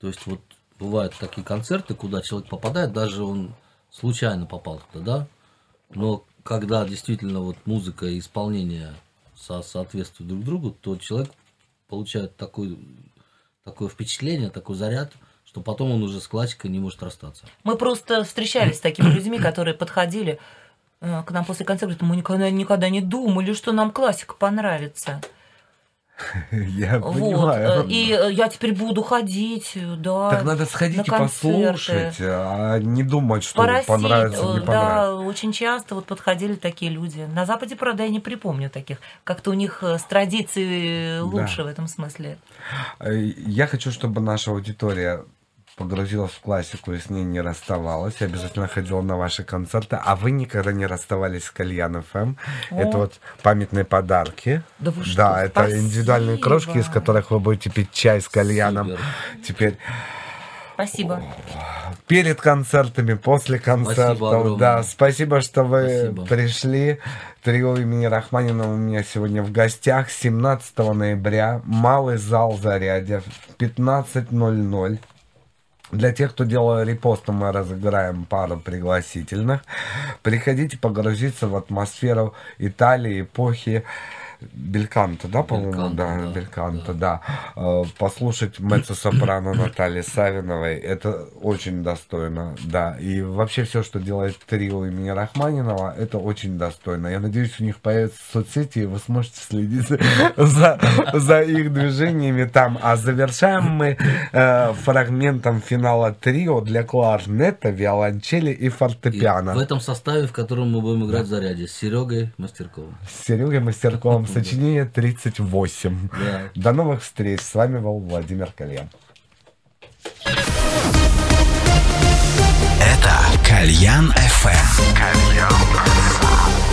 То есть вот бывают такие концерты, куда человек попадает, даже он случайно попал туда, да, но когда действительно вот музыка и исполнение со- соответствуют друг другу, то человек получает такой, такое впечатление, такой заряд, что потом он уже с классикой не может расстаться. Мы просто встречались с такими людьми, которые подходили э, к нам после концерта, мы никогда, никогда не думали, что нам классика понравится. [LAUGHS] Я Вот. понимаю. э, И э, я теперь буду ходить, э, да. Так надо сходить на и послушать, а не думать, что Поросить, понравится, не да, понравится. очень часто вот подходили такие люди. На Западе, правда, я не припомню таких. Как-то у них с традицией лучше в этом смысле. Я хочу, чтобы наша аудитория погрузилась в классику и с ней не расставалась. Я обязательно ходила на ваши концерты. А вы никогда не расставались с Кальян ФМ. О. Это вот памятные подарки. Да вы что, Да, это спасибо. индивидуальные кружки, из которых вы будете пить чай с кальяном. Супер. Теперь Спасибо. перед концертами, после концертов. огромное. да, спасибо, что вы Спасибо. пришли. Трио имени Рахманинова у меня сегодня в гостях. 17 ноября. Малый зал Зарядье. в 15.00. Для тех, кто делал репосты, мы разыграем пару пригласительных. Приходите погрузиться в атмосферу Италии, эпохи Бельканто, да, по-моему, да, да, Бельканто, да. Э, Послушать меццо-сопрано Натальи Савиновой, это очень достойно, да. И вообще все, что делает трио имени Рахманинова, это очень достойно. Я надеюсь, у них появятся соцсети, и вы сможете следить [LAUGHS] за, за их движениями там. А завершаем мы э, фрагментом финала трио для кларнета, виолончели и И фортепиано. в этом составе, в котором мы будем играть в заряде с Серегой Мастерковым. С Серегой Мастерковым сочинение 38. Да. До новых встреч. С вами был Владимир Кальян. Это Кальян FM. Пей,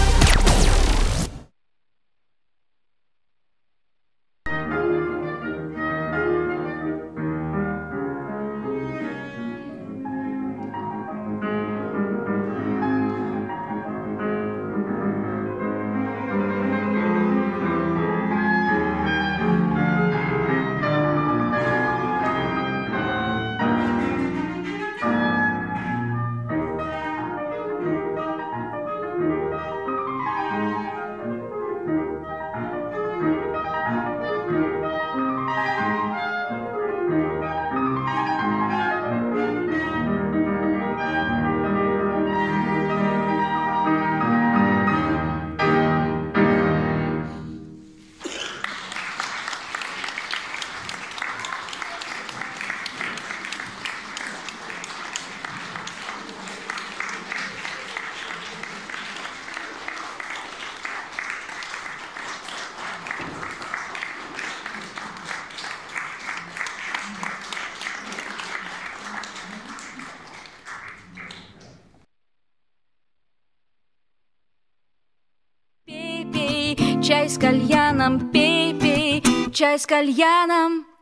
с кальяном.